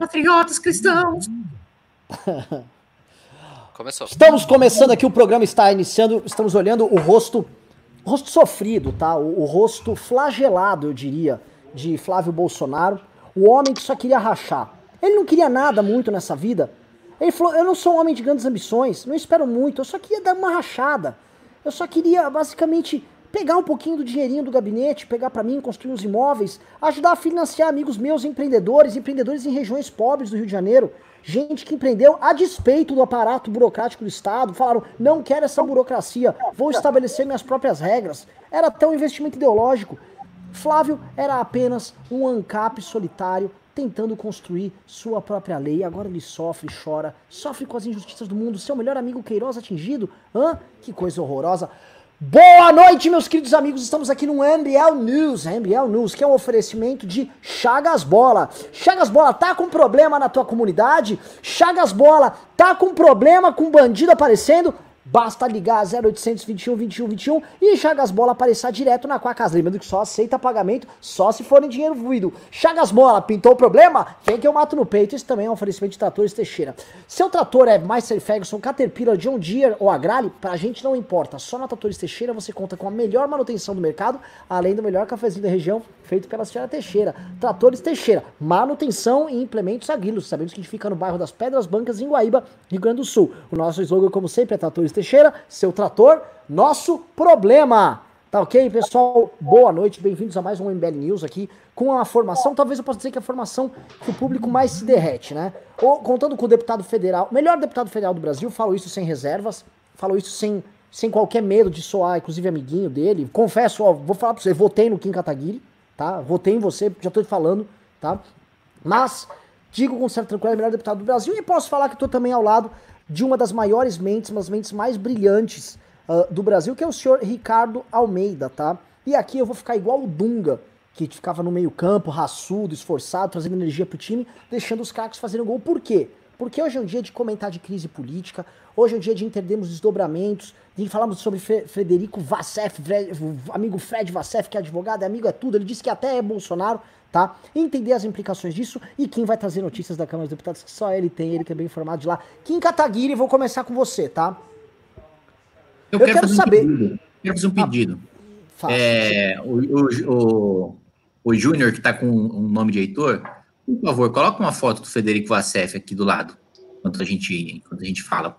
Patriotas cristãos. Começou. Estamos começando aqui, o programa está iniciando, estamos olhando o rosto, o rosto sofrido, tá? O, o rosto flagelado, eu diria, de Flávio Bolsonaro, o homem que só queria rachar. Ele não queria nada muito nessa vida. Ele falou: Eu não sou um homem de grandes ambições, não espero muito, eu só queria dar uma rachada. Eu só queria, basicamente, pegar um pouquinho do dinheirinho do gabinete, pegar para mim, construir uns imóveis, ajudar a financiar amigos meus empreendedores, empreendedores em regiões pobres do Rio de Janeiro, gente que empreendeu a despeito do aparato burocrático do Estado, falaram: não quero essa burocracia, vou estabelecer minhas próprias regras. Era até um investimento ideológico. Flávio era apenas um ANCAP solitário tentando construir sua própria lei. Agora ele sofre, chora, sofre com as injustiças do mundo. Seu melhor amigo Queiroz atingido? Hã? Que coisa horrorosa. Boa noite, meus queridos amigos. Estamos aqui no MBL News, MBL News, que é um oferecimento de Chagas Bola. Chagas Bola, tá com problema na tua comunidade? Chagas Bola, tá com problema com bandido aparecendo? Basta ligar 0800 21 21 21 e Chagas Bola aparecer direto na Quacas. Lembrando que só aceita pagamento só se for em dinheiro fluido. Chagas Bola, pintou o problema? Vem que eu mato no peito. Isso também é um oferecimento de tratores Teixeira. Seu trator é Meister Ferguson, Caterpillar, John Deere ou Agrale? Pra gente não importa. Só na Tratores Teixeira você conta com a melhor manutenção do mercado, além do melhor cafezinho da região, feito pela senhora Teixeira. Tratores Teixeira, manutenção e implementos agrilos. Sabemos que a gente fica no bairro das Pedras Bancas, em Guaíba, Rio Grande do Sul. O nosso slogan, como sempre, é Tratores Teixeira, seu trator, nosso problema. Tá ok, pessoal? Boa noite, bem-vindos a mais um MBL News aqui, com a formação, talvez eu possa dizer que é a formação que o público mais se derrete, né? Ou, contando com o deputado federal, melhor deputado federal do Brasil, falo isso sem reservas, falo isso sem, sem qualquer medo de soar, inclusive amiguinho dele. Confesso, ó, vou falar pra você, votei no Kim Kataguiri, tá? Votei em você, já tô te falando, tá? Mas, digo com certa tranquilidade, melhor deputado do Brasil, e posso falar que tô também ao lado de uma das maiores mentes, umas mentes mais brilhantes uh, do Brasil, que é o senhor Ricardo Almeida, tá? E aqui eu vou ficar igual o Dunga, que ficava no meio campo, raçudo, esforçado, trazendo energia pro time, deixando os craques fazerem gol. Por quê? Porque hoje é um dia de comentar de crise política, hoje é um dia de entendermos os desdobramentos, de falarmos sobre Frederico Vassef, Fred, amigo Fred Vassef, que é advogado, é amigo, é tudo, ele disse que até é Bolsonaro, tá? Entender as implicações disso e quem vai trazer notícias da Câmara dos Deputados, que só ele tem, ele que é bem informado de lá. Kim Kataguiri, vou começar com você, tá? Eu, eu quero, quero saber. Um quero fazer um pedido. Ah, é, o, o, o, o Júnior, que tá com um nome de Heitor, por favor, coloca uma foto do Federico Vassef aqui do lado, enquanto a gente, enquanto a gente fala.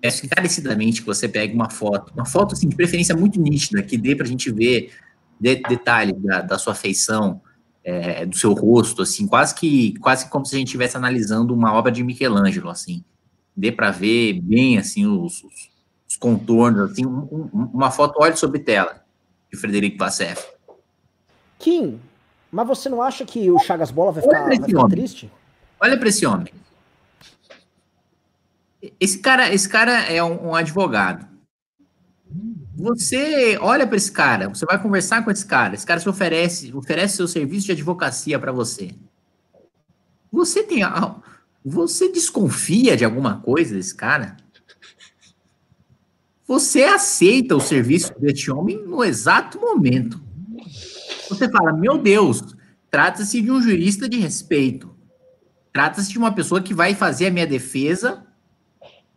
Peço encarecidamente que você pegue uma foto, uma foto assim, de preferência muito nítida, que dê pra gente ver de, detalhes da, da sua feição, é, do seu rosto, assim, quase que quase como se a gente estivesse analisando uma obra de Michelangelo, assim. Dê para ver bem, assim, os, os, os contornos, assim, um, um, uma foto olho sobre tela de Frederico Vassef. Kim, mas você não acha que o Chagas Bola vai ficar, vai ficar triste? Olha para esse homem. Esse cara, esse cara é um, um advogado. Você olha para esse cara, você vai conversar com esse cara, esse cara se oferece, oferece seu serviço de advocacia para você. Você tem, você desconfia de alguma coisa desse cara? Você aceita o serviço deste homem no exato momento. Você fala, meu Deus, trata-se de um jurista de respeito. Trata-se de uma pessoa que vai fazer a minha defesa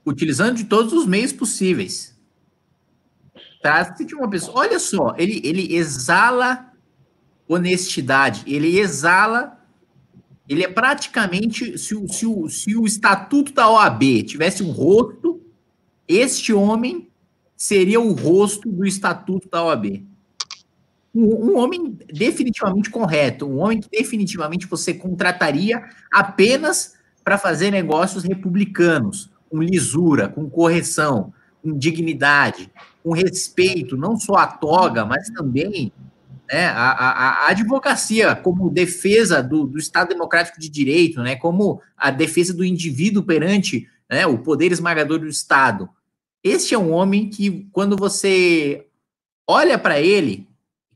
utilizando de todos os meios possíveis. Trata-se de uma pessoa. Olha só, ele, ele exala honestidade, ele exala. Ele é praticamente. Se o, se, o, se o estatuto da OAB tivesse um rosto, este homem seria o rosto do estatuto da OAB. Um, um homem definitivamente correto, um homem que definitivamente você contrataria apenas para fazer negócios republicanos, com lisura, com correção, com dignidade, com respeito, não só à toga, mas também né, a, advocacia como defesa do, do, Estado Democrático de Direito, né, como a defesa do indivíduo perante né, o poder esmagador do Estado. Este é um homem que, quando você olha para ele,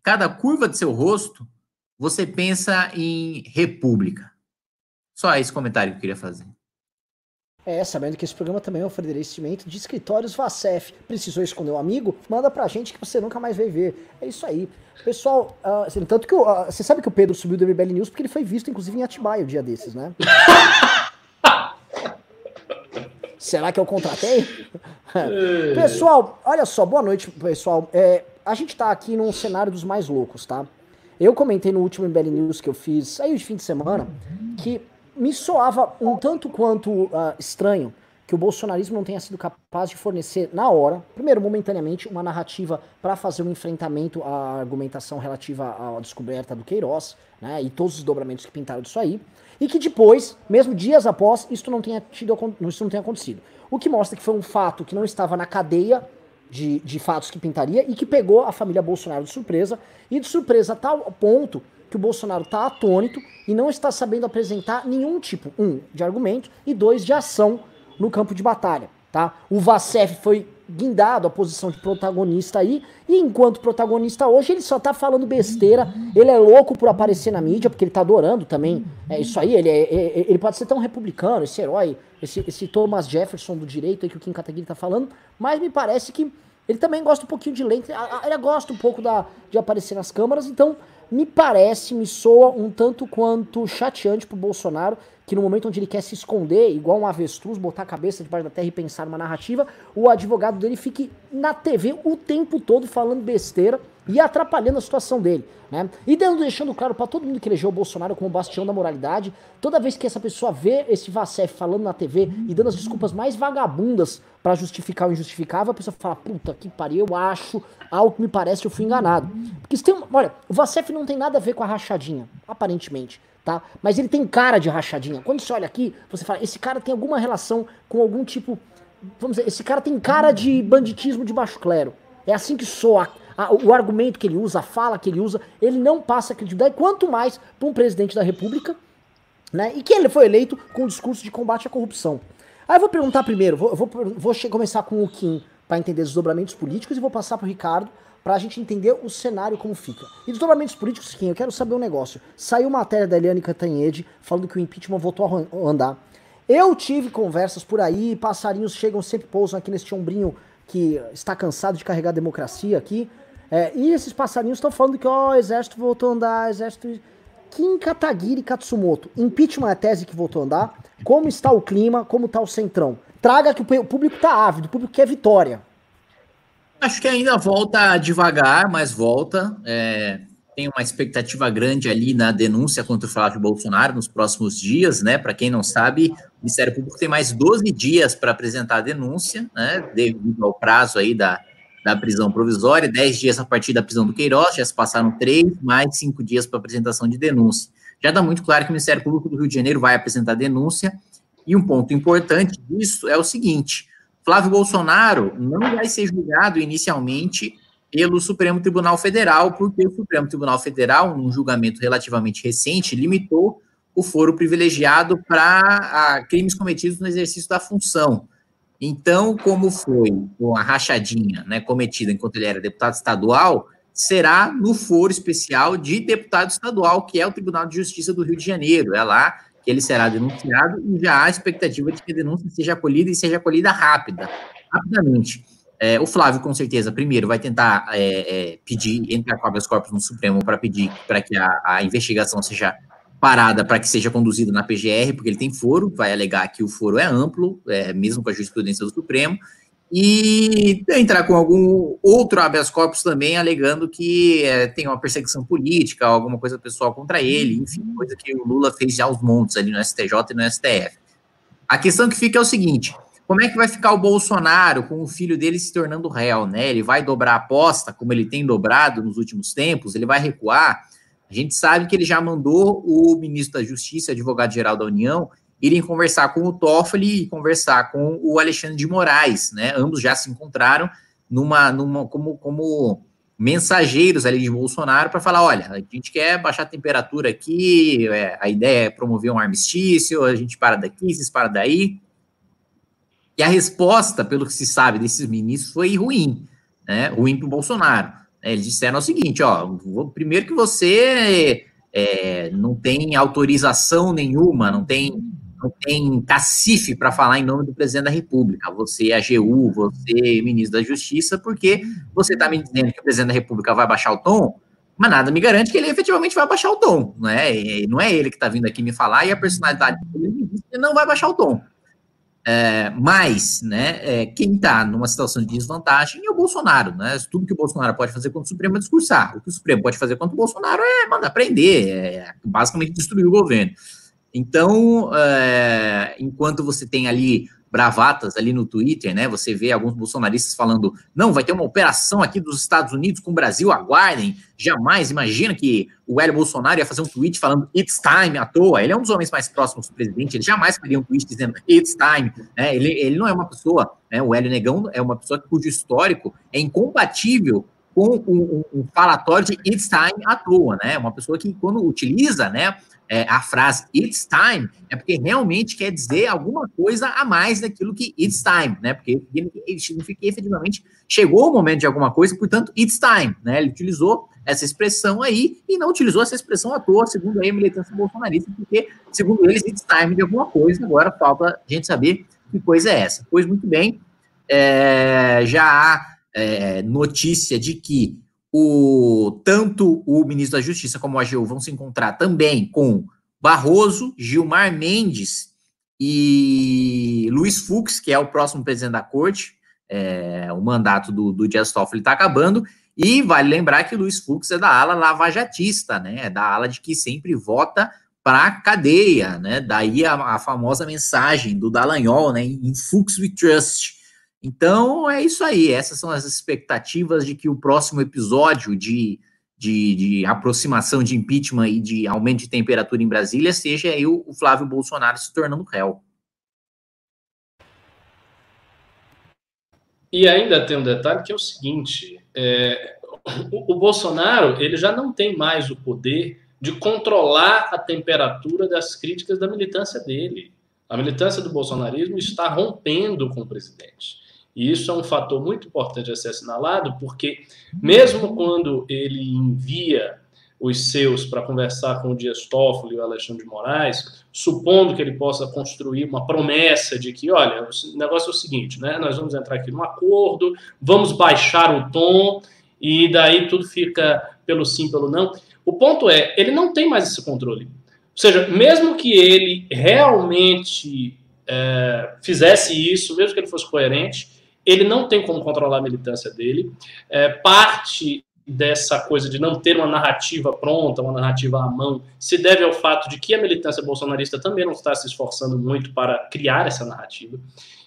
cada curva de seu rosto, você pensa em república. Só esse comentário que eu queria fazer. É, sabendo que esse programa também é um oferecimento de escritórios Vacef. Precisou esconder um amigo? Manda pra gente que você nunca mais vai ver. É isso aí. Pessoal, uh, tanto que uh, você sabe que o Pedro subiu do MBL News porque ele foi visto, inclusive, em Atibaia o dia desses, né? Será que eu contratei? pessoal, olha só, boa noite, pessoal. É, a gente tá aqui num cenário dos mais loucos, tá? Eu comentei no último MBL News que eu fiz aí de fim de semana que me soava um tanto quanto uh, estranho que o bolsonarismo não tenha sido capaz de fornecer na hora, primeiro momentaneamente, uma narrativa para fazer um enfrentamento à argumentação relativa à descoberta do Queiroz, né, e todos os dobramentos que pintaram disso aí, e que depois, mesmo dias após, isso não tenha tido, isso não tenha acontecido. O que mostra que foi um fato que não estava na cadeia de, de fatos que pintaria e que pegou a família Bolsonaro de surpresa, e de surpresa a tal ponto que o Bolsonaro está atônito e não está sabendo apresentar nenhum tipo, um, de argumento e dois, de ação no campo de batalha, tá? O Vacef foi guindado a posição de protagonista aí, e enquanto protagonista hoje, ele só tá falando besteira, ele é louco por aparecer na mídia, porque ele tá adorando também, é isso aí, ele, é, é, é ele pode ser tão republicano, esse herói, esse, esse Thomas Jefferson do direito aí que o Kim Kataguiri tá falando, mas me parece que ele também gosta um pouquinho de lente, ele gosta um pouco da, de aparecer nas câmaras, então me parece, me soa um tanto quanto chateante pro Bolsonaro que no momento onde ele quer se esconder, igual um avestruz, botar a cabeça debaixo da terra e pensar numa narrativa, o advogado dele fique na TV o tempo todo falando besteira e atrapalhando a situação dele, né? E dando, deixando claro para todo mundo que elegeu o Bolsonaro como bastião da moralidade, toda vez que essa pessoa vê esse Vacef falando na TV e dando as desculpas mais vagabundas para justificar o injustificável, a pessoa fala, puta que pariu, eu acho, algo que me parece eu fui enganado. Porque se tem, olha, o Vacef não tem nada a ver com a rachadinha, aparentemente tá? Mas ele tem cara de rachadinha. Quando você olha aqui, você fala, esse cara tem alguma relação com algum tipo. Vamos dizer, esse cara tem cara de banditismo de baixo clero. É assim que soa. O argumento que ele usa, a fala que ele usa, ele não passa credibilidade, quanto mais para um presidente da República, né? E que ele foi eleito com um discurso de combate à corrupção. Aí eu vou perguntar primeiro, vou, vou, vou começar com o Kim para entender os desdobramentos políticos e vou passar para o Ricardo para a gente entender o cenário como fica. E dos dobramentos políticos, sim, eu quero saber um negócio. Saiu matéria da Eliane Cantanhede falando que o impeachment voltou a andar. Eu tive conversas por aí, passarinhos chegam sempre pousam aqui nesse ombrinho que está cansado de carregar a democracia aqui. É, e esses passarinhos estão falando que ó, o exército voltou a andar, exército. Kim Kataguiri Katsumoto, impeachment é a tese que voltou a andar. Como está o clima, como está o centrão? Traga que o público está ávido, o público quer vitória. Acho que ainda volta devagar, mas volta. É, tem uma expectativa grande ali na denúncia contra o Flávio Bolsonaro nos próximos dias, né? Para quem não sabe, o Ministério Público tem mais 12 dias para apresentar a denúncia, né? Devido ao prazo aí da, da prisão provisória, 10 dias a partir da prisão do Queiroz, já se passaram três, mais cinco dias para apresentação de denúncia. Já está muito claro que o Ministério Público do Rio de Janeiro vai apresentar denúncia, e um ponto importante disso é o seguinte: Flávio Bolsonaro não vai ser julgado inicialmente pelo Supremo Tribunal Federal, porque o Supremo Tribunal Federal, num julgamento relativamente recente, limitou o foro privilegiado para crimes cometidos no exercício da função. Então, como foi uma rachadinha né, cometida enquanto ele era deputado estadual, será no foro especial de deputado estadual, que é o Tribunal de Justiça do Rio de Janeiro. É lá que ele será denunciado e já há expectativa de que a denúncia seja acolhida e seja acolhida rápida, rapidamente. É, o Flávio, com certeza, primeiro vai tentar é, é, pedir, entrar com habeas corpus no Supremo para pedir para que a, a, investigação seja parada, para que seja conduzida na PGR, porque ele tem foro, vai alegar que o foro é amplo, é, mesmo com a jurisprudência do Supremo, e entrar com algum outro habeas corpus também, alegando que é, tem uma perseguição política, alguma coisa pessoal contra ele, enfim, coisa que o Lula fez já aos montes ali no STJ e no STF. A questão que fica é o seguinte: como é que vai ficar o Bolsonaro com o filho dele se tornando réu, né? Ele vai dobrar a aposta, como ele tem dobrado nos últimos tempos, ele vai recuar. A gente sabe que ele já mandou o ministro da Justiça, advogado-geral da União, irem conversar com o Toffoli e conversar com o Alexandre de Moraes, né? Ambos já se encontraram numa, numa como, como mensageiros ali de Bolsonaro para falar, olha, a gente quer baixar a temperatura aqui, é, a ideia é promover um armistício, a gente para daqui, vocês para daí. E a resposta, pelo que se sabe desses ministros, foi ruim, né? Ruim para o Bolsonaro. Eles disseram o seguinte, ó, primeiro que você é, não tem autorização nenhuma, não tem não tem cacife para falar em nome do presidente da República. Você, AGU, você, ministro da Justiça, porque você está me dizendo que o presidente da República vai baixar o tom, mas nada me garante que ele efetivamente vai baixar o tom. Não é, não é ele que está vindo aqui me falar e a personalidade dele não vai baixar o tom. É, mas, né, é, quem está numa situação de desvantagem é o Bolsonaro, né? Tudo que o Bolsonaro pode fazer contra o Supremo é discursar. O que o Supremo pode fazer contra o Bolsonaro é mandar prender, é basicamente destruir o governo. Então, é, enquanto você tem ali bravatas ali no Twitter, né? Você vê alguns bolsonaristas falando: não, vai ter uma operação aqui dos Estados Unidos com o Brasil, aguardem. Jamais imagina que o Hélio Bolsonaro ia fazer um tweet falando it's time à toa. Ele é um dos homens mais próximos do presidente, ele jamais faria um tweet dizendo it's time. Né? Ele, ele não é uma pessoa, né? O Hélio Negão é uma pessoa cujo histórico é incompatível com um, um, um falatório de it's time à toa, né? Uma pessoa que, quando utiliza, né? é, a frase it's time é porque realmente quer dizer alguma coisa a mais daquilo que it's time, né? Porque significa que efetivamente chegou o momento de alguma coisa, portanto, it's time, né? Ele utilizou essa expressão aí e não utilizou essa expressão à toa, segundo a militância bolsonarista, porque, segundo eles, it's time de alguma coisa, agora falta a gente saber que coisa é essa. Pois muito bem, é, já há é, notícia de que o, tanto o ministro da Justiça como o AGU vão se encontrar também com Barroso, Gilmar Mendes e Luiz Fux, que é o próximo presidente da corte. É, o mandato do, do Dias Toffoli está acabando. E vale lembrar que Luiz Fux é da ala lavajatista, né? É da ala de que sempre vota para cadeia, né? Daí a, a, famosa mensagem do Dallagnol, né? Em Fux we trust. Então é isso aí. Essas são as expectativas de que o próximo episódio de, de, de aproximação de impeachment e de aumento de temperatura em Brasília seja aí o, o Flávio Bolsonaro se tornando réu. E ainda tem um detalhe que é o seguinte: é, o, o Bolsonaro ele já não tem mais o poder de controlar a temperatura das críticas da militância dele. A militância do bolsonarismo está rompendo com o presidente. E isso é um fator muito importante a ser assinalado, porque mesmo quando ele envia os seus para conversar com o Dias Toffoli e o Alexandre de Moraes, supondo que ele possa construir uma promessa de que, olha, o negócio é o seguinte, né? Nós vamos entrar aqui num acordo, vamos baixar o tom e daí tudo fica pelo sim, pelo não. O ponto é, ele não tem mais esse controle. Ou seja, mesmo que ele realmente é, fizesse isso, mesmo que ele fosse coerente, ele não tem como controlar a militância dele. É, parte dessa coisa de não ter uma narrativa pronta, uma narrativa à mão, se deve ao fato de que a militância bolsonarista também não está se esforçando muito para criar essa narrativa.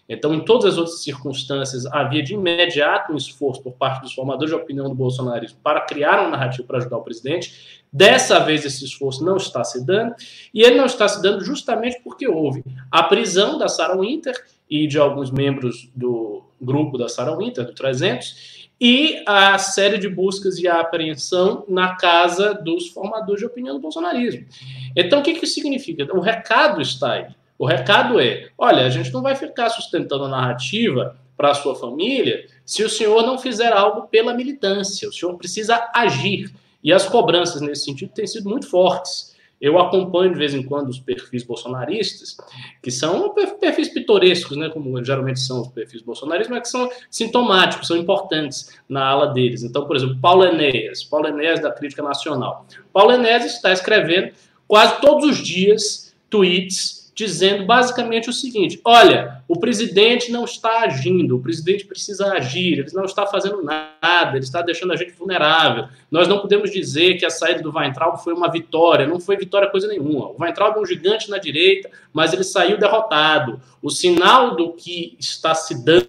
Então, em todas as outras circunstâncias, havia de imediato um esforço por parte dos formadores de opinião do bolsonarismo para criar uma narrativa para ajudar o presidente. Dessa vez, esse esforço não está se dando, e ele não está se dando justamente porque houve a prisão da Sarah Winter e de alguns membros do grupo da Sarah Winter, do 300, e a série de buscas e apreensão na casa dos formadores de opinião do bolsonarismo. Então, o que, que significa? O recado está aí. O recado é: olha, a gente não vai ficar sustentando a narrativa para a sua família se o senhor não fizer algo pela militância. O senhor precisa agir. E as cobranças nesse sentido têm sido muito fortes. Eu acompanho de vez em quando os perfis bolsonaristas, que são perfis pitorescos, né, como geralmente são os perfis bolsonaristas, mas que são sintomáticos, são importantes na ala deles. Então, por exemplo, Paulo Enéas, Paulo Enéas da Crítica Nacional. Paulo Enéas está escrevendo quase todos os dias tweets dizendo basicamente o seguinte: olha, o presidente não está agindo, o presidente precisa agir, ele não está fazendo nada, ele está deixando a gente vulnerável. Nós não podemos dizer que a saída do Weintraub foi uma vitória, não foi vitória coisa nenhuma. O Weintraub é um gigante na direita, mas ele saiu derrotado. O sinal do que está se dando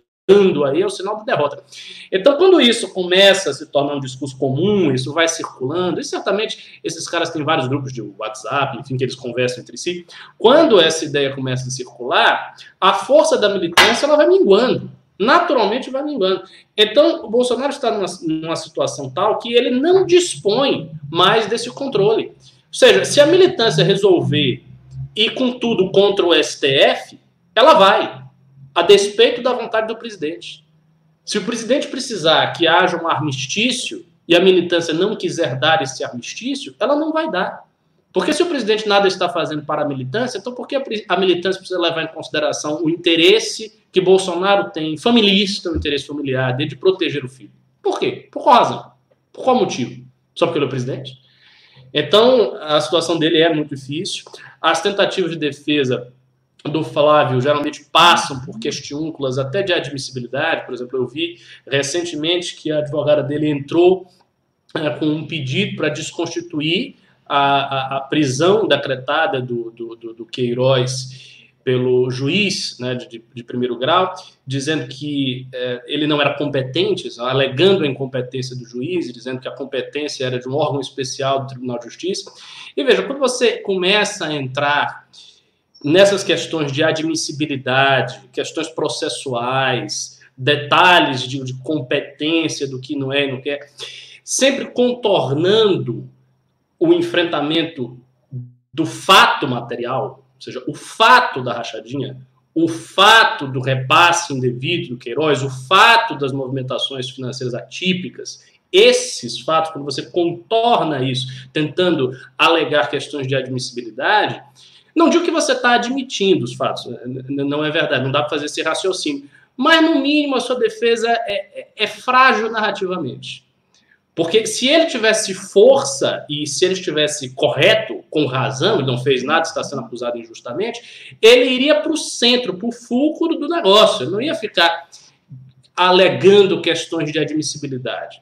aí é o sinal de derrota. Então, quando isso começa a se tornar um discurso comum, isso vai circulando, e certamente esses caras têm vários grupos de WhatsApp, enfim, que eles conversam entre si. Quando essa ideia começa a circular, a força da militância ela vai minguando. Naturalmente vai minguando. Então, o Bolsonaro está numa, numa situação tal que ele não dispõe mais desse controle. Ou seja, se a militância resolver ir com tudo contra o STF, ela vai a despeito da vontade do presidente. Se o presidente precisar que haja um armistício e a militância não quiser dar esse armistício, ela não vai dar. Porque se o presidente nada está fazendo para a militância, então por que a militância precisa levar em consideração o interesse que Bolsonaro tem, familista, o interesse familiar dele de proteger o filho? Por quê? Por qual razão? Por qual motivo? Só porque ele é presidente? Então, a situação dele é muito difícil. As tentativas de defesa do Flávio geralmente passam por questiúnculas até de admissibilidade. Por exemplo, eu vi recentemente que a advogada dele entrou é, com um pedido para desconstituir a, a, a, prisão decretada do, do, do, do Queiroz pelo juiz né, de, de, primeiro grau, dizendo que é, ele não era competente, alegando a incompetência do juiz, dizendo que a competência era de um órgão especial do Tribunal de Justiça. E veja, quando você começa a entrar nessas questões de admissibilidade, questões processuais, detalhes de, de competência do que não é e não quer, sempre contornando o enfrentamento do fato material, ou seja, o fato da rachadinha, o fato do repasse indevido do Queiroz, o fato das movimentações financeiras atípicas, esses fatos, quando você contorna isso, tentando alegar questões de admissibilidade, não digo que você está admitindo os fatos, não é verdade, não dá para fazer esse raciocínio. Mas, no mínimo, a sua defesa é, é, é frágil narrativamente. Porque se ele tivesse força e se ele estivesse correto, com razão, ele não fez nada, está sendo acusado injustamente, ele iria para o centro, para o fulcro do negócio. Ele não ia ficar alegando questões de admissibilidade.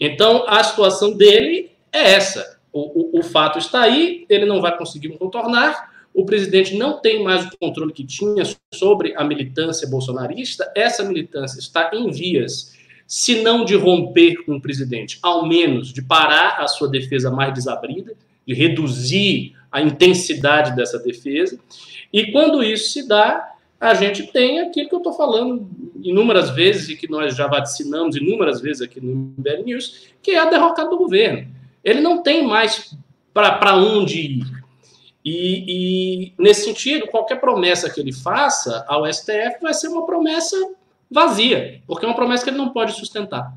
Então, a situação dele é essa o, o, o fato está aí, ele não vai conseguir contornar. O presidente não tem mais o controle que tinha sobre a militância bolsonarista. Essa militância está em vias, se não de romper com o presidente, ao menos de parar a sua defesa mais desabrida, de reduzir a intensidade dessa defesa. E quando isso se dá, a gente tem aquilo que eu estou falando inúmeras vezes e que nós já vaticinamos inúmeras vezes aqui no MBL News, que é a derrocada do governo ele não tem mais para onde ir. E, e, nesse sentido, qualquer promessa que ele faça ao STF vai ser uma promessa vazia, porque é uma promessa que ele não pode sustentar.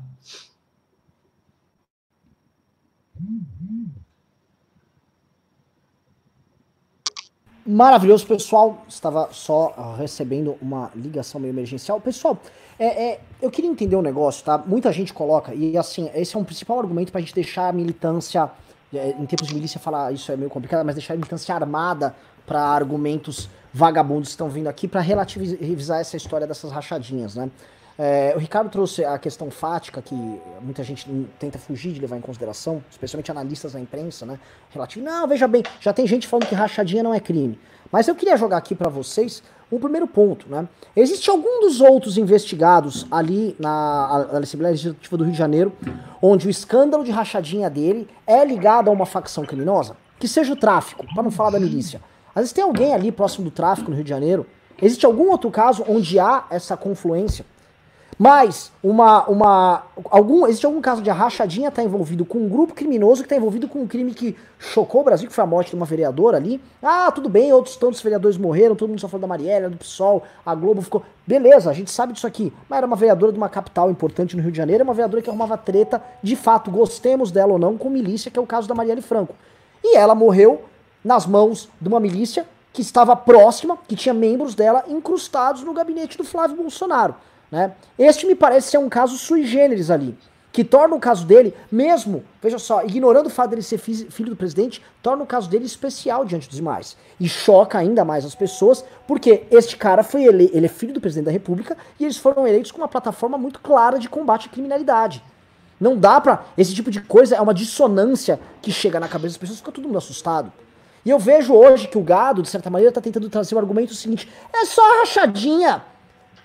Maravilhoso, pessoal. Estava só recebendo uma ligação meio emergencial. Pessoal, é, é, eu queria entender um negócio, tá? Muita gente coloca, e assim, esse é um principal argumento pra gente deixar a militância, é, em tempos de milícia falar isso é meio complicado, mas deixar a militância armada para argumentos vagabundos que estão vindo aqui para relativizar essa história dessas rachadinhas, né? É, o Ricardo trouxe a questão fática, que muita gente tenta fugir de levar em consideração, especialmente analistas da imprensa, né? Relativo. Não, veja bem, já tem gente falando que rachadinha não é crime. Mas eu queria jogar aqui para vocês um primeiro ponto, né? Existe algum dos outros investigados ali na, na Assembleia Legislativa do Rio de Janeiro, onde o escândalo de rachadinha dele é ligado a uma facção criminosa? Que seja o tráfico, para não falar da milícia. Às vezes tem alguém ali próximo do tráfico no Rio de Janeiro. Existe algum outro caso onde há essa confluência? Mas uma, uma, algum, existe algum caso de rachadinha tá envolvido com um grupo criminoso que está envolvido com um crime que chocou o Brasil, que foi a morte de uma vereadora ali. Ah, tudo bem, outros tantos vereadores morreram, todo mundo só falou da Marielle, do PSOL, a Globo ficou. Beleza, a gente sabe disso aqui. Mas era uma vereadora de uma capital importante no Rio de Janeiro, uma vereadora que arrumava treta, de fato, gostemos dela ou não, com milícia, que é o caso da Marielle Franco. E ela morreu nas mãos de uma milícia que estava próxima, que tinha membros dela incrustados no gabinete do Flávio Bolsonaro. Né? Este me parece ser um caso sui generis ali, que torna o caso dele, mesmo, veja só, ignorando o fato dele ser filho do presidente, torna o caso dele especial diante dos demais. E choca ainda mais as pessoas, porque este cara foi ele, ele é filho do presidente da república e eles foram eleitos com uma plataforma muito clara de combate à criminalidade. Não dá pra. Esse tipo de coisa é uma dissonância que chega na cabeça das pessoas, fica todo mundo assustado. E eu vejo hoje que o gado, de certa maneira, tá tentando trazer o argumento seguinte: é só rachadinha.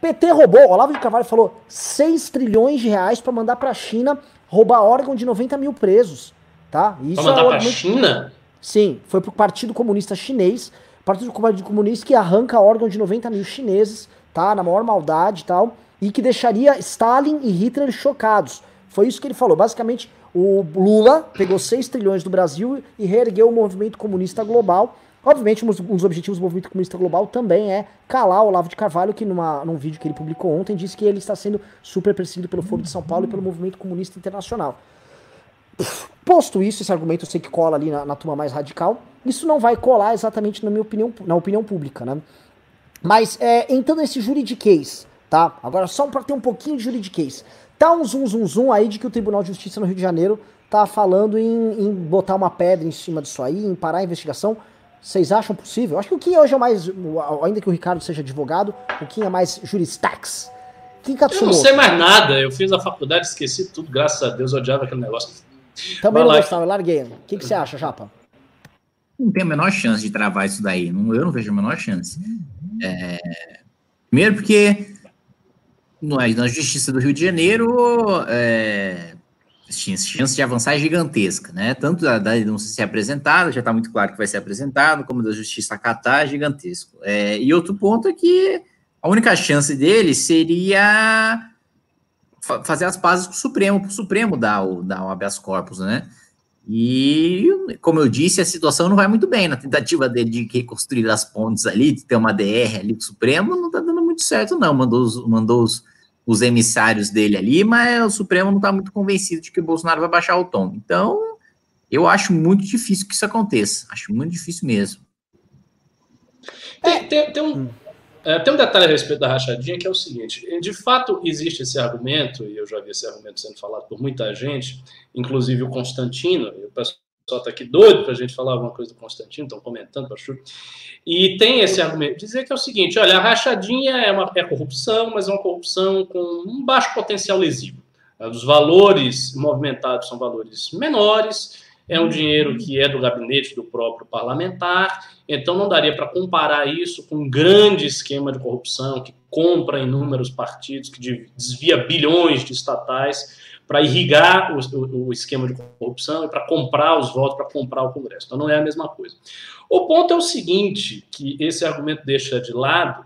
PT roubou, Olavo de Carvalho falou 6 trilhões de reais para mandar para a China roubar órgão de 90 mil presos. Tá? Isso pra mandar é para a China? Sim, foi pro Partido Comunista Chinês, Partido Comunista que arranca órgão de 90 mil chineses, tá? Na maior maldade e tal, e que deixaria Stalin e Hitler chocados. Foi isso que ele falou. Basicamente, o Lula pegou 6 trilhões do Brasil e reergueu o movimento comunista global Obviamente, um dos objetivos do movimento comunista global também é calar o Olavo de Carvalho, que numa, num vídeo que ele publicou ontem disse que ele está sendo super perseguido pelo Foro de São Paulo e pelo movimento comunista internacional. Posto isso, esse argumento eu sei que cola ali na, na turma mais radical, isso não vai colar exatamente na minha opinião, na opinião pública, né? Mas é, entrando nesse juridiquês, tá? Agora só para ter um pouquinho de juridiquês. Tá um zoom, zoom, zoom aí de que o Tribunal de Justiça no Rio de Janeiro tá falando em, em botar uma pedra em cima disso aí, em parar a investigação. Vocês acham possível? Acho que o Kim hoje é mais, ainda que o Ricardo seja advogado, o Kim é mais juristax. Kim Katsumoto. Eu não sei mais nada, eu fiz a faculdade, esqueci tudo, graças a Deus, eu odiava aquele negócio. Também Vai não gostava, eu larguei. O que, que você acha, Japa? Não tem a menor chance de travar isso daí, não, eu não vejo a menor chance. É, primeiro porque na Justiça do Rio de Janeiro, é, chance de avançar é gigantesca, né? Tanto da, da denúncia ser apresentada, já está muito claro que vai ser apresentado, como da Justiça acatar, é gigantesco. É, e outro ponto é que a única chance dele seria fa fazer as pazes com o Supremo, para o Supremo dar o, dar o habeas corpus, né? E, como eu disse, a situação não vai muito bem na tentativa dele de reconstruir as pontes ali, de ter uma DR ali com o Supremo, não está dando muito certo, não. Mandou os, mandou os, os emissários dele ali, mas o Supremo não está muito convencido de que o Bolsonaro vai baixar o tom. Então, eu acho muito difícil que isso aconteça. Acho muito difícil mesmo. Tem, tem, tem um, é, tem um detalhe a respeito da rachadinha que é o seguinte: de fato existe esse argumento, e eu já vi esse argumento sendo falado por muita gente, inclusive o Constantino, e o pessoal está aqui doido para a gente falar alguma coisa do Constantino, estão comentando, Pachu. E tem esse argumento, dizer que é o seguinte: olha, a rachadinha é, uma, é corrupção, mas é uma corrupção com um baixo potencial lesivo. Os valores movimentados são valores menores, é um dinheiro que é do gabinete do próprio parlamentar, então não daria para comparar isso com um grande esquema de corrupção que compra inúmeros partidos, que desvia bilhões de estatais para irrigar o, o, esquema de corrupção e para comprar os votos, para comprar o Congresso. Então não é a mesma coisa. O ponto é o seguinte, que esse argumento deixa de lado,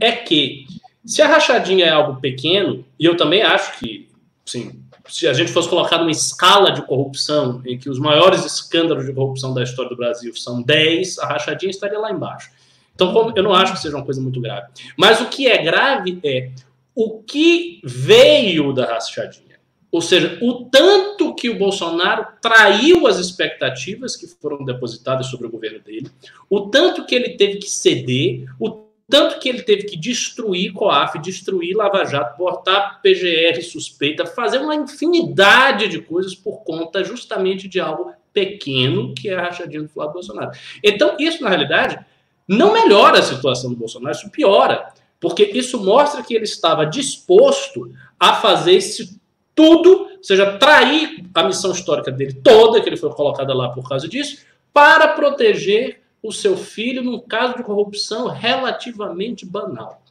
é que se a rachadinha é algo pequeno, e eu também acho que, sim, se a gente fosse colocar numa escala de corrupção, em que os maiores escândalos de corrupção da história do Brasil são 10, a rachadinha estaria lá embaixo. Então, eu não acho que seja uma coisa muito grave. Mas o que é grave é o que veio da rachadinha. Ou seja, o tanto que o Bolsonaro traiu as expectativas que foram depositadas sobre o governo dele, o tanto que ele teve que ceder, o tanto que ele teve que destruir COAF, destruir Lava Jato, botar PGR suspeita, fazer uma infinidade de coisas por conta justamente de algo pequeno, que é a rachadinha do Flávio Bolsonaro. Então, isso, na realidade, não melhora a situação do Bolsonaro, isso piora, porque isso mostra que ele estava disposto a fazer esse tudo, ou seja, trair a missão histórica dele toda, que ele foi colocada lá por causa disso, para proteger o seu filho num caso de corrupção relativamente banal.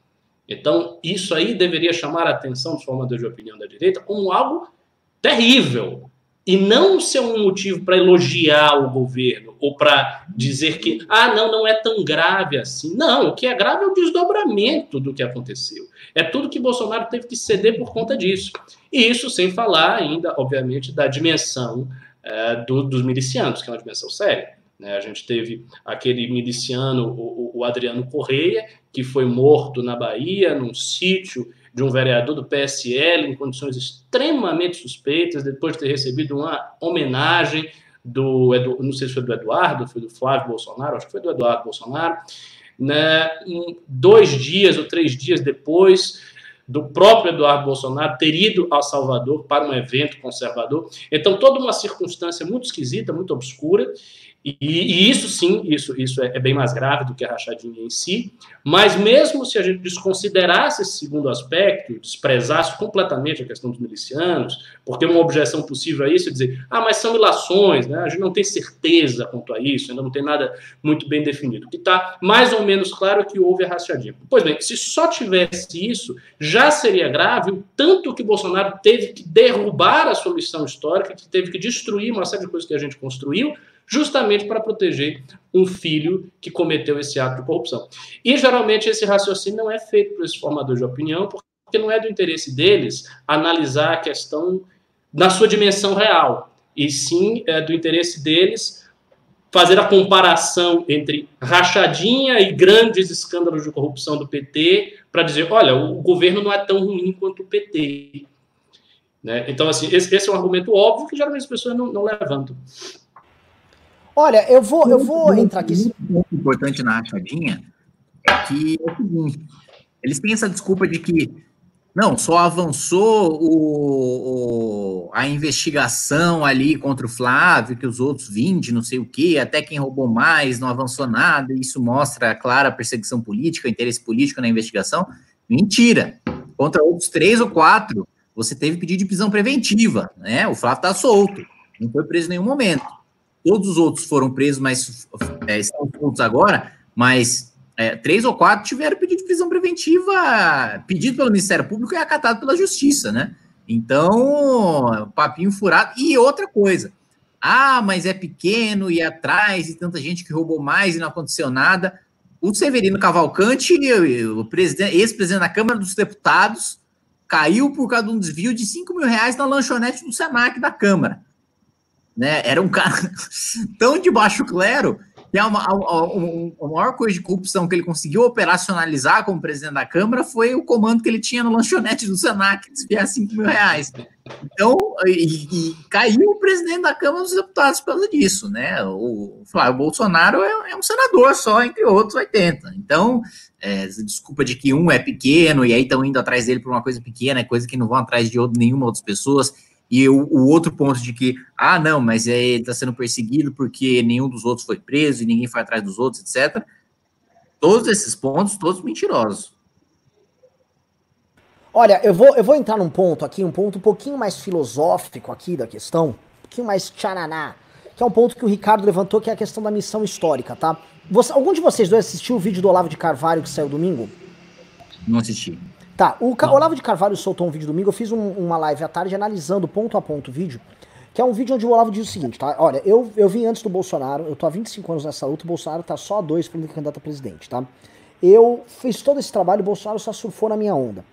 Então, isso aí deveria chamar a atenção dos formadores de opinião da direita como algo terrível. E não ser um motivo para elogiar o governo ou para dizer que, ah, não, não é tão grave assim. Não, o que é grave é o desdobramento do que aconteceu. É tudo que Bolsonaro teve que ceder por conta disso. E isso sem falar ainda, obviamente, da dimensão é, do, dos milicianos, que é uma dimensão séria. Né? A gente teve aquele miliciano, o, o Adriano Correia, que foi morto na Bahia, num sítio de um vereador do PSL, em condições extremamente suspeitas, depois de ter recebido uma homenagem do, não sei se foi do Eduardo, foi do Flávio Bolsonaro, acho que foi do Eduardo Bolsonaro, né, dois dias ou três dias depois do próprio Eduardo Bolsonaro ter ido a Salvador para um evento conservador. Então, toda uma circunstância muito esquisita, muito obscura, e, e, isso sim, isso, isso é, é, bem mais grave do que a rachadinha em si, mas mesmo se a gente desconsiderasse esse segundo aspecto, desprezasse completamente a questão dos milicianos, porque uma objeção possível a isso é dizer, ah, mas são ilações, né? a gente não tem certeza quanto a isso, ainda não tem nada muito bem definido. O que está mais ou menos claro é que houve a rachadinha. Pois bem, se só tivesse isso, já seria grave o tanto que Bolsonaro teve que derrubar a solução histórica, que teve que destruir uma série de coisas que a gente construiu, justamente para proteger um filho que cometeu esse ato de corrupção. E geralmente esse raciocínio não é feito por esses formadores de opinião, porque não é do interesse deles analisar a questão na sua dimensão real, e sim é do interesse deles fazer a comparação entre rachadinha e grandes escândalos de corrupção do PT para dizer, olha, o governo não é tão ruim quanto o PT. Né? Então, assim, esse, esse, é um argumento óbvio que geralmente as pessoas não, não levantam. Olha, eu vou, eu vou entrar aqui. O importante na rachadinha é que é o seguinte: eles têm essa desculpa de que não, só avançou o, o, a investigação ali contra o Flávio, que os outros 20, não sei o quê, até quem roubou mais, não avançou nada, isso mostra a clara perseguição política, interesse político na investigação. Mentira. Contra outros três ou quatro, você teve pedido de prisão preventiva, né? O Flávio está solto, não foi preso em nenhum momento. Todos os outros foram presos, mas é, estão soltos agora, mas é, três ou quatro tiveram pedido de prisão preventiva pedido pelo Ministério Público e acatado pela Justiça, né? Então, papinho furado. E outra coisa, ah, mas é pequeno e atrás, e tanta gente que roubou mais e não aconteceu nada. O Severino Cavalcante, o ex-presidente da Câmara dos Deputados, caiu por causa de um desvio de 5 mil reais na lanchonete do Senac da Câmara. Né? Era um cara tão de baixo clero que a, a, a, maior coisa de corrupção que ele conseguiu operacionalizar como presidente da Câmara foi o comando que ele tinha no lanchonete do Senac, desviar 5 mil reais. Então, e, e, caiu o presidente da Câmara dos Deputados por causa disso, né? O Flávio Bolsonaro é, é um senador só, entre outros 80. Então, é, desculpa de que um é pequeno e aí estão indo atrás dele por uma coisa pequena, é coisa que não vão atrás de outro, nenhuma outras pessoas e o, o, outro ponto de que, ah, não, mas é, ele está sendo perseguido porque nenhum dos outros foi preso e ninguém foi atrás dos outros, etc. Todos esses pontos, todos mentirosos. Olha, eu vou, eu vou entrar num ponto aqui, um ponto um pouquinho mais filosófico aqui da questão, um pouquinho mais tchananá, que é um ponto que o Ricardo levantou, que é a questão da missão histórica, tá? Você, algum de vocês dois assistiu o vídeo do Olavo de Carvalho que saiu domingo? Não assisti. Tá, o Ca Olavo de Carvalho soltou um vídeo domingo, eu fiz um, uma live à tarde analisando ponto a ponto o vídeo, que é um vídeo onde o Olavo diz o seguinte, tá? Olha, eu, eu vim antes do Bolsonaro, eu tô há 25 anos nessa luta, o Bolsonaro tá só a dois para candidato a presidente, tá? Eu fiz todo esse trabalho, o Bolsonaro só surfou na minha onda,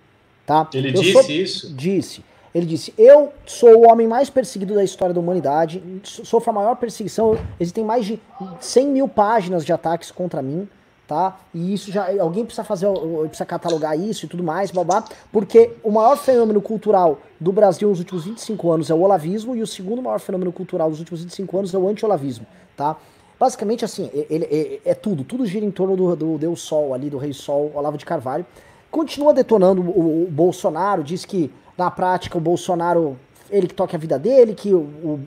tá? Ele eu disse sou, isso? Disse. Ele disse: Eu sou o homem mais perseguido da história da humanidade, sofro a maior perseguição. Existem mais de 100 mil páginas de ataques contra mim tá? E isso já alguém precisa fazer, precisa catalogar isso e tudo mais, babá, porque o maior fenômeno cultural do Brasil nos últimos 25 anos é o olavismo e o segundo maior fenômeno cultural dos últimos 25 anos é o anti-olavismo, tá? Basicamente assim, ele, ele, é tudo, tudo gira em torno do, do Deus Sol ali, do Rei Sol, Olavo de Carvalho. Continua detonando o, o Bolsonaro, diz que na prática o Bolsonaro ele que toca a vida dele, que o, o,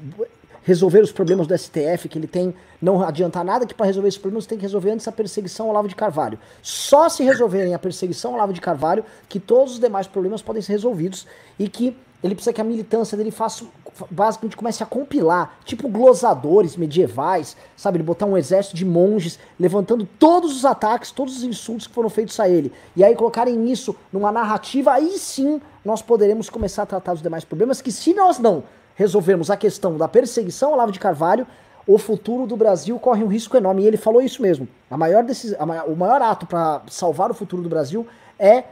resolver os problemas do STF, que ele tem, não adianta nada, que para resolver esses problemas tem que resolver antes a perseguição ao Lavo de Carvalho. Só se resolverem a perseguição ao Lavo de Carvalho que todos os demais problemas podem ser resolvidos e que ele precisa que a militância dele faça, basicamente comece a compilar, tipo glosadores medievais, sabe? Ele botar um exército de monges levantando todos os ataques, todos os insultos que foram feitos a ele. E aí colocarem isso numa narrativa, aí sim nós poderemos começar a tratar os demais problemas, que se nós não resolvermos a questão da perseguição ao Lavo de Carvalho, o futuro do Brasil corre um risco enorme. E ele falou isso mesmo. A maior o maior ato para salvar o futuro do Brasil é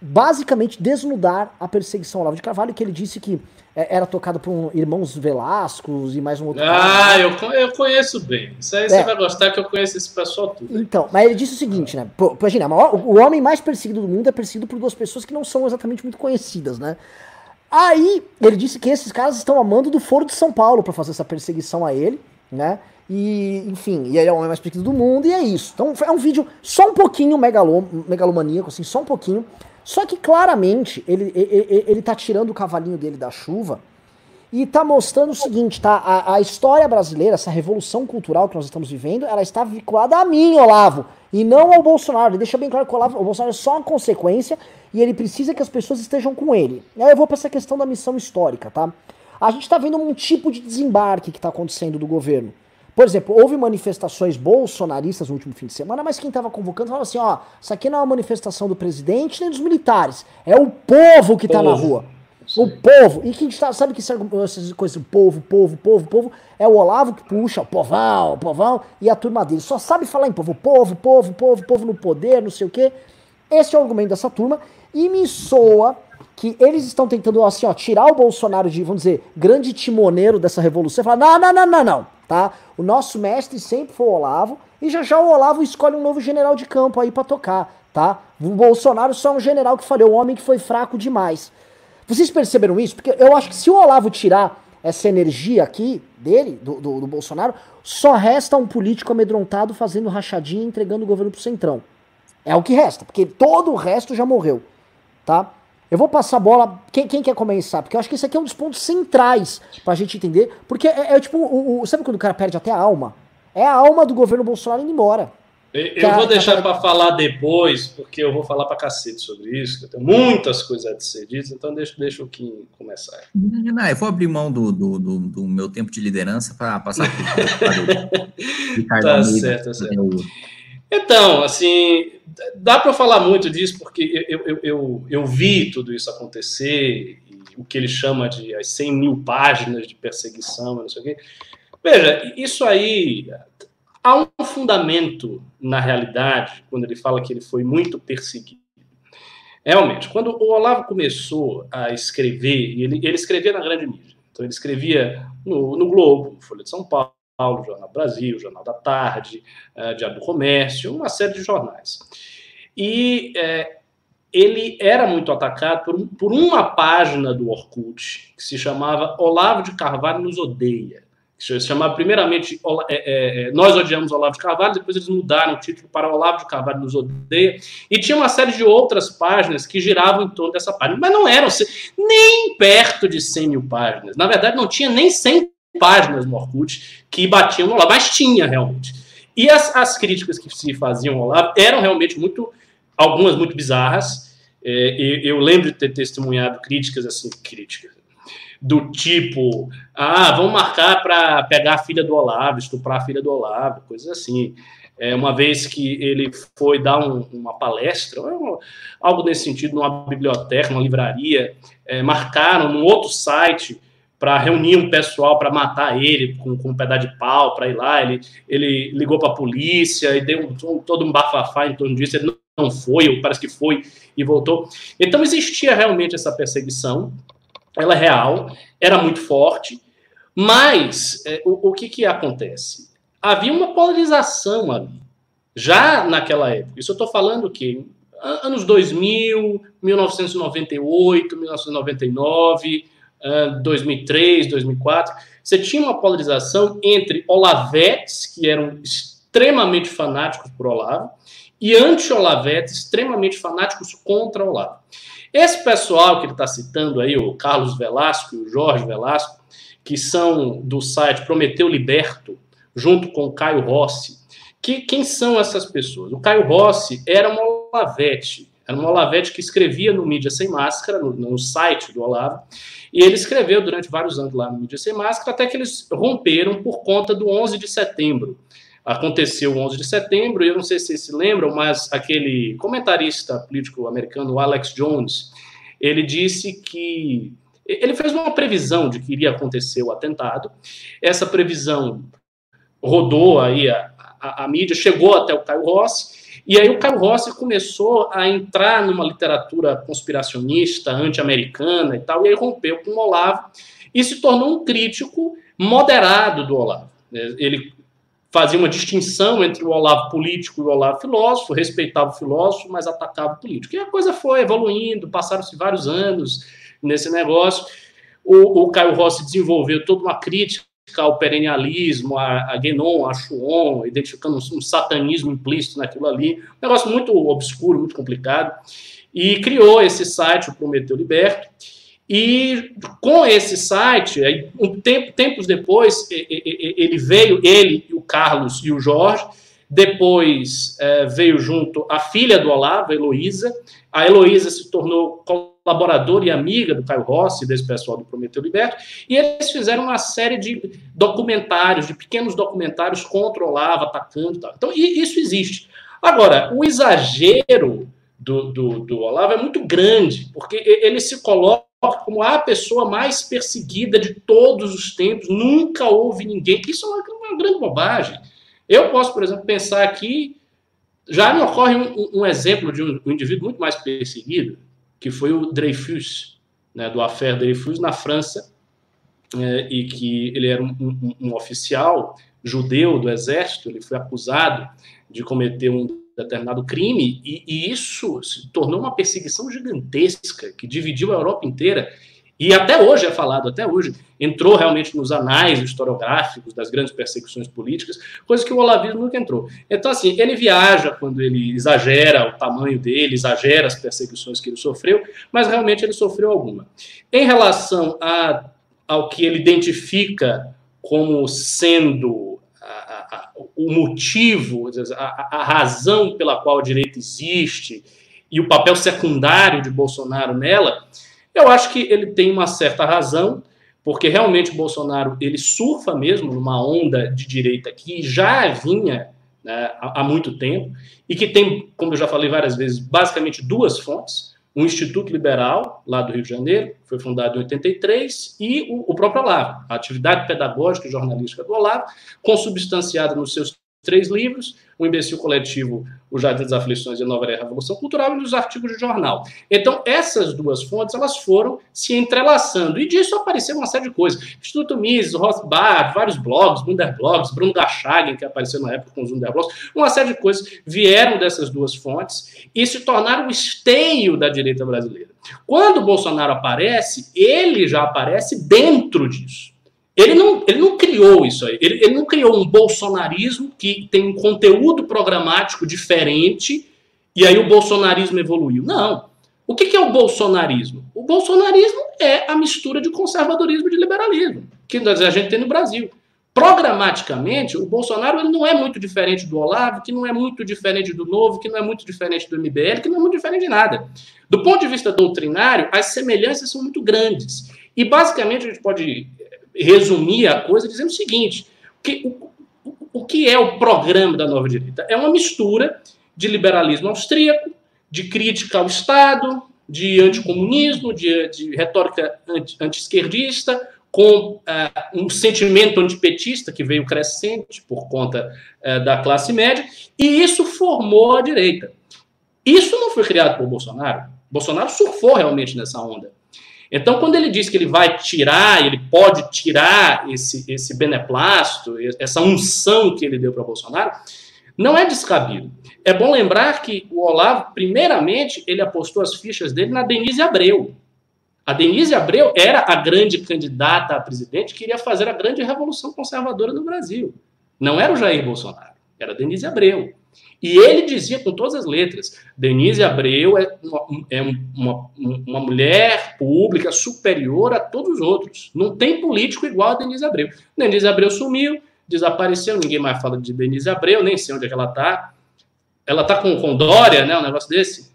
basicamente desnudar a perseguição ao Lavo de Carvalho, que ele disse que é, era tocado por um irmãos Velascos e mais um outro. Ah, eu, eu conheço bem. Isso aí é. você vai gostar que eu conheço esse pessoal tudo. Então, mas ele disse o seguinte, né? Pô, imagina, o homem mais perseguido do mundo é perseguido por duas pessoas que não são exatamente muito conhecidas, né? Aí ele disse que esses caras estão amando do Foro de São Paulo para fazer essa perseguição a ele, né? E, enfim, e ele é o homem mais pequeno do mundo, e é isso. Então é um vídeo só um pouquinho megalom, megalomaníaco, assim, só um pouquinho. Só que claramente ele, ele, ele tá tirando o cavalinho dele da chuva e tá mostrando o seguinte, tá? A, a, história brasileira, essa revolução cultural que nós estamos vivendo, ela está vinculada a mim, Olavo, e não ao Bolsonaro. Ele deixa bem claro que o, Olavo, o Bolsonaro é só uma consequência e ele precisa que as pessoas estejam com ele. Aí eu vou para essa questão da missão histórica, tá? A gente está vendo um tipo de desembarque que está acontecendo do governo. Por exemplo, houve manifestações bolsonaristas no último fim de semana, mas quem estava convocando falava assim: ó, isso aqui não é uma manifestação do presidente nem dos militares, é o povo que está na rua. O povo. E quem tá, sabe que essas coisas, povo, povo, povo, povo, é o Olavo que puxa, o povão, o povão, e a turma dele. Só sabe falar em povo, povo, povo, povo, povo no poder, não sei o quê. Esse é o argumento dessa turma. E me soa que eles estão tentando, assim, ó, tirar o Bolsonaro de, vamos dizer, grande timoneiro dessa revolução e falar: não, não, não, não, não, tá? O nosso mestre sempre foi o Olavo, e já já o Olavo escolhe um novo general de campo aí para tocar, tá? O Bolsonaro só é um general que falhou, um homem que foi fraco demais. Vocês perceberam isso? Porque eu acho que se o Olavo tirar essa energia aqui dele, do, do, do Bolsonaro, só resta um político amedrontado fazendo rachadinha e entregando o governo pro Centrão. É o que resta, porque todo o resto já morreu, tá? Eu vou passar a bola. Quem, quem, quer começar? Porque eu acho que esse aqui é um dos pontos centrais pra gente entender. Porque é, é tipo, o, o, sabe quando o cara perde até a alma? É a alma do governo Bolsonaro indo embora. Eu, vou deixar para falar depois, porque eu vou falar para cacete sobre isso, eu tenho muitas coisas a ser ditas, então deixa, deixa o Kim começar. Não, eu vou abrir mão do, do, do, do meu tempo de liderança para passar para o Ricardo tá Almeida, certo, tá certo. Então, assim, dá para falar muito disso, porque eu, eu, eu, eu vi tudo isso acontecer, o que ele chama de as 100 mil páginas de perseguição, não sei o quê. Veja, isso aí Há um fundamento na realidade, quando ele fala que ele foi muito perseguido. Realmente, quando o Olavo começou a escrever, ele, ele escrevia na grande mídia. Então, ele escrevia no, no Globo, no Folha de São Paulo, Jornal Brasil, Jornal da Tarde, uh, Diário do Comércio, uma série de jornais. E é, ele era muito atacado por, por uma página do Orkut, que se chamava Olavo de Carvalho nos odeia se chamava primeiramente é, é, é, Nós Odiamos Olavo de Carvalho, depois eles mudaram o título para Olavo de Carvalho nos odeia, e tinha uma série de outras páginas que giravam em torno dessa página, mas não eram nem perto de 100 mil páginas. Na verdade, não tinha nem 100 páginas no Orkut que batiam no Olavo, mas tinha realmente. E as, as críticas que se faziam ao Olavo eram realmente muito, algumas muito bizarras. É, eu lembro de ter testemunhado críticas assim, críticas do tipo, ah, vamos marcar para pegar a filha do Olavo, estuprar a filha do Olavo, coisas assim. É, uma vez que ele foi dar um, uma palestra, algo nesse sentido, numa biblioteca, numa livraria, é, marcaram num outro site para reunir um pessoal para matar ele com, com, um pedaço de pau para ir lá. Ele, ele ligou para a polícia e deu um, todo um bafafá em torno disso. Ele não, não foi, ou parece que foi e voltou. Então existia realmente essa perseguição ela é real, era muito forte, mas é, o, o que, que acontece? Havia uma polarização ali, já naquela época. Isso eu estou falando que anos 2000, 1998, 1999, 2003, 2004, você tinha uma polarização entre olavetes, que eram extremamente fanáticos por Olavo, e anti-olavetes, extremamente fanáticos contra Olavo. Esse pessoal que ele está citando aí, o Carlos Velasco e o Jorge Velasco, que são do site Prometeu Liberto, junto com o Caio Rossi, que, quem são essas pessoas? O Caio Rossi era uma Olavete, era uma Olavete que escrevia no Mídia Sem Máscara, no, no site do Olavo, e ele escreveu durante vários anos lá no Mídia Sem Máscara, até que eles romperam por conta do 11 de setembro, aconteceu o 11 de setembro, e eu não sei se vocês se lembram, mas aquele comentarista político americano, Alex Jones, ele disse que ele fez uma previsão de que iria acontecer o atentado. Essa previsão rodou aí a, a, a mídia, chegou até o Caio Rossi, e aí o Caio Rossi começou a entrar numa literatura conspiracionista, anti-americana e tal, e aí rompeu com o Olavo e se tornou um crítico moderado do Olavo. Ele fazia uma distinção entre o Olavo político e o Olavo filósofo, respeitava o filósofo, mas atacava o político. E a coisa foi evoluindo, passaram-se vários anos nesse negócio. O, o, Caio Rossi desenvolveu toda uma crítica ao perennialismo, a, a Guénon, a Chuon, identificando um, um satanismo implícito naquilo ali. Um negócio muito obscuro, muito complicado. E criou esse site, o Prometeu Liberto, e com esse site, um tempo, tempos depois, ele veio, ele, o Carlos e o Jorge. Depois é, veio junto a filha do Olavo, a Heloísa. A Heloísa se tornou colaboradora e amiga do Caio Rossi, desse pessoal do Prometeu Liberto. E eles fizeram uma série de documentários, de pequenos documentários contra o Olavo, atacando e tal. Então, isso existe. Agora, o exagero do, do, do Olavo é muito grande, porque ele se coloca como a pessoa mais perseguida de todos os tempos, nunca houve ninguém. Isso é uma, uma grande bobagem. Eu posso, por exemplo, pensar aqui, já me ocorre um, um exemplo de um, um, indivíduo muito mais perseguido, que foi o Dreyfus, né, do Affaire Dreyfus, na França, é, e que ele era um, um oficial judeu do exército, ele foi acusado de cometer um determinado crime, e, e, isso se tornou uma perseguição gigantesca que dividiu a Europa inteira. E até hoje é falado, até hoje, entrou realmente nos anais historiográficos das grandes perseguições políticas, coisa que o olavismo nunca entrou. Então, assim, ele viaja quando ele exagera o tamanho dele, exagera as perseguições que ele sofreu, mas realmente ele sofreu alguma. Em relação a, ao que ele identifica como sendo a, a, o motivo, a, razão pela qual a direita existe e o papel secundário de Bolsonaro nela, eu acho que ele tem uma certa razão, porque realmente Bolsonaro ele surfa mesmo numa onda de direita que já vinha né, há muito tempo e que tem, como eu já falei várias vezes, basicamente duas fontes um Instituto Liberal, lá do Rio de Janeiro, foi fundado em 83, e o, o próprio Olavo, a atividade pedagógica e jornalística do Olavo, consubstanciada nos seus três livros, O Imbecil Coletivo, O Jardim das Aflições e a Nova Revolução Cultural, e nos artigos de jornal. Então, essas duas fontes, elas foram se entrelaçando, e disso apareceu uma série de coisas. Instituto Mises, Rothbard, vários blogs, Blogs, Bruno Gachagin, que apareceu na época com os Blogs, uma série de coisas vieram dessas duas fontes e se tornaram o esteio da direita brasileira. Quando o Bolsonaro aparece, ele já aparece dentro disso. Ele não, ele não criou isso aí. Ele, ele não criou um bolsonarismo que tem um conteúdo programático diferente e aí o bolsonarismo evoluiu. Não. O que, que é o bolsonarismo? O bolsonarismo é a mistura de conservadorismo e de liberalismo, que a gente tem no Brasil. Programaticamente, o Bolsonaro ele não é muito diferente do Olavo, que não é muito diferente do Novo, que não é muito diferente do MBL, que não é muito diferente de nada. Do ponto de vista doutrinário, as semelhanças são muito grandes. E basicamente a gente pode resumir a coisa dizendo o seguinte: que, o, o que é o programa da nova direita? É uma mistura de liberalismo austríaco, de crítica ao Estado, de anticomunismo, de, de retórica anti-esquerdista, anti com uh, um sentimento antipetista que veio crescente por conta uh, da classe média, e isso formou a direita. Isso não foi criado por Bolsonaro. Bolsonaro surfou realmente nessa onda. Então, quando ele diz que ele vai tirar, ele pode tirar esse, esse beneplácito, essa unção que ele deu para Bolsonaro, não é descabido. É bom lembrar que o Olavo, primeiramente, ele apostou as fichas dele na Denise Abreu. A Denise Abreu era a grande candidata a presidente que iria fazer a grande revolução conservadora no Brasil. Não era o Jair Bolsonaro, era a Denise Abreu. E ele dizia com todas as letras: Denise Abreu é uma, é uma, uma mulher pública superior a todos os outros. Não tem político igual a Denise Abreu. Denise Abreu sumiu, desapareceu, ninguém mais fala de Denise Abreu, nem sei onde é que ela está. Ela está com, com Dória, né? Um negócio desse.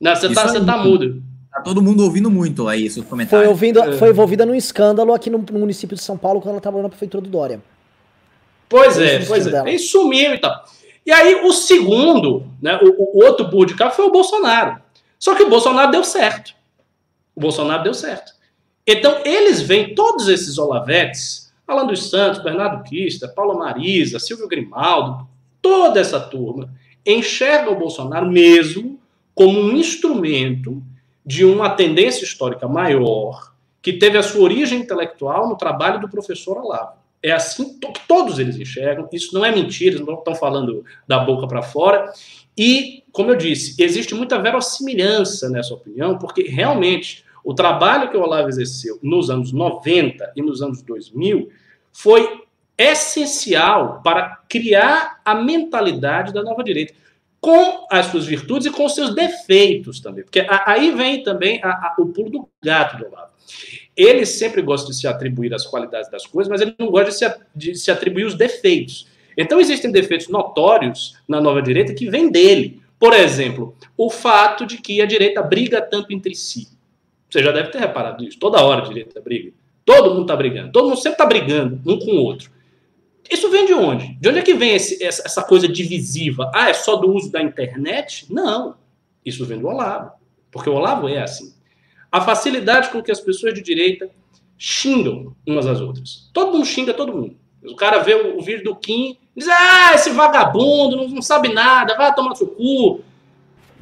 Não, você está tá mudo. Tá todo mundo ouvindo muito aí seus comentários. Foi, ouvindo, é. foi envolvida num escândalo aqui no, no, município de São Paulo quando ela estava na prefeitura do Dória. Pois é, pois é. E sumiu e tal. E aí o segundo, né, o, o outro burro de carro foi o Bolsonaro. Só que o Bolsonaro deu certo. O Bolsonaro deu certo. Então eles veem todos esses olavetes, Alan dos Santos, Bernardo Quista, Paula Marisa, Silvio Grimaldo, toda essa turma enxerga o Bolsonaro mesmo como um instrumento de uma tendência histórica maior que teve a sua origem intelectual no trabalho do professor Olavo. É assim que todos eles enxergam. Isso não é mentira, eles não estão falando da boca para fora. E, como eu disse, existe muita verossimilhança nessa opinião, porque realmente o trabalho que o Olavo exerceu nos anos 90 e nos anos 2000 foi essencial para criar a mentalidade da nova direita, com as suas virtudes e com os seus defeitos também. Porque aí vem também a, a, o pulo do gato do Olavo ele sempre gosta de se atribuir as qualidades das coisas, mas ele não gosta de se, de se atribuir os defeitos. Então, existem defeitos notórios na nova direita que vêm dele. Por exemplo, o fato de que a direita briga tanto entre si. Você já deve ter reparado isso. Toda hora a direita briga. Todo mundo está brigando. Todo mundo sempre está brigando um com o outro. Isso vem de onde? De onde é que vem esse, essa coisa divisiva? Ah, é só do uso da internet? Não. Isso vem do Olavo. Porque o Olavo é assim a facilidade com que as pessoas de direita xingam umas às outras. Todo mundo xinga todo mundo. O cara vê o, o vídeo do Kim diz: Ah, esse vagabundo não, não sabe nada, vai tomar seu cu.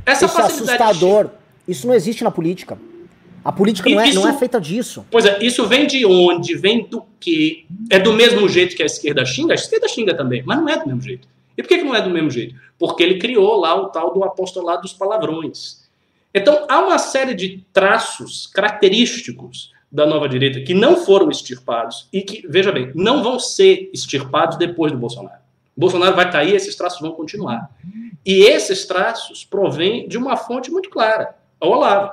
Essa Isso é assustador. Isso não existe na política. A política não é, isso, não é feita disso. Pois é, isso vem de onde? Vem do quê? É do mesmo jeito que a esquerda xinga? A esquerda xinga também, mas não é do mesmo jeito. E por que, que não é do mesmo jeito? Porque ele criou lá o tal do apostolado dos palavrões. Então, há uma série de traços característicos da nova direita que não foram extirpados e que, veja bem, não vão ser extirpados depois do Bolsonaro. O Bolsonaro vai cair, esses traços vão continuar. E esses traços provêm de uma fonte muito clara, o Olavo.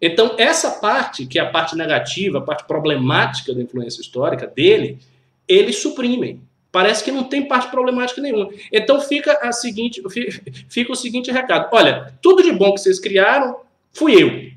Então, essa parte, que é a parte negativa, a parte problemática da influência histórica dele, eles suprimem. Parece que não tem parte problemática nenhuma. Então fica a seguinte, fica o seguinte recado: olha, tudo de bom que vocês criaram fui eu.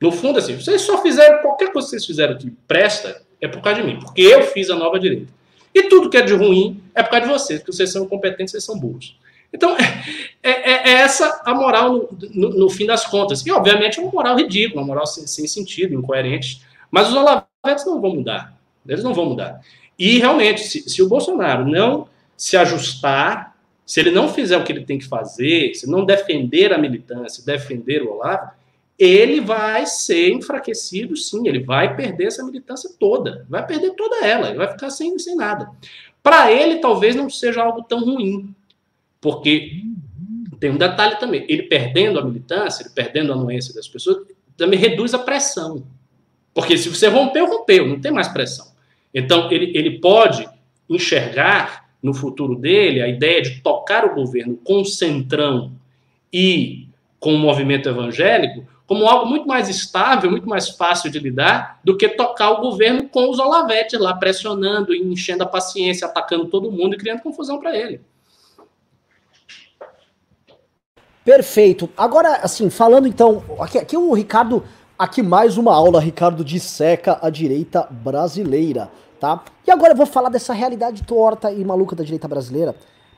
No fundo, assim, vocês só fizeram qualquer coisa que vocês fizeram que presta é por causa de mim, porque eu fiz a nova direita. E tudo que é de ruim é por causa de vocês, porque vocês são incompetentes, vocês são burros. Então, é, é, é essa a moral no, no, no, fim das contas. E, obviamente, é uma moral ridícula, uma moral sem, sem sentido, incoerente. Mas os olavetes não vão mudar. Eles não vão mudar. E, realmente, se, se o Bolsonaro não se ajustar, se ele não fizer o que ele tem que fazer, se não defender a militância, defender o Olavo, ele vai ser enfraquecido, sim, ele vai perder essa militância toda, vai perder toda ela, ele vai ficar sem, sem nada. Para ele, talvez não seja algo tão ruim, porque tem um detalhe também, ele perdendo a militância, ele perdendo a anuência das pessoas, também reduz a pressão. Porque se você rompeu, rompeu, não tem mais pressão. Então, ele, ele pode enxergar no futuro dele a ideia de tocar o governo com centrão e com o movimento evangélico como algo muito mais estável, muito mais fácil de lidar do que tocar o governo com os olavetes lá pressionando, enchendo a paciência, atacando todo mundo e criando confusão para ele. Perfeito. Agora, assim, falando então, aqui, aqui o Ricardo, aqui mais uma aula, Ricardo disseca a direita brasileira, tá? E agora eu vou falar dessa realidade torta e maluca da direita brasileira,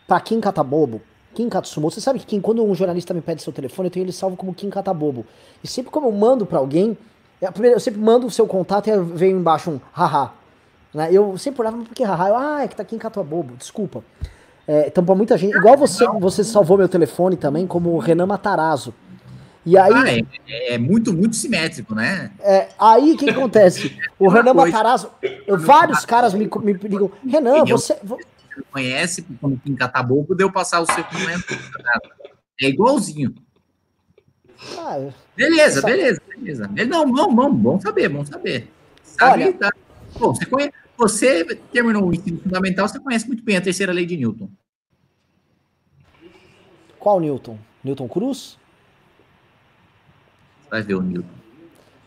para quem cata bobo, Kim Katsumoto. Você sabe que quando um jornalista me pede seu telefone, eu tenho ele salvo como Kim Katabobo. E sempre como eu mando para alguém, eu sempre mando o seu contato e vem embaixo um haha. Né? Eu sempre olhava, por que haha? Eu, ah, é que tá Kim Katabobo, desculpa. É, então, pra muita gente, igual você, você salvou meu telefone também, como Renan Matarazzo. E aí, ah, é, é, muito, muito simétrico, né? É, aí o que acontece? O Renan Matarazzo, vários caras me, me ligam, Renan, você, conhece, quando tem cataboco, deu passar o seu momento. É igualzinho. Ah, beleza, beleza, beleza. Não, não, não, bom saber, bom saber. Sabe, Olha, tá. Bom, você, conhece, você terminou o ensino fundamental, você conhece muito bem a terceira lei de Newton. Qual Newton? Newton Cruz? Vai ver o Newton.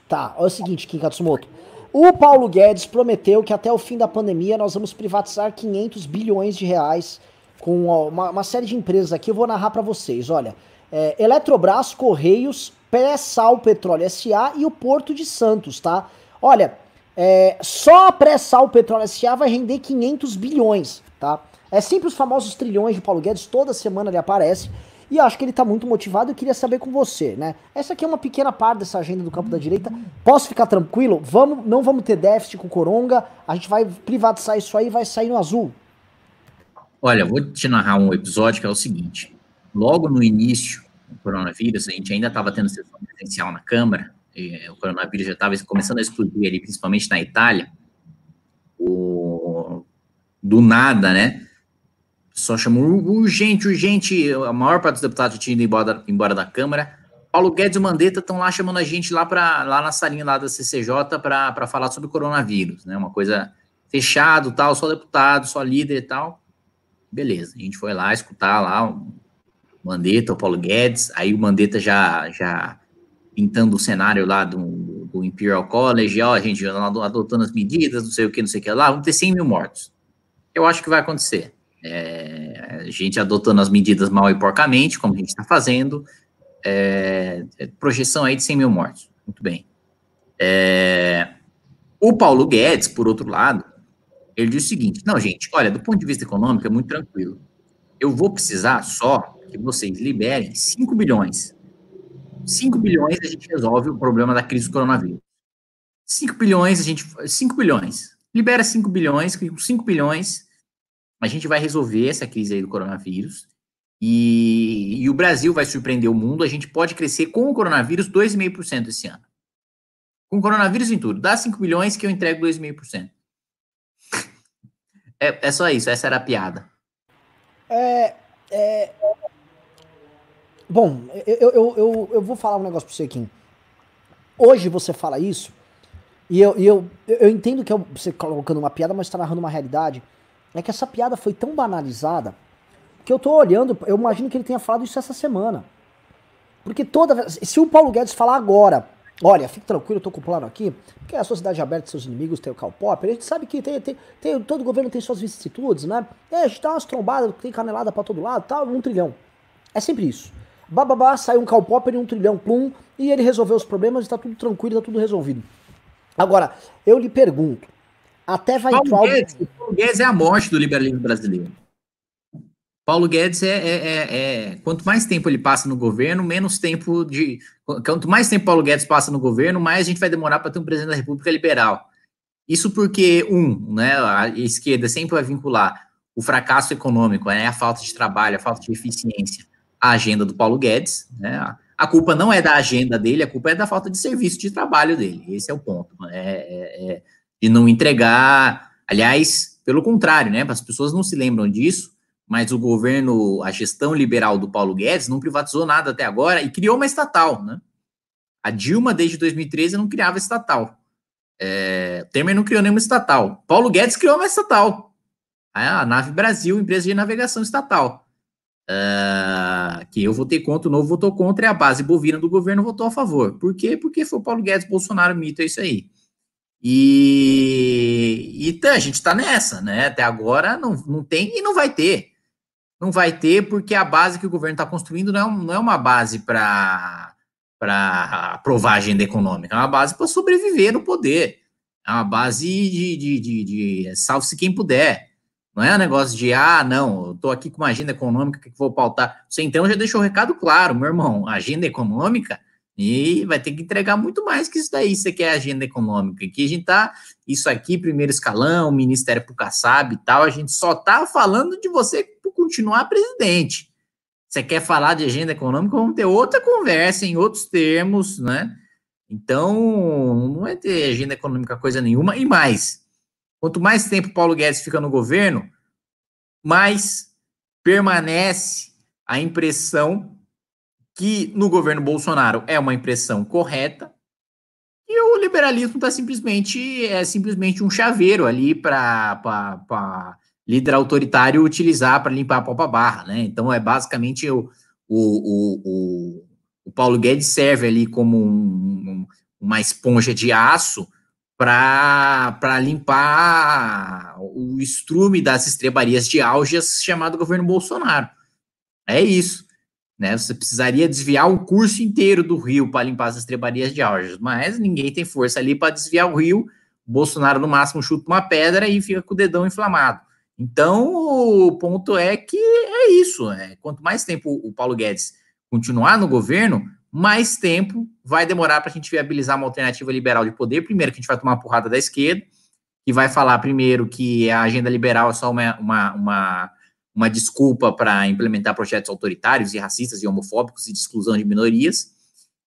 Tá, é o seguinte, Kim Katsumoto. O Paulo Guedes prometeu que até o fim da pandemia nós vamos privatizar 500 bilhões de reais com uma, uma série de empresas aqui. Eu vou narrar para vocês. Olha, é, Eletrobras, Correios, Pré-Sal Petróleo SA e o Porto de Santos, tá? Olha, é, só a Pré-Sal Petróleo SA vai render 500 bilhões, tá? É sempre os famosos trilhões de Paulo Guedes, toda semana ele aparece. E acho que ele está muito motivado. Eu queria saber com você, né? Essa aqui é uma pequena parte dessa agenda do campo da direita. Posso ficar tranquilo? Vamos, não vamos ter déficit com Coronga. A gente vai privatizar isso aí e vai sair no azul. Olha, vou te narrar um episódio que é o seguinte. Logo no início do coronavírus, a gente ainda estava tendo sessão presencial na Câmara. o coronavírus já estava começando a explodir ali, principalmente na Itália. O, do nada, né? Só chamou urgente, urgente. A maior parte dos deputados tinha ido embora, embora da Câmara. Paulo Guedes e o Mandetta estão lá chamando a gente lá, pra, lá na salinha lá da CCJ para falar sobre o coronavírus, né? Uma coisa fechado, tal, só deputado, só líder e tal. Beleza, a gente foi lá escutar lá o Mandetta, o Paulo Guedes, aí o Mandetta já, já pintando o cenário lá do, do Imperial College, ó, a gente adotando as medidas, não sei o que, não sei o que lá, vamos ter 100 mil mortos. Eu acho que vai acontecer. É, a gente adotando as medidas mal e porcamente, como a gente está fazendo, é, é, projeção aí de 100 mil mortos. Muito bem. É, o Paulo Guedes, por outro lado, ele diz o seguinte: não, gente, olha, do ponto de vista econômico é muito tranquilo. Eu vou precisar só que vocês liberem 5 bilhões. 5 bilhões a gente resolve o problema da crise do coronavírus. 5 bilhões, a gente. 5 bilhões. Libera 5 bilhões, com 5 bilhões a gente vai resolver essa crise aí do coronavírus e, e o Brasil vai surpreender o mundo. A gente pode crescer com o coronavírus 2,5% esse ano. Com o coronavírus em tudo. Dá 5 bilhões que eu entrego 2,5%. É, é só isso, essa era a piada. É, É... Bom, eu, eu, eu, eu vou falar um negócio pra você aqui. Hoje você fala isso, e eu, eu, eu entendo que eu, você colocando uma piada, mas está narrando uma realidade. É que essa piada foi tão banalizada que eu tô olhando, eu imagino que ele tenha falado isso essa semana. Porque toda vez. Se o Paulo Guedes falar agora, olha, fique tranquilo, eu tô com o plano aqui, porque a sociedade aberta de seus inimigos tem o Karl a gente sabe que tem, tem, tem, todo governo tem suas vicissitudes, né? É, a gente dá umas trombadas, tem canelada pra todo lado tal, um trilhão. É sempre isso. Bababá, saiu um Karl e um trilhão, plum, e ele resolveu os problemas e tá tudo tranquilo, tá tudo resolvido. Agora, eu lhe pergunto, até vai Paulo Guedes, Paulo Guedes é a morte do liberalismo brasileiro. Paulo Guedes é, é, é, é, Quanto mais tempo ele passa no governo, menos tempo de. Quanto mais tempo Paulo Guedes passa no governo, mais a gente vai demorar para ter um presidente da República liberal. Isso porque, um, né, a esquerda sempre vai vincular o fracasso econômico, né, a falta de trabalho, a falta de eficiência, à agenda do Paulo Guedes. Né, a culpa não é da agenda dele, a culpa é da falta de serviço de trabalho dele. Esse é o ponto. Né, é, é, é de não entregar. Aliás, pelo contrário, né, as pessoas não se lembram disso mas o governo, a gestão liberal do Paulo Guedes não privatizou nada até agora e criou uma estatal, né? A Dilma, desde 2013, não criava estatal. É, Temer não criou nenhuma estatal. Paulo Guedes criou uma estatal. A Nave Brasil, empresa de navegação estatal. É, que eu votei contra, o novo votou contra e a base bovina do governo votou a favor. Por quê? Porque foi o Paulo Guedes, Bolsonaro, mito, é isso aí. E, e tá, a gente está nessa, né? Até agora não, não tem e não vai ter não vai ter, porque a base que o governo está construindo não é, não é uma base para aprovar a agenda econômica, é uma base para sobreviver no poder. É uma base de, de, de, de salve-se quem puder. Não é um negócio de, ah, não, eu estou aqui com uma agenda econômica que vou pautar. Você então já deixou o recado claro, meu irmão, agenda econômica e vai ter que entregar muito mais que isso daí, você quer agenda econômica. Aqui a gente tá, isso aqui, primeiro escalão, Ministério pro Kassab e tal, a gente só tá falando de você continuar presidente. Você quer falar de agenda econômica, vamos ter outra conversa em outros termos, né? Então, não vai ter agenda econômica coisa nenhuma. E mais, quanto mais tempo Paulo Guedes fica no governo, mais permanece a impressão que no governo Bolsonaro é uma impressão correta e o liberalismo está simplesmente é simplesmente um chaveiro ali para líder autoritário utilizar para limpar a própria barra, né? Então é basicamente o, o, o, o, Paulo Guedes serve ali como um, uma esponja de aço para limpar o estrume das estrebarias de algas chamado governo Bolsonaro. É isso. Né? Você precisaria desviar um curso inteiro do rio para limpar as estrebarias de algas, mas ninguém tem força ali para desviar o rio. Bolsonaro, no máximo, chuta uma pedra e fica com o dedão inflamado. Então, o ponto é que é isso. É, quanto mais tempo o Paulo Guedes continuar no governo, mais tempo vai demorar para a gente viabilizar uma alternativa liberal de poder. Primeiro, que a gente vai tomar uma porrada da esquerda, que vai falar primeiro que a agenda liberal é só uma, uma, uma, uma desculpa para implementar projetos autoritários e racistas e homofóbicos e de exclusão de minorias,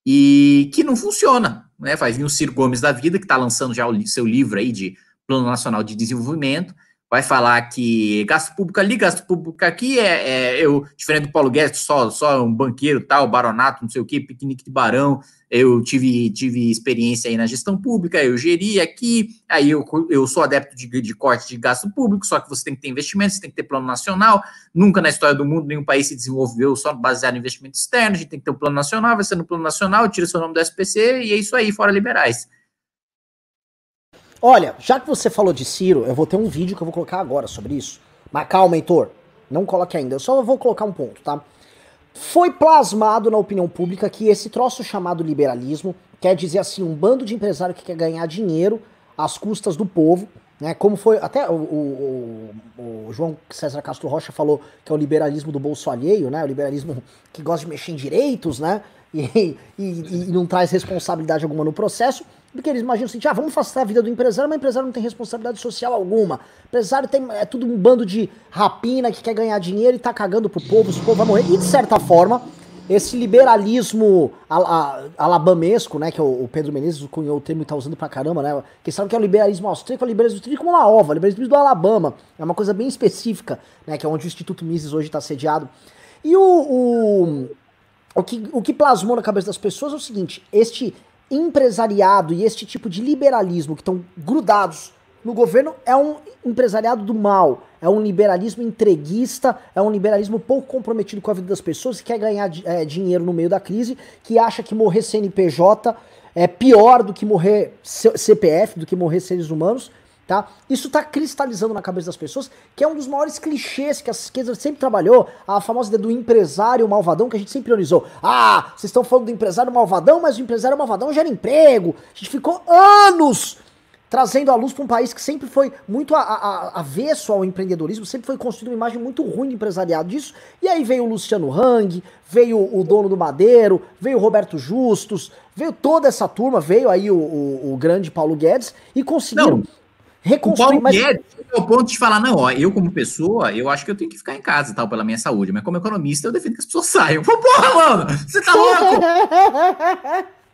e que não funciona. Né? Vai vir o Ciro Gomes da vida, que está lançando já o seu livro aí de Plano Nacional de Desenvolvimento, vai falar que gasto público ali, gasto público aqui, é, é eu, diferente do Paulo Guedes, só, só um banqueiro, tal, baronato, não sei o que, piquenique de barão, eu tive, tive experiência aí na gestão pública, eu geri aqui, aí eu, eu sou adepto de, de corte de gasto público, só que você tem que ter investimento, você tem que ter plano nacional, nunca na história do mundo nenhum país se desenvolveu só baseado em investimento externo, a gente tem que ter um plano nacional, vai ser no plano nacional, tira seu nome do SPC, e é isso aí, fora liberais. Olha, já que você falou de Ciro, eu vou ter um vídeo que eu vou colocar agora sobre isso. Mas calma, Heitor. Não coloque ainda. Eu só vou colocar um ponto, tá? Foi plasmado na opinião pública que esse troço chamado liberalismo quer dizer assim, um bando de empresário que quer ganhar dinheiro às custas do povo, né? Como foi. Até o, o, o, João César Castro Rocha falou que é o liberalismo do bolso alheio, né? O liberalismo que gosta de mexer em direitos, né? E, e, e não traz responsabilidade alguma no processo. Porque eles imaginam assim, ah, vamos facilitar a vida do empresário, mas o empresário não tem responsabilidade social alguma. O empresário tem, é tudo um bando de rapina que quer ganhar dinheiro e tá cagando pro povo, se o povo vai morrer. E de certa forma, esse liberalismo alabamesco, né, que o, Pedro Menezes cunhou o termo e tá usando pra caramba, né, que sabe que é o liberalismo austríaco, é o liberalismo austríaco como uma ova, o liberalismo do Alabama, é uma coisa bem específica, né, que é onde o Instituto Mises hoje está sediado. E o, o, o, que, o que plasmou na cabeça das pessoas é o seguinte, este empresariado e este tipo de liberalismo que estão grudados no governo é um empresariado do mal, é um liberalismo entreguista, é um liberalismo pouco comprometido com a vida das pessoas, que quer ganhar é, dinheiro no meio da crise, que acha que morrer CNPJ é pior do que morrer CPF, do que morrer seres humanos, tá? Isso está cristalizando na cabeça das pessoas, que é um dos maiores clichês que a esquerda sempre trabalhou, a famosa ideia do empresário malvadão que a gente sempre priorizou. Ah, vocês estão falando do empresário malvadão, mas o empresário malvadão gera emprego. A gente ficou anos trazendo a luz para um país que sempre foi muito a, a, avesso ao empreendedorismo, sempre foi construído uma imagem muito ruim de empresariado disso. E aí veio o Luciano Hang, veio o dono do Madeiro, veio o Roberto Justus, veio toda essa turma, veio aí o, o, o grande Paulo Guedes e conseguiram Não. Reconstruir. O Paulo Guedes é o ponto de falar, não, ó, eu como pessoa, eu acho que eu tenho que ficar em casa tal, pela minha saúde, mas como economista eu defendo que as pessoas saiam. Pô, porra, mano, você tá louco?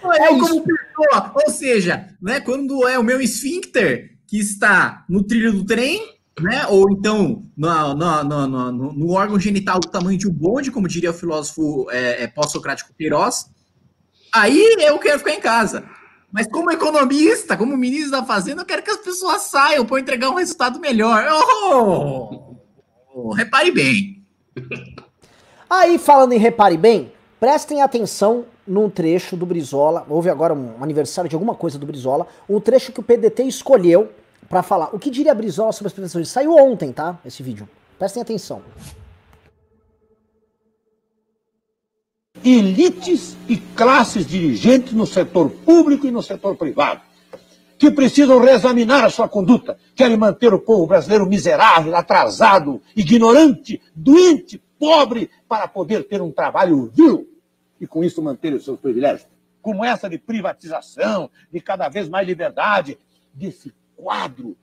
É eu como pessoa, ou seja, né, quando é o meu esfíncter que está no trilho do trem, né, ou então no, no, no, no, órgão genital do tamanho de um bonde, como diria o filósofo é, é, pós-socrático Queiroz, aí eu quero ficar em casa. Mas como economista, como ministro da Fazenda, eu quero que as pessoas saiam para entregar um resultado melhor. Oh, oh, repare bem. Aí, falando em repare bem, prestem atenção num trecho do Brizola, houve agora um aniversário de alguma coisa do Brizola, um trecho que o PDT escolheu para falar. O que diria Brizola sobre as prestações? Saiu ontem, tá? Esse vídeo. Prestem atenção. Elites e classes dirigentes no setor público e no setor privado, que precisam reexaminar a sua conduta, querem manter o povo brasileiro miserável, atrasado, ignorante, doente, pobre, para poder ter um trabalho vil e com isso manter os seus privilégios, como essa de privatização, de cada vez mais liberdade, desse quadro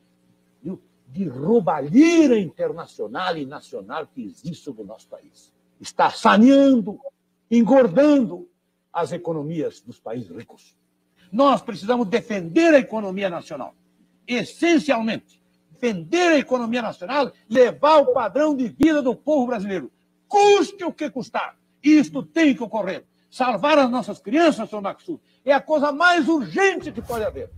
viu, de roubalheira internacional e nacional que existe sobre o nosso país. Está saneando, engordando as economias dos países ricos. Nós precisamos defender a economia nacional, essencialmente. Defender a economia nacional, levar o padrão de vida do povo brasileiro, custe o que custar. Isto tem que ocorrer. Salvar as nossas crianças, senhor Maxu, é a coisa mais urgente que pode haver.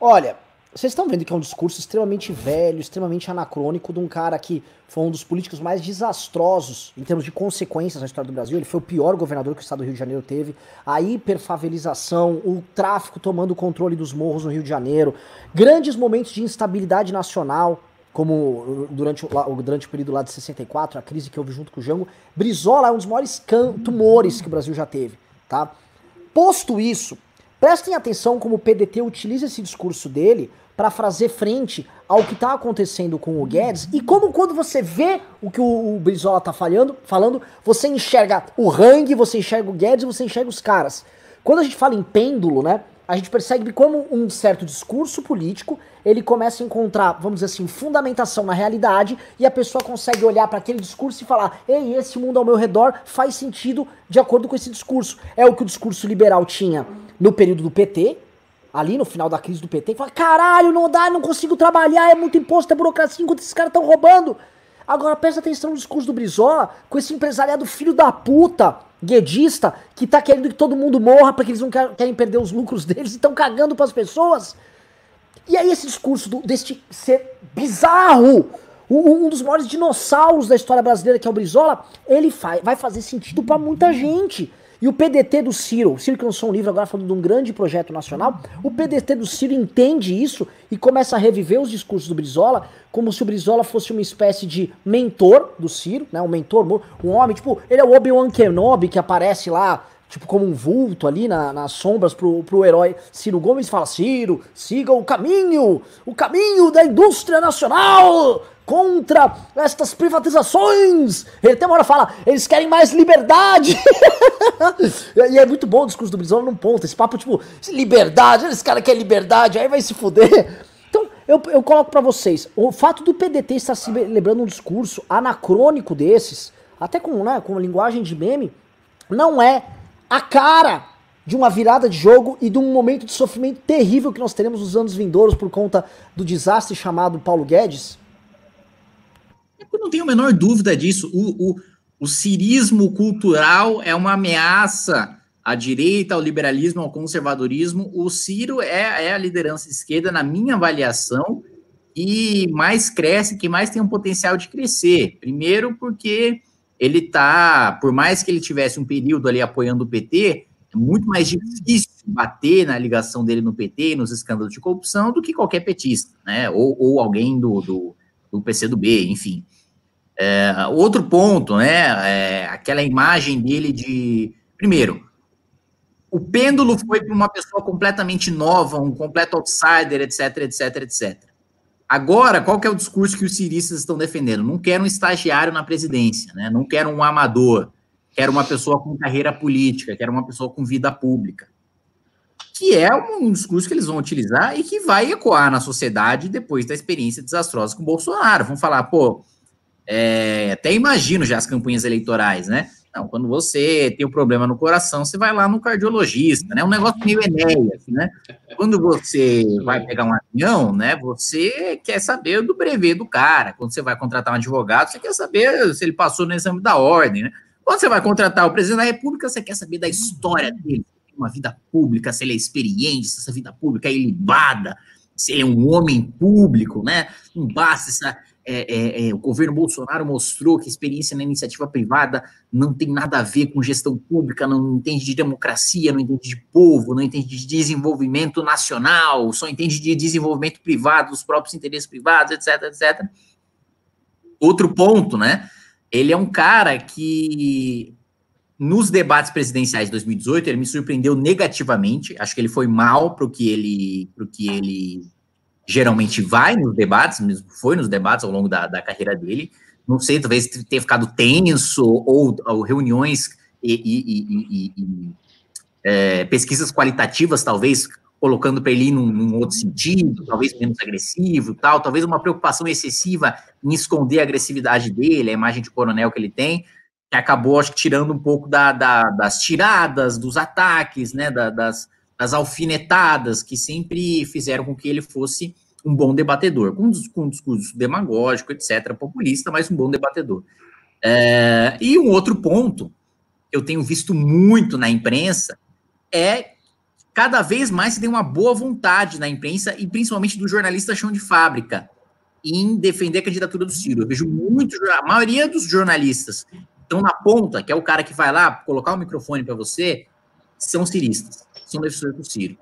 Olha, vocês estão vendo que é um discurso extremamente velho, extremamente anacrônico de um cara que foi um dos políticos mais desastrosos em termos de consequências na história do Brasil. Ele foi o pior governador que o estado do Rio de Janeiro teve. A hiperfavelização, o tráfico tomando o controle dos morros no Rio de Janeiro, grandes momentos de instabilidade nacional como durante, o, durante o período lá de 64, a crise que houve junto com o Jango, Brizola é um dos maiores tumores que o Brasil já teve, tá? Posto isso, prestem atenção como o PDT utiliza esse discurso dele para fazer frente ao que está acontecendo com o Guedes e como quando você vê o que o, o Brizola tá falhando, falando, você enxerga o Hang, você enxerga o Guedes, você enxerga os caras. Quando a gente fala em pêndulo, né, a gente percebe como um certo discurso político ele começa a encontrar, vamos dizer assim, fundamentação na realidade e a pessoa consegue olhar para aquele discurso e falar: ei, esse mundo ao meu redor faz sentido de acordo com esse discurso. É o que o discurso liberal tinha no período do PT, ali no final da crise do PT, fala: caralho, não dá, não consigo trabalhar, é muito imposto, é burocracia, enquanto esses caras estão roubando. Agora presta atenção no discurso do Brizola, com esse empresariado filho da puta, guedista, que tá querendo que todo mundo morra porque eles não querem perder os lucros deles e estão cagando para as pessoas. E aí esse discurso do, deste ser bizarro, um, um, dos maiores dinossauros da história brasileira, que é o Brizola, ele vai fazer sentido para muita gente. E o PDT do Ciro, o Ciro que lançou um livro agora falando de um grande projeto nacional, o PDT do Ciro entende isso e começa a reviver os discursos do Brizola como se o Brizola fosse uma espécie de mentor do Ciro, né? Um mentor, um homem, tipo, ele é o Obi-Wan Kenobi que aparece lá tipo, como um vulto ali na, nas sombras pro, pro herói Ciro Gomes fala: Ciro, siga o caminho, o caminho da indústria nacional contra estas privatizações. Ele até uma hora fala: eles querem mais liberdade. e é muito bom o discurso do Brizola num ponto. Esse papo, tipo, liberdade, esse cara quer liberdade, aí vai se fuder. Então, eu, eu coloco para vocês: o fato do PDT estar se lembrando um discurso anacrônico desses até com, né, com linguagem de meme, não é a cara de uma virada de jogo e de um momento de sofrimento terrível que nós teremos nos anos vindouros por conta do desastre chamado Paulo Guedes? Eu não tenho a menor dúvida disso. O, o, o cirismo cultural é uma ameaça à direita, ao liberalismo, ao conservadorismo. O Ciro é, é a liderança esquerda, na minha avaliação, e mais cresce, que mais tem um potencial de crescer. Primeiro, porque ele está, por mais que ele tivesse um período ali apoiando o PT, é muito mais difícil bater na ligação dele no PT nos escândalos de corrupção do que qualquer petista, né? Ou, ou alguém do, do, do PCdoB, enfim. É, outro ponto, né? É, aquela imagem dele de. Primeiro, o pêndulo foi para uma pessoa completamente nova, um completo outsider, etc, etc, etc. Agora, qual que é o discurso que os ciristas estão defendendo? Não quero um estagiário na presidência, né? não quero um amador, quero uma pessoa com carreira política, quero uma pessoa com vida pública. Que é um discurso que eles vão utilizar e que vai ecoar na sociedade depois da experiência desastrosa com o Bolsonaro. Vão falar, pô, é, até imagino já as campanhas eleitorais, né? Não, quando você tem um problema no coração, você vai lá no cardiologista, né? Um negócio meio Enéas, né? Quando você vai pegar um avião, né? Você quer saber do brevet do cara. Quando você vai contratar um advogado, você quer saber se ele passou no exame da ordem, né? Quando você vai contratar o presidente da República, você quer saber da história dele, uma vida pública, se ele é experiente, se essa vida pública é ilibada, se ele é um homem público, né? Não basta essa é, é, é, o governo Bolsonaro mostrou que experiência na iniciativa privada não tem nada a ver com gestão pública, não entende de democracia, não entende de povo, não entende de desenvolvimento nacional, só entende de desenvolvimento privado, dos próprios interesses privados, etc, etc. Outro ponto, né? Ele é um cara que nos debates presidenciais de 2018 ele me surpreendeu negativamente. Acho que ele foi mal para o que ele, pro que ele geralmente vai nos debates, foi nos debates ao longo da, da carreira dele. Não sei, talvez tenha ficado tenso ou, ou reuniões e, e, e, e é, pesquisas qualitativas, talvez colocando para ele num, num, outro sentido, talvez menos agressivo, tal, talvez uma preocupação excessiva em esconder a agressividade dele, a imagem de coronel que ele tem, que acabou, acho que, tirando um pouco da, da, das tiradas, dos ataques, né, da, das, as alfinetadas que sempre fizeram com que ele fosse um bom debatedor, com, com um discurso demagógico, etc., populista, mas um bom debatedor. É, e um outro ponto que eu tenho visto muito na imprensa é cada vez mais se tem uma boa vontade na imprensa e principalmente do jornalista chão de fábrica em defender a candidatura do Ciro. Eu vejo muito, a maioria dos jornalistas estão na ponta, que é o cara que vai lá colocar o microfone para você, são ciristas são defensores do Ciro.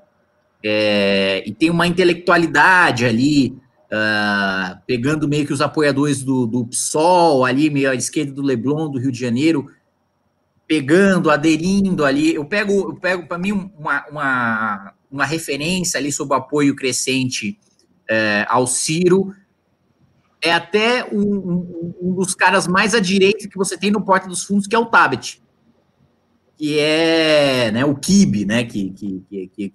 É, e tem uma intelectualidade ali, uh, pegando meio que os apoiadores do, do PSOL, ali, meio à esquerda do Leblon, do Rio de Janeiro, pegando, aderindo ali. Eu pego, eu pego para mim, uma, uma, uma, referência ali sobre o apoio crescente é, ao Ciro. É até um, um, um, dos caras mais à direita que você tem no Porta dos Fundos, que é o Tabet que é né, o Kibe, né, que, que, que, que,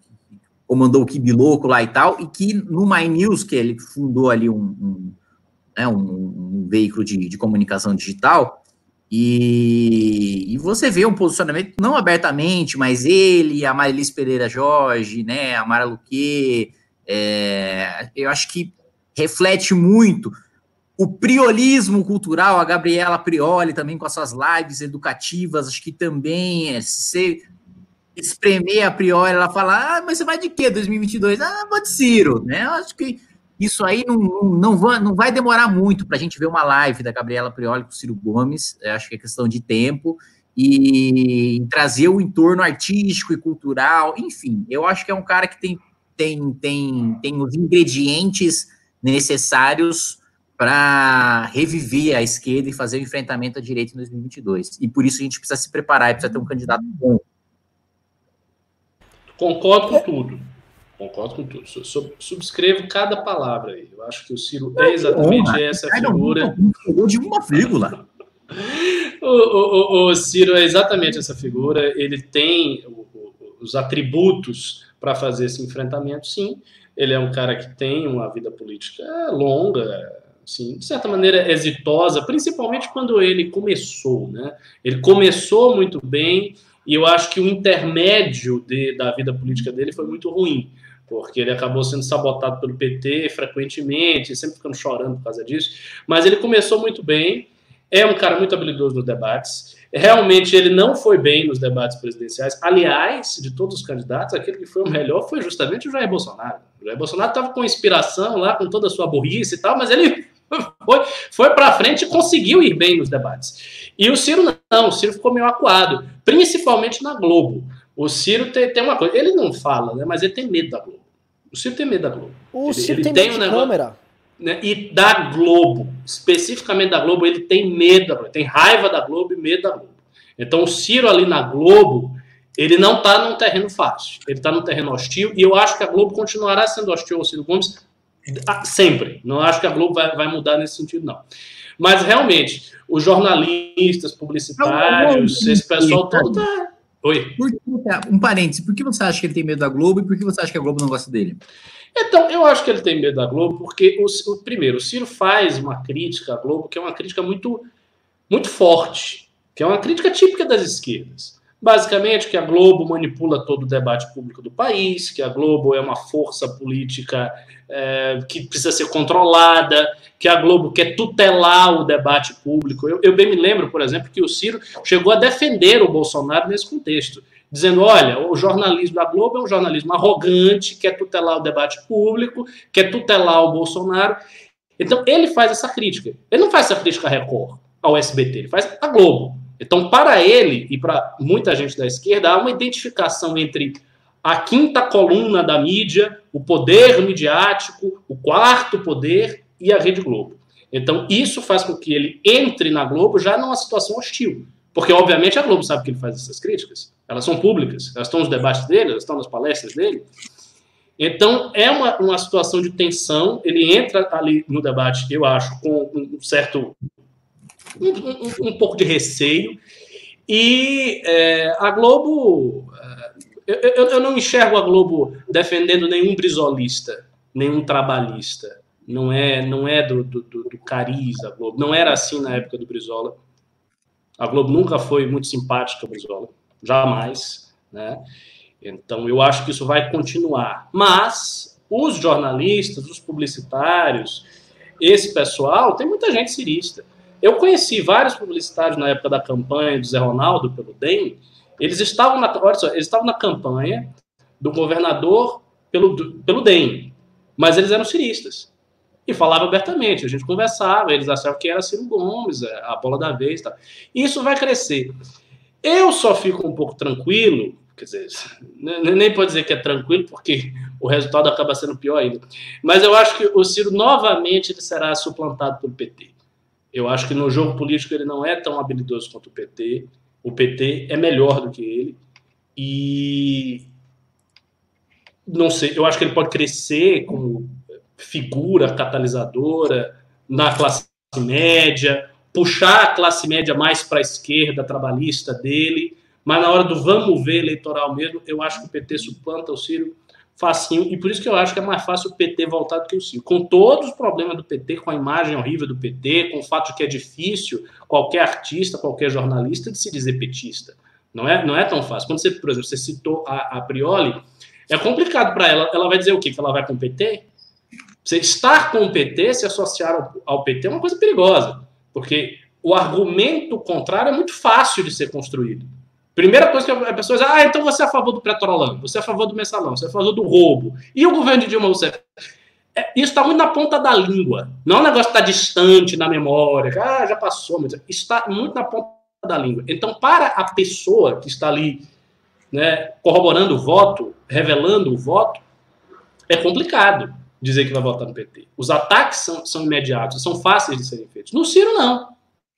comandou o Kibe louco lá e tal, e que no My News, que ele fundou ali um, um, né, um, um veículo de, de, comunicação digital, e, e, você vê um posicionamento, não abertamente, mas ele, a Marilis Pereira Jorge, né, a Mara Luque, é, eu acho que reflete muito o priolismo cultural, a Gabriela Prioli também com as suas lives educativas, acho que também é se espremer a Prioli, ela fala, ah, mas você vai de quê 2022? Ah, vou de Ciro, né? Eu acho que isso aí não, não, vai, não vai demorar muito para a gente ver uma live da Gabriela Prioli com o Ciro Gomes, Eu acho que é questão de tempo, e trazer o entorno artístico e cultural, enfim, eu acho que é um cara que tem, tem, tem, tem os ingredientes necessários para reviver a esquerda e fazer o enfrentamento à direita em 2022. E por isso a gente precisa se preparar e precisa ter um candidato bom. Concordo com tudo. Concordo com tudo. Subscrevo cada palavra aí. Eu acho que o Ciro é exatamente essa figura. De uma vírgula. o, o, o, Ciro é exatamente essa figura. Ele tem os atributos para fazer esse enfrentamento, sim. Ele é um cara que tem uma vida política longa, sim, de certa maneira exitosa, principalmente quando ele começou, né? Ele começou muito bem e eu acho que o intermédio de, da vida política dele foi muito ruim, porque ele acabou sendo sabotado pelo PT frequentemente, sempre ficando chorando por causa disso. Mas ele começou muito bem, é um cara muito habilidoso nos debates. Realmente ele não foi bem nos debates presidenciais. Aliás, de todos os candidatos, aquele que foi o melhor foi justamente o Jair Bolsonaro. O Jair Bolsonaro estava com inspiração lá, com toda a sua burrice e tal, mas ele foi, foi para frente e conseguiu ir bem nos debates. E o Ciro não, o Ciro ficou meio acuado, principalmente na Globo. O Ciro tem, tem uma coisa, ele não fala, né, mas ele tem medo da Globo. O Ciro tem medo da Globo. O ele, Ciro ele tem, tem medo um negócio- câmera. né, e da Globo, especificamente da Globo, ele tem medo da Globo, tem raiva da Globo e medo da Globo. Então o Ciro ali na Globo, ele não está num terreno fácil, ele está num terreno hostil, e eu acho que a Globo continuará sendo hostil ao Ciro Gomes sempre. Não acho que a Globo vai, vai mudar nesse sentido, não. Mas realmente, os jornalistas, publicitários, esse pessoal todo tá. Oi. Por que- um parênteses, por que você acha que ele tem medo da Globo e por que você acha que a Globo não gosta dele? Então, eu acho que ele tem medo da Globo, porque, o, o- primeiro, o Ciro faz uma crítica à Globo, que é uma crítica muito, muito forte, que é uma crítica típica das esquerdas. Basicamente, que a Globo manipula todo o debate público do país, que a Globo é uma força política é, que precisa ser controlada, que a Globo quer tutelar o debate público. Eu, eu bem me lembro, por exemplo, que o Ciro chegou a defender o Bolsonaro nesse contexto dizendo: olha, o jornalismo da Globo é um jornalismo arrogante, quer tutelar o debate público, quer tutelar o Bolsonaro. Então, ele faz essa crítica. Ele não faz essa crítica à Record, ao SBT, ele faz à Globo. Então, para ele e para muita gente da esquerda, há uma identificação entre a quinta coluna da mídia, o poder midiático, o quarto poder e a Rede Globo. Então, isso faz com que ele entre na Globo já numa situação hostil. Porque, obviamente, a Globo sabe que ele faz essas críticas. Elas são públicas, elas estão nos debates dele, elas estão nas palestras dele. Então, é uma, uma situação de tensão. Ele entra ali no debate, eu acho, com um certo. Um, um, um pouco de receio. E é, a Globo. Eu, eu, eu não enxergo a Globo defendendo nenhum brisolista, nenhum trabalhista. Não é, não é do, do, do cariz a Globo. Não era assim na época do Brizola. A Globo nunca foi muito simpática ao Brizola. Jamais. Né? Então, eu acho que isso vai continuar. Mas os jornalistas, os publicitários, esse pessoal, tem muita gente cirista. Eu conheci vários publicitários na época da campanha do Zé Ronaldo pelo DEM. Eles estavam na, olha só, eles estavam na campanha do governador pelo, pelo DEM, mas eles eram ciristas. E falava abertamente, a gente conversava, eles achavam que era Ciro Gomes, a bola da vez. Tá. E isso vai crescer. Eu só fico um pouco tranquilo, quer dizer, nem pode dizer que é tranquilo, porque o resultado acaba sendo pior ainda. Mas eu acho que o Ciro novamente ele será suplantado pelo PT. Eu acho que no jogo político ele não é tão habilidoso quanto o PT. O PT é melhor do que ele. E não sei, eu acho que ele pode crescer como figura catalisadora na classe média, puxar a classe média mais para a esquerda trabalhista dele, mas na hora do vamos ver eleitoral mesmo, eu acho que o PT suplanta o Ciro facinho, e por isso que eu acho que é mais fácil o PT voltar do que o Ciro. Com todos os problemas do PT, com a imagem horrível do PT, com o fato de que é difícil qualquer artista, qualquer jornalista de se dizer petista. Não é, não é tão fácil. Quando você, por exemplo, você citou a, a Prioli, é complicado para ela. Ela vai dizer o quê? Que ela vai com o PT? Você estar com o PT, se associar ao, ao PT, é uma coisa perigosa. Porque o argumento contrário é muito fácil de ser construído. Primeira coisa que a pessoa diz, ah, então você é a favor do petrolão, você é a favor do mensalão, você é a favor do roubo. E o governo de Dilma Rousseff? É, isso está muito na ponta da língua. Não é um negócio que está distante na memória, ah, já passou. Mas está muito na ponta da língua. Então, para a pessoa que está ali né, corroborando o voto, revelando o voto, é complicado dizer que vai votar no PT. Os ataques são, são imediatos, são fáceis de serem feitos. No Ciro, não.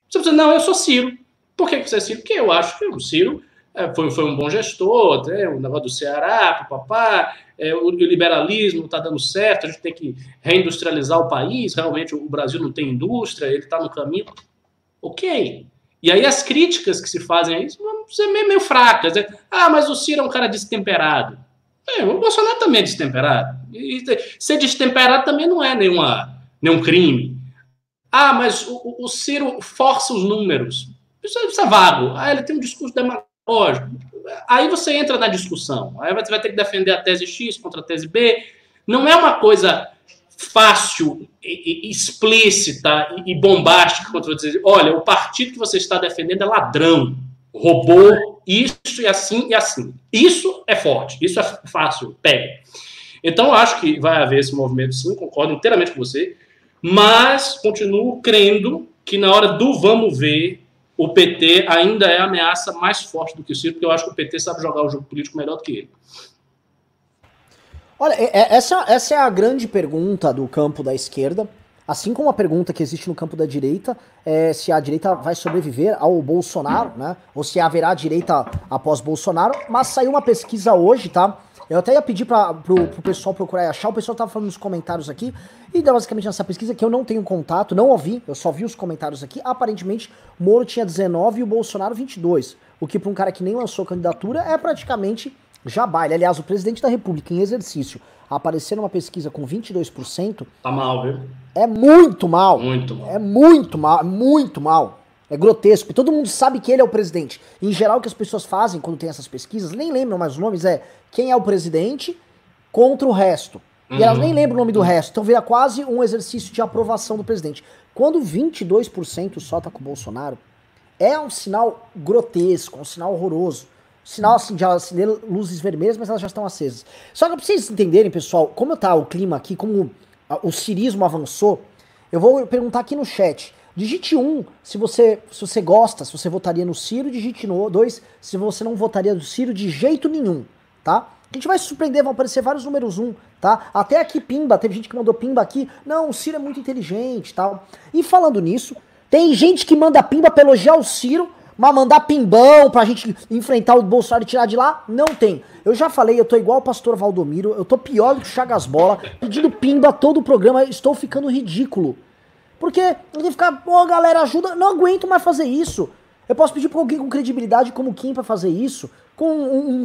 Você precisa, não, eu sou Ciro. Por que você é Ciro? Porque eu acho que o Ciro é, foi, foi um bom gestor, até o negócio do Ceará, papá, é, o, o liberalismo está dando certo, a gente tem que reindustrializar o país, realmente o Brasil não tem indústria, ele está no caminho. Ok. E aí as críticas que se fazem a isso ser meio, meio fracas. Né? Ah, mas o Ciro é um cara destemperado. É, o Bolsonaro também é destemperado. E ser destemperado também não é nenhuma, nenhum crime. Ah, mas o, o Ciro força os números. Isso, é, isso é vago. Ah, ele tem um discurso demagógico. Aí você entra na discussão. Aí você vai ter que defender a tese X contra a tese B. Não é uma coisa fácil, explícita e bombástica contra você dizer, olha, o partido que você está defendendo é ladrão, roubou isso e assim e assim. Isso é forte, isso é fácil, pega. Então, acho que vai haver esse movimento, sim, concordo inteiramente com você, mas continuo crendo que na hora do vamos ver, o PT ainda é a ameaça mais forte do que o Ciro, porque eu acho que o PT sabe jogar o jogo político melhor do que ele. Olha, é, é, essa, essa é a grande pergunta do campo da esquerda. Assim como a pergunta que existe no campo da direita é se a direita vai sobreviver ao Bolsonaro, né? Ou se haverá direita após Bolsonaro. Mas saiu uma pesquisa hoje, tá? Eu até ia pedir para pro, pro pessoal procurar e achar. O pessoal tava falando nos comentários aqui. E basicamente nessa pesquisa que eu não tenho contato, não ouvi, eu só vi os comentários aqui. Aparentemente, Moro tinha 19 e o Bolsonaro 22. O que para um cara que nem lançou candidatura é praticamente já baile. Aliás, o presidente da República em exercício aparecer numa pesquisa com 22%. Tá mal, viu? É muito mal. Muito mal. É muito mal, é muito mal. É grotesco. E todo mundo sabe que ele é o presidente. Em geral, o que as pessoas fazem quando tem essas pesquisas, nem lembram mais os nomes, é quem é o presidente contra o resto. E uhum. elas nem lembram o nome do resto. Então vira quase um exercício de aprovação do presidente. Quando 22% só tá com o Bolsonaro, é um sinal grotesco, um sinal horroroso. Sinal assim de acender luzes vermelhas, mas elas já estão acesas. Só que pra vocês entenderem, pessoal, como tá o clima aqui, como o cirismo avançou, eu vou perguntar aqui no chat. Digite 1 um, se você, se você gosta, se você votaria no Ciro, digite no 2 se você não votaria no Ciro de jeito nenhum, tá? A gente vai se surpreender, vão aparecer vários números 1, um, tá? Até aqui Pimba, teve gente que mandou Pimba aqui. Não, o Ciro é muito inteligente tal. E falando nisso, tem gente que manda Pimba pra elogiar o Ciro, mas mandar pimbão pra gente enfrentar o Bolsonaro e tirar de lá, não tem. Eu já falei, eu tô igual o pastor Valdomiro, eu tô pior do que o Chagas Bola, pedindo pimba todo o programa, estou ficando ridículo. Porque tenho ficar, pô, galera, ajuda, não aguento mais fazer isso. Eu posso pedir pra alguém com credibilidade como Kim pra fazer isso, com um, um,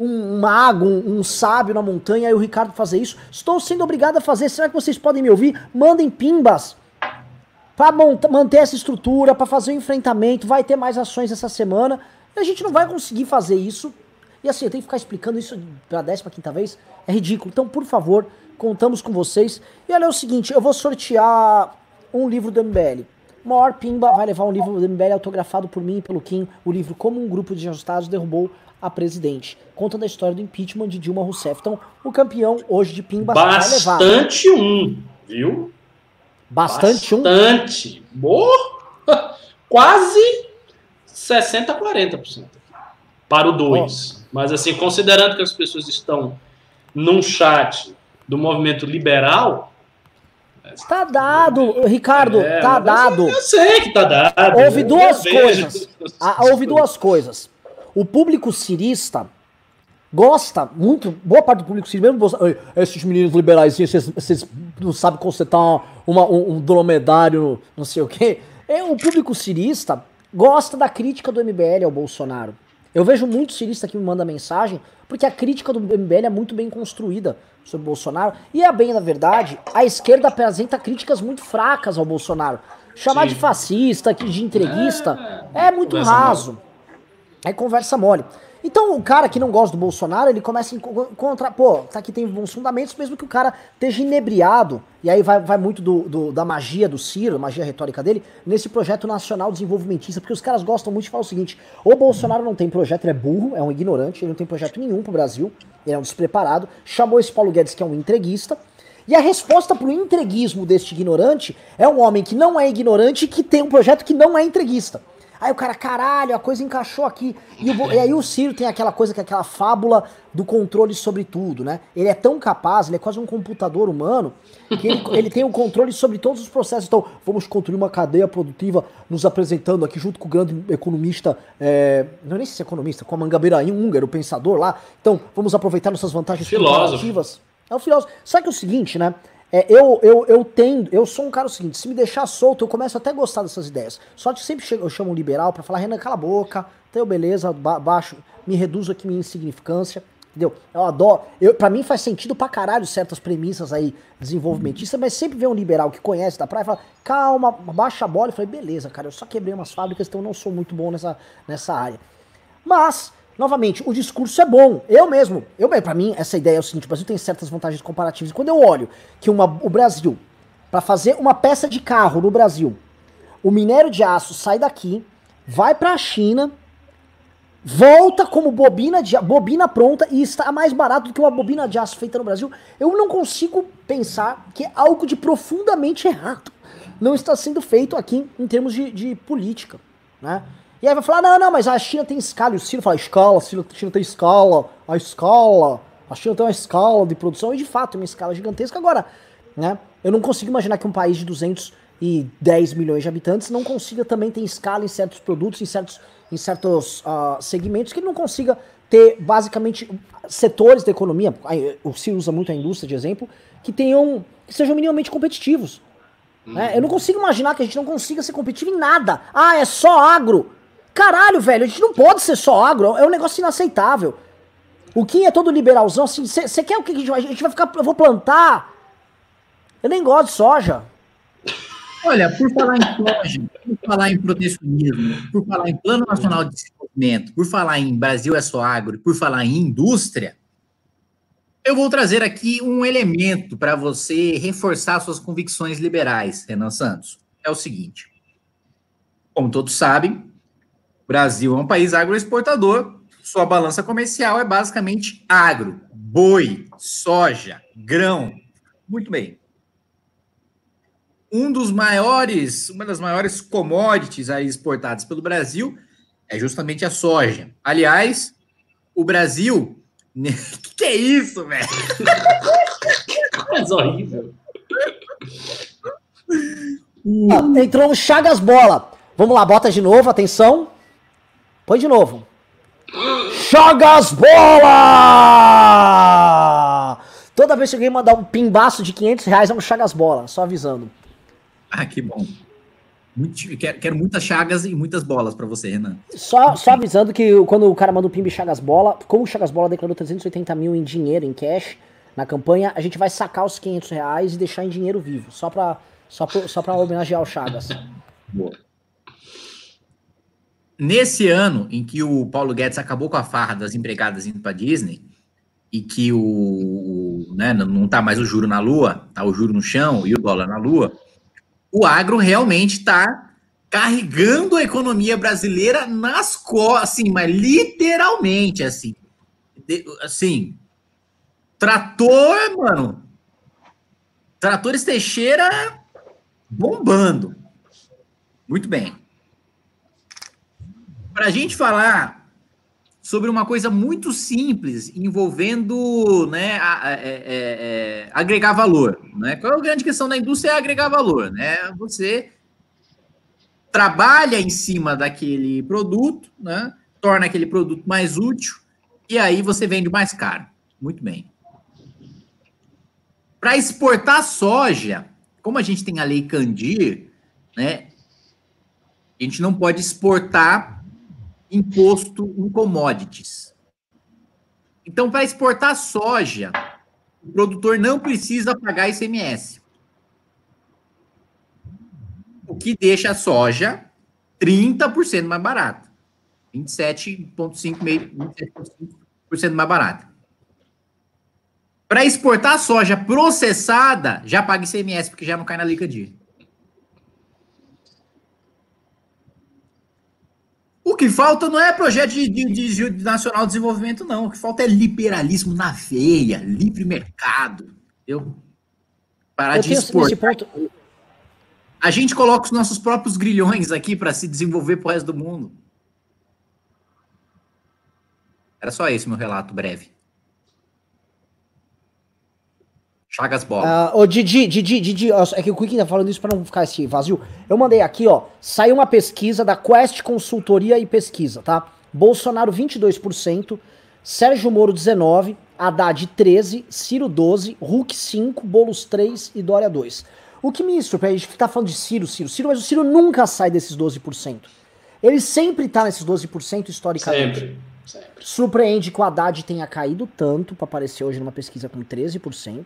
um, um mago, um, sábio na montanha, e o Ricardo fazer isso. Estou sendo obrigado a fazer. Será que vocês podem me ouvir? Mandem pimbas para manter essa estrutura, para fazer o enfrentamento, vai ter mais ações essa semana. E a gente não vai conseguir fazer isso. E assim, eu tenho que ficar explicando isso pela décima quinta vez. É ridículo. Então, por favor, contamos com vocês. E olha é o seguinte, eu vou sortear um livro do MBL. Maior Pimba vai levar um livro do MBL autografado por mim e pelo Kim. O livro Como um Grupo de Ajustados Derrubou a Presidente. Contando a história do impeachment de Dilma Rousseff. Então, o campeão hoje de Pimba Bastante vai levar. Bastante um, viu? Bastante, um? Bastante. Quase 60% a 40% para o 2. Oh. Mas, assim, considerando que as pessoas estão num chat do movimento liberal. Tá dado, Ricardo, é, tá dado. Eu sei que tá dado. Houve duas coisas. Ah, houve duas coisas. O público cirista gosta muito, boa parte do público cirista, mesmo esses meninos liberais, vocês não sabem consertar uma, um, um dromedário, não sei o quê. É, o público cirista gosta da crítica do MBL ao Bolsonaro. Eu vejo muito cirista que me manda mensagem, porque a crítica do MBL é muito bem construída sobre Bolsonaro. E é bem, na verdade, a esquerda apresenta críticas muito fracas ao Bolsonaro. Chamar Sim. de fascista, de entreguista, é, é muito raso. Mole. É conversa mole. Então o cara que não gosta do Bolsonaro, ele começa a encontrar, pô, tá aqui tem bons fundamentos, mesmo que o cara esteja inebriado, e aí vai, vai muito do, do, da magia do Ciro, magia retórica dele, nesse projeto nacional desenvolvimentista, porque os caras gostam muito de falar o seguinte, o Bolsonaro não tem projeto, ele é burro, é um ignorante, ele não tem projeto nenhum pro Brasil, ele é um despreparado, chamou esse Paulo Guedes que é um entreguista, e a resposta pro entreguismo deste ignorante é um homem que não é ignorante e que tem um projeto que não é entreguista. Aí o cara, caralho, a coisa encaixou aqui. E, o, e, aí o Ciro tem aquela coisa que é aquela fábula do controle sobre tudo, né? Ele é tão capaz, ele é quase um computador humano, que ele, ele tem o controle sobre todos os processos. Então, vamos construir uma cadeia produtiva nos apresentando aqui junto com o grande economista, é, não é nem se é economista, com a Mangabeiraim, um húngaro, pensador lá. Então, vamos aproveitar nossas vantagens comparativas. É o filósofo. Sabe que é o seguinte, né? É, eu, eu, eu tendo, eu sou um cara o seguinte, se me deixar solto, eu começo até a gostar dessas ideias. Só que sempre chego, eu chamo um liberal para falar, Renan, cala a boca, então beleza, ba baixo, me reduzo aqui minha insignificância. Entendeu? Eu adoro. Eu, pra mim faz sentido pra caralho certas premissas aí desenvolvimentistas, mas sempre vem um liberal que conhece da praia e fala, calma, baixa a bola. Eu falei, beleza, cara, eu só quebrei umas fábricas, então eu não sou muito bom nessa, nessa área. Mas, novamente, o discurso é bom. Eu mesmo, eu para mim, essa ideia é o seguinte: o Brasil tem certas vantagens comparativas. Quando eu olho que uma, o Brasil, para fazer uma peça de carro no Brasil, o minério de aço sai daqui, vai para a China volta como bobina de bobina pronta e está mais barato do que uma bobina de aço feita no Brasil. Eu não consigo pensar que algo de profundamente errado não está sendo feito aqui em termos de, de política, né? E aí vai falar, não, não, mas a China tem escala. E o Ciro fala, escala, a China tem escala, a escala, a China tem uma escala de produção, e de fato, uma escala gigantesca. Agora, né, eu não consigo imaginar que um país de 210 milhões de habitantes não consiga também ter escala em certos produtos, em certos em certos uh, segmentos que ele não consiga ter basicamente setores da economia, o Ciro usa muito a indústria de exemplo, que tenham que sejam minimamente competitivos. Uhum. Né? Eu não consigo imaginar que a gente não consiga ser competitivo em nada. Ah, é só agro. Caralho, velho, a gente não pode ser só agro, é um negócio inaceitável. O Kim é todo liberalzão, assim, você quer o que a gente a gente vai ficar, eu vou plantar. Eu nem gosto de soja. Olha, por falar em soja, por falar em protecionismo, por falar em Plano Nacional de Desenvolvimento, por falar em Brasil é só agro, por falar em indústria, eu vou trazer aqui um elemento para você reforçar suas convicções liberais, Renan Santos. É o seguinte: como todos sabem, Brasil é um país agroexportador, sua balança comercial é basicamente agro, boi, soja, grão. Muito bem um dos maiores, uma das maiores commodities aí exportadas pelo Brasil é justamente a soja. Aliás, o Brasil. que, que é isso, velho? Coisa horrível. Ah, entrou o Chagas Bola. Vamos lá, bota de novo, atenção. Põe de novo. Chagas Bola! Toda vez que alguém mandar um pimbaço de 500 reais é um Chagas Bola, só avisando. Ah, que bom. Muito, quero, quero, muitas chagas e muitas bolas para você, Renan. Só, só avisando que quando o cara manda o Pimbi Chagas Bola, como o Chagas Bola declarou 380 mil em dinheiro, em cash, na campanha, a gente vai sacar os 500 reais e deixar em dinheiro vivo, só pra, só pra, só pra homenagear o Chagas. Boa. Nesse ano em que o Paulo Guedes acabou com a farra das empregadas indo para Disney e que o, né, não tá mais o juro na lua, tá o juro no chão e o dólar na lua, o agro realmente está carregando a economia brasileira nas costas, assim, mas literalmente, assim. De, assim, trator, mano. Tratores Teixeira bombando. Muito bem. Para a gente falar sobre uma coisa muito simples envolvendo né, a, a, a, é, é, é, agregar valor. Né? Qual é a grande questão da indústria? É agregar valor. Né? Você trabalha em cima daquele produto, né? torna aquele produto mais útil e aí você vende mais caro. Muito bem. Para exportar soja, como a gente tem a lei Candir, né, a gente não pode exportar imposto em commodities. Então, para exportar soja, o produtor não precisa pagar ICMS. O que deixa a soja 30% mais barata. 27,5% mais barata. Para exportar soja processada, já paga ICMS, porque já não cai na liga. O que falta não é projeto de, de, de, de, nacional de desenvolvimento, não. O que falta é liberalismo na veia, livre mercado. Eu parar eu de exportar. Ponto... A gente coloca os nossos próprios grilhões aqui para se desenvolver para o resto do mundo. Era só esse meu relato breve. Chagas Bola. Uh, ô, Didi, Didi, Didi, é que o Quick tá falando isso para não ficar esse vazio. Eu mandei aqui, ó, saiu uma pesquisa da Quest Consultoria e Pesquisa, tá? Bolsonaro 22%, Sérgio Moro 19%, Haddad 13%, Ciro 12%, Hulk 5%, Boulos 3% e Dória 2%. O que me surpreende, a gente tá falando de Ciro, Ciro, Ciro, mas o Ciro nunca sai desses 12%. Ele sempre tá nesses 12% historicamente. Sempre. Sempre. Surpreende que o Haddad tenha caído tanto para aparecer hoje numa pesquisa com 13%,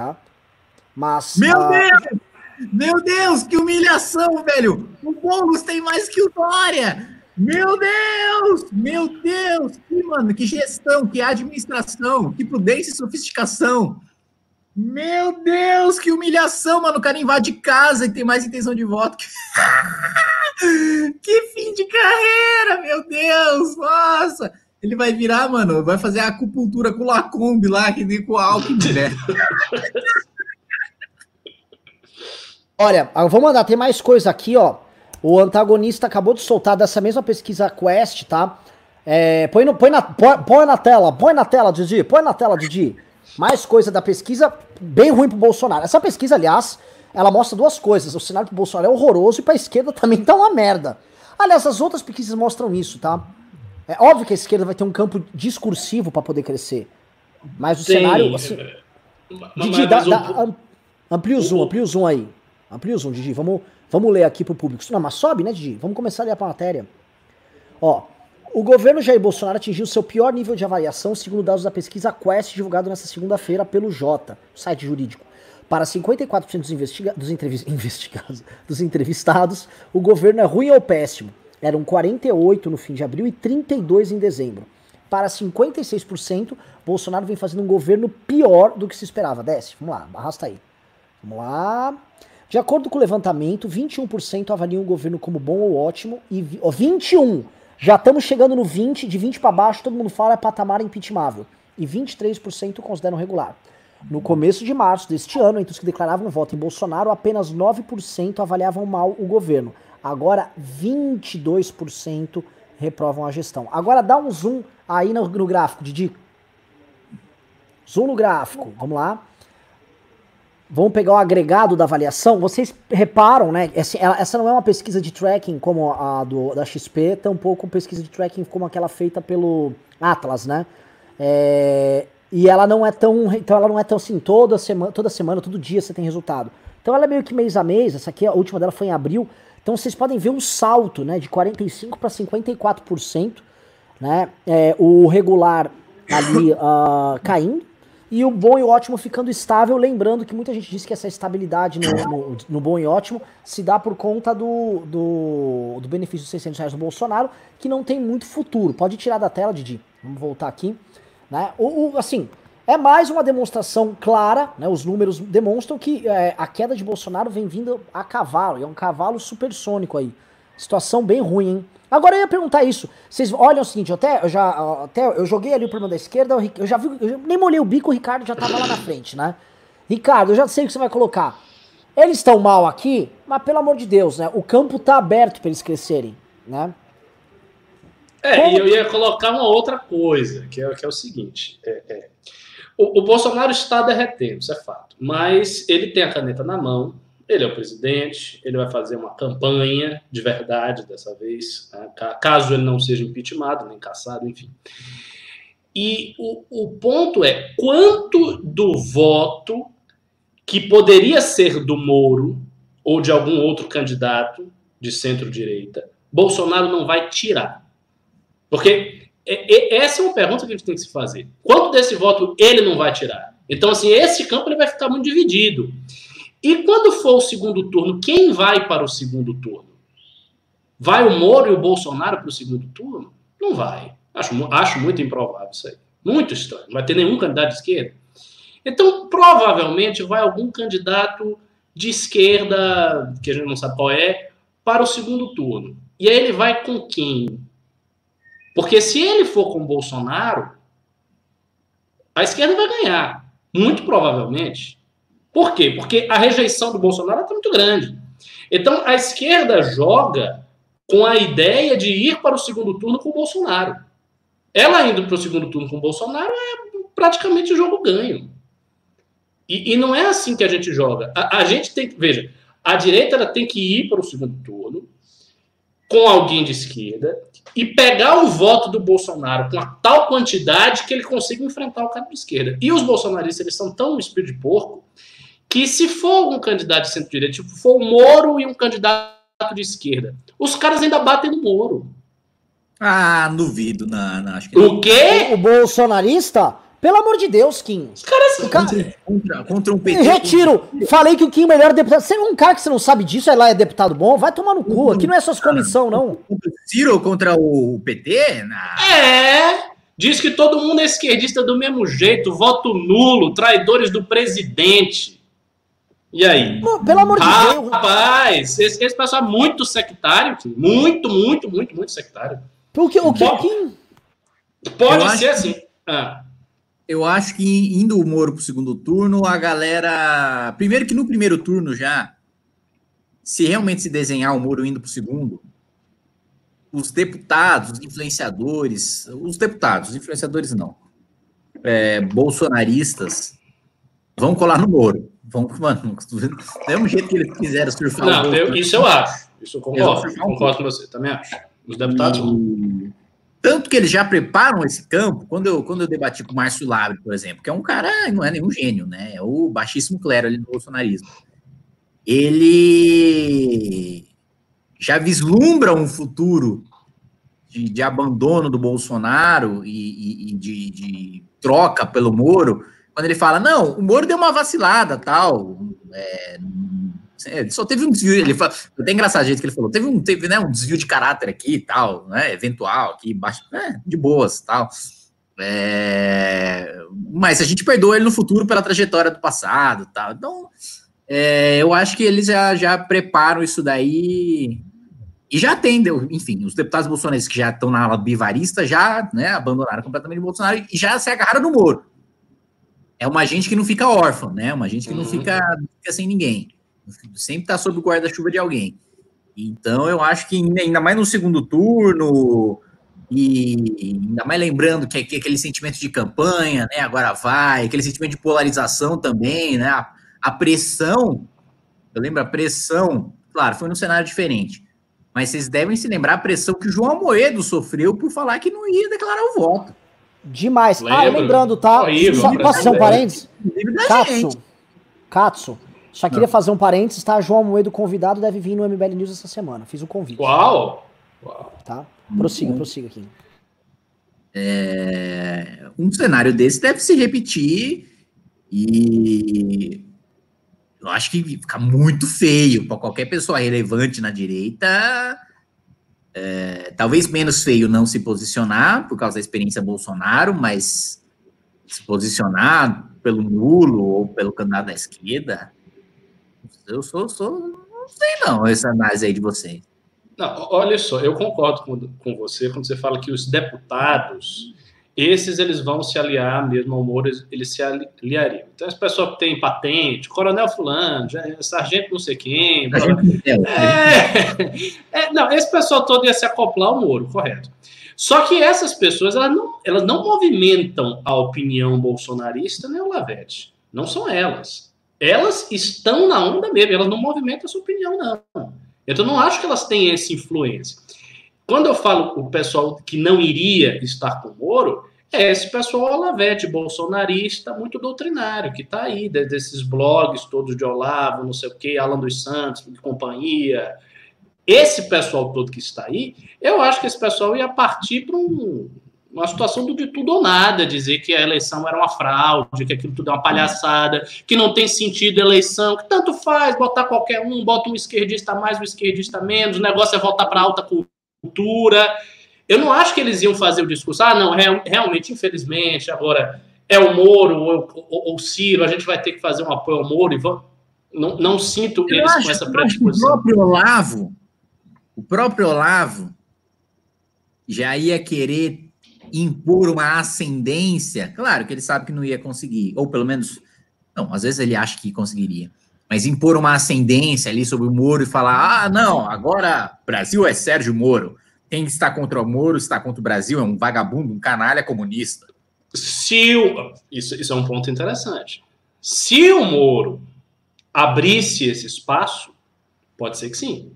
tá? Mas. Meu ah, Deus! Meu Deus, que humilhação, velho! O Boulos tem mais que o Dória! Meu Deus! Meu Deus! Que, mano, que gestão, que administração, que prudência e sofisticação! Meu Deus, que humilhação, mano! O cara invade casa e tem mais intenção de voto que. que fim de carreira, meu Deus! Nossa! Ele vai virar, mano, vai fazer a acupuntura com o Lacombe lá, que nem com o Alckmin, né? Olha, eu vou mandar, tem mais coisa aqui, ó. O antagonista acabou de soltar dessa mesma pesquisa Quest, tá? É, põe, no, põe, na, põe, põe na tela, põe na tela, Didi, põe na tela, Didi. Mais coisa da pesquisa, bem ruim pro Bolsonaro. Essa pesquisa, aliás, ela mostra duas coisas. O cenário pro Bolsonaro é horroroso e pra esquerda também tá uma merda. Aliás, as outras pesquisas mostram isso, tá? É óbvio que a esquerda vai ter um campo discursivo para poder crescer. Mas o Tem, cenário. Assim, mas- Didi, mas dá, o- dá- am- amplia o zoom, o- amplia o zoom aí. Amplia o zoom, Didi. Vamos, vamos ler aqui pro público. Não, mas sobe, né, Didi? Vamos começar a ler a matéria. Ó, o governo Jair Bolsonaro atingiu seu pior nível de avaliação, segundo dados da pesquisa Quest, divulgado nesta segunda-feira pelo Jota, site jurídico. Para 54% dos, investiga dos entrevis- investigados, dos entrevistados, o governo é ruim ou péssimo. Eram 48 no fim de abril e 32 em dezembro. Para 56%, Bolsonaro vem fazendo um governo pior do que se esperava. Desce, vamos lá, arrasta aí. Vamos lá. De acordo com o levantamento, 21% avaliam o governo como bom ou ótimo e ó, 21. Já estamos chegando no 20, de 20 para baixo, todo mundo fala é patamar impeachmentável. E 23% consideram regular. No começo de março deste ano, entre os que declaravam voto em Bolsonaro, apenas 9% avaliavam mal o governo. Agora, 22% reprovam a gestão. Agora dá um zoom aí no, no gráfico, Didi. Zoom no gráfico. Vamos lá. Vamos pegar o agregado da avaliação. Vocês reparam, né? Essa, não é uma pesquisa de tracking como a do, da XP, tampouco pesquisa de tracking como aquela feita pelo Atlas, né? É, e ela não é tão. Então ela não é tão assim, toda semana, toda semana, todo dia você tem resultado. Então ela é meio que mês a mês, essa aqui, a última dela foi em abril. Então vocês podem ver um salto, né? De 45% para 54%, né? É, o regular ali ah, caindo. E o bom e o ótimo ficando estável, lembrando que muita gente diz que essa estabilidade no, no, no bom e ótimo se dá por conta do, do, do benefício de 600 reais do Bolsonaro, que não tem muito futuro. Pode tirar da tela, Didi. Vamos voltar aqui. Né? O, o- assim, é mais uma demonstração clara, né? os números demonstram que é, a queda de Bolsonaro vem vindo a cavalo, e é um cavalo supersônico aí. Situação bem ruim, hein? Agora eu ia perguntar isso. Vocês olham o seguinte, eu até, eu já, até eu joguei ali o problema da esquerda, eu já vi, eu nem molhei o bico, o Ricardo já tava lá na frente, né? Ricardo, eu já sei o que você vai colocar. Eles estão mal aqui, mas pelo amor de Deus, né? O campo tá aberto para eles crescerem, né? É, e eu ia colocar uma outra coisa, que é, que é o seguinte: é, é, o, o Bolsonaro está derretendo, isso é fato, mas ele tem a caneta na mão, ele é o presidente, ele vai fazer uma campanha de verdade dessa vez, né, ca- caso ele não seja impeachmentado, nem caçado, enfim. E o, o ponto é quanto do voto que poderia ser do Moro ou de algum outro candidato de centro-direita, Bolsonaro não vai tirar. Porque é- é- essa é uma pergunta que a gente tem que se fazer. Quanto desse voto ele não vai tirar? Então, assim, esse campo ele vai ficar muito dividido. E quando for o segundo turno, quem vai para o segundo turno? Vai o Moro e o Bolsonaro para o segundo turno? Não vai. Acho, acho muito improvável isso aí. Muito estranho. Não vai ter nenhum candidato de esquerda. Então, provavelmente, vai algum candidato de esquerda, que a gente não sabe qual é, para o segundo turno. E aí ele vai com quem? Porque se ele for com Bolsonaro, a esquerda vai ganhar. Muito provavelmente. Por quê? Porque a rejeição do Bolsonaro está muito grande. Então a esquerda joga com a ideia de ir para o segundo turno com o Bolsonaro. Ela indo para o segundo turno com o Bolsonaro é praticamente jogo ganho. E, e não é assim que a gente joga. A, a gente tem que. Veja, a direita tem que ir para o segundo turno com alguém de esquerda e pegar o voto do Bolsonaro com a tal quantidade que ele consiga enfrentar o cara de esquerda. E os bolsonaristas, eles são tão espírito de porco que se for um candidato de centro-direita, tipo, for o Moro e um candidato de esquerda, os caras ainda batem no Moro. Ah, duvido, não, não, acho que O quê? O bolsonarista? Pelo amor de Deus, Kim. Os caras. O cara... Contra, contra um PT. Retiro. Falei que o Kim é o melhor deputado. Você é um cara que você não sabe disso, é lá é deputado bom, vai tomar no cu. Aqui não é suas comissão, não. Contra o Ciro contra o PT? Não. É! Diz que todo mundo é esquerdista do mesmo jeito, voto nulo, traidores do presidente. E aí? Pelo amor de Deus. Rapaz, esse, esse pessoal é muito sectário, Kim. muito, muito, muito, muito sectário. O que, o que, Kim? Pode Eu ser acho- assim. Ah, Eu acho que indo o Moro pro segundo turno, a galera. Primeiro que no primeiro turno já, se realmente se desenhar o Moro indo pro segundo, os deputados, os influenciadores, os deputados, os influenciadores não, é, bolsonaristas, vão colar no Moro. Vão, mano, do mesmo jeito que eles quiseram surfar o não, eu- isso eu acho. Isso eu Eu concordo. acho. Concordo com você, também acho. Os deputados vão. Tanto que eles já preparam esse campo, quando eu, quando eu debati com o Márcio Labre, por exemplo, que é um cara, não é nenhum gênio, né? É o baixíssimo clero ali do bolsonarismo. Ele já vislumbra um futuro de, de abandono do Bolsonaro e, e- e de, de troca pelo Moro, quando ele fala, não, o Moro deu uma vacilada, tal, é, só teve um desvio, ele fala, até engraçado o jeito que ele falou, teve um, teve, né, um desvio de caráter aqui e tal, né, eventual aqui, baixo, né, de boas tal. É, mas a gente perdoa ele no futuro pela trajetória do passado tal. Então, é, eu acho que eles já, já preparam isso daí e já tem, deu- enfim, os deputados bolsonaristas que já estão na ala bivarista já né, abandonaram completamente o Bolsonaro e já se agarraram no Moro. É uma gente que não fica órfã, né? Uma gente que não Uhum. fica, não fica sem ninguém. Sempre está sob o guarda-chuva de alguém. Então, eu acho que ainda mais no segundo turno, e ainda mais lembrando que, que aquele sentimento de campanha, né? Agora vai, aquele sentimento de polarização também, né? A, a pressão, eu lembro a pressão, claro, foi num cenário diferente. Mas vocês devem se lembrar a pressão que o João Amoedo sofreu por falar que não ia declarar o voto. Demais. Ah, lembrando, tá? Horrível, Só, posso fazer um parênteses? Gente. Katsu. Só queria fazer um parênteses, tá? João Moedo convidado deve vir no MBL News essa semana. Fiz o convite. Uau! Uau. Tá? Prossiga, prossiga aqui. É, um cenário desse deve se repetir e eu acho que fica muito feio para qualquer pessoa relevante na direita. é, talvez menos feio não se posicionar por causa da experiência Bolsonaro, mas se posicionar pelo nulo ou pelo candidato da esquerda, eu sou, sou não sei não essa análise aí de vocês. Não, olha só, eu concordo com, com você quando você fala que os deputados, esses eles vão se aliar mesmo ao Moro, eles, se ali- aliariam. Então, esse pessoal que tem patente, coronel fulano, já- sargento não sei quem, A gente, é, É, é, não, esse pessoal todo ia se acoplar ao Moro, correto. Só que essas pessoas, elas não, elas não movimentam a opinião bolsonarista nem o Lavete. Não são elas. Elas estão na onda mesmo, elas não movimentam essa opinião, não. Então, não acho que elas têm essa influência. Quando eu falo o pessoal que não iria estar com o Moro, é esse pessoal Olavete, bolsonarista, muito doutrinário, que está aí, de- desses blogs todos de Olavo, não sei o quê, Alan dos Santos, companhia. Esse pessoal todo que está aí, eu acho que esse pessoal ia partir para um- uma situação do de tudo ou nada, dizer que a eleição era uma fraude, que aquilo tudo é uma palhaçada, que não tem sentido a eleição, que tanto faz botar qualquer um, bota um esquerdista mais, um esquerdista menos, o negócio é voltar para alta cultura. Eu não acho que eles iam fazer o discurso, ah, não, real- realmente, infelizmente, agora é o Moro ou, ou, ou o Ciro, a gente vai ter que fazer um apoio ao Moro e vamos. Não, não sinto Eu eles acho, com essa que o predisposição. próprio Olavo, o próprio Olavo já ia querer impor uma ascendência. Claro que ele sabe que não ia conseguir, ou pelo menos, não, às vezes ele acha que conseguiria. Mas impor uma ascendência ali sobre o Moro e falar: ah, não, agora Brasil é Sérgio Moro. Quem está contra o Moro está contra o Brasil, é um vagabundo, um canalha comunista. Se o, isso, isso é um ponto interessante. Se o Moro abrisse esse espaço, pode ser que sim.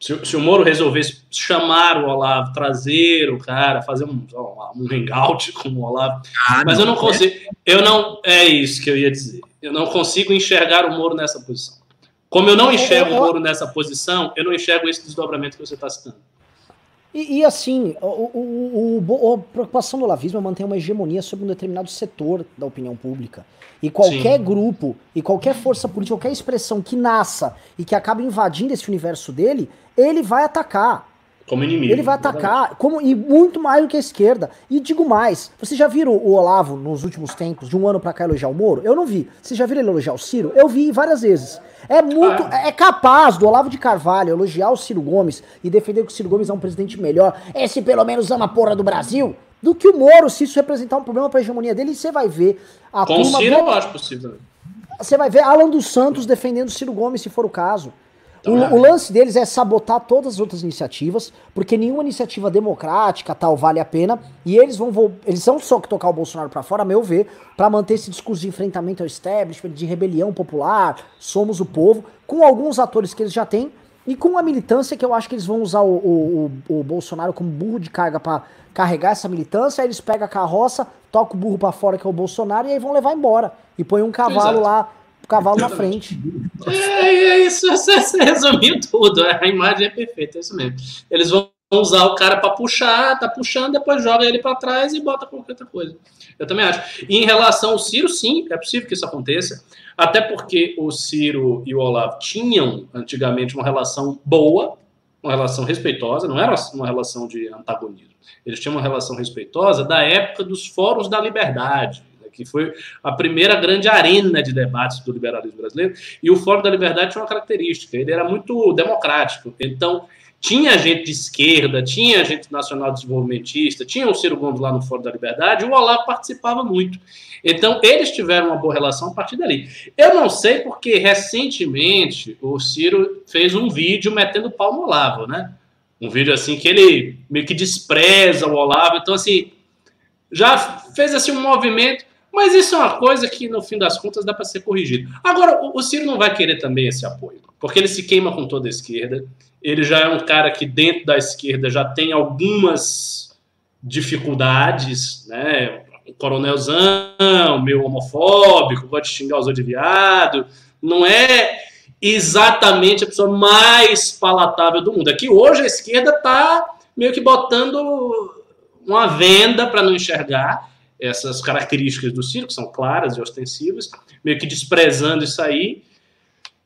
Se, se o Moro resolvesse chamar o Olavo, trazer o cara, fazer um, um hangout com o Olavo, Ah, mas eu não é- consigo. Eu não. É isso que eu ia dizer. Eu não consigo enxergar o Moro nessa posição. Como eu não enxergo o Moro nessa posição, eu não enxergo esse desdobramento que você está citando. E, e assim, o, o, o, a preocupação do olavismo é manter uma hegemonia sobre um determinado setor da opinião pública. E qualquer Sim. grupo, e qualquer força política, qualquer expressão que nasça e que acabe invadindo esse universo dele, ele vai atacar. Como inimigo. Ele vai atacar, como, e muito mais do que a esquerda. E digo mais, vocês já viram o Olavo nos últimos tempos, de um ano pra cá, elogiar o Moro? Eu não vi. Vocês já viram ele elogiar o Ciro? Eu vi várias vezes. É muito. Ah. É capaz do Olavo de Carvalho elogiar o Ciro Gomes e defender que o Ciro Gomes é um presidente melhor. Esse pelo menos ama a porra do Brasil. Do que o Moro, se isso representar um problema pra hegemonia dele, você vai ver a Com turma. Com o Ciro eu acho possível. Você vai ver Alan dos Santos defendendo o Ciro Gomes, se for o caso. O, o, lance deles é sabotar todas as outras iniciativas, porque nenhuma iniciativa democrática tal vale a pena, e eles vão eles são só que tocar o Bolsonaro para fora, a meu ver, para manter esse discurso de enfrentamento ao establishment, de rebelião popular, somos o povo, com alguns atores que eles já têm e com a militância que eu acho que eles vão usar o, o, o, o Bolsonaro como burro de carga para carregar essa militância, aí eles pegam a carroça, tocam o burro para fora que é o Bolsonaro e aí vão levar embora. E põe um cavalo Exato. lá cavalo na frente. É, é isso, você resumiu tudo. A imagem é perfeita, é isso mesmo. Eles vão usar o cara para puxar, tá puxando, depois joga ele para trás e bota qualquer outra coisa. Eu também acho. E em relação ao Ciro, sim, é possível que isso aconteça. Até porque o Ciro e o Olavo tinham antigamente uma relação boa, uma relação respeitosa, não era uma relação de antagonismo. Eles tinham uma relação respeitosa da época dos fóruns da liberdade que foi a primeira grande arena de debates do liberalismo brasileiro. E o Fórum da Liberdade tinha uma característica: ele era muito democrático. Então, tinha gente de esquerda, tinha gente nacional desenvolvimentista, tinha o Ciro Gomes lá no Fórum da Liberdade, o Olavo participava muito. Então, eles tiveram uma boa relação a partir dali. Eu não sei porque, recentemente, o Ciro fez um vídeo metendo pau no Olavo, né? Um vídeo assim que ele meio que despreza o Olavo. Então, assim, já fez assim um movimento. Mas isso é uma coisa que, no fim das contas, dá para ser corrigido. Agora, o Ciro não vai querer também esse apoio, porque ele se queima com toda a esquerda. Ele já é um cara que, dentro da esquerda, já tem algumas dificuldades, né? Coronelzão, meio homofóbico, gosta de xingar os outros viado. Não é exatamente a pessoa mais palatável do mundo. É que hoje a esquerda está meio que botando uma venda para não enxergar essas características do Ciro, que são claras e ostensivas, meio que desprezando isso aí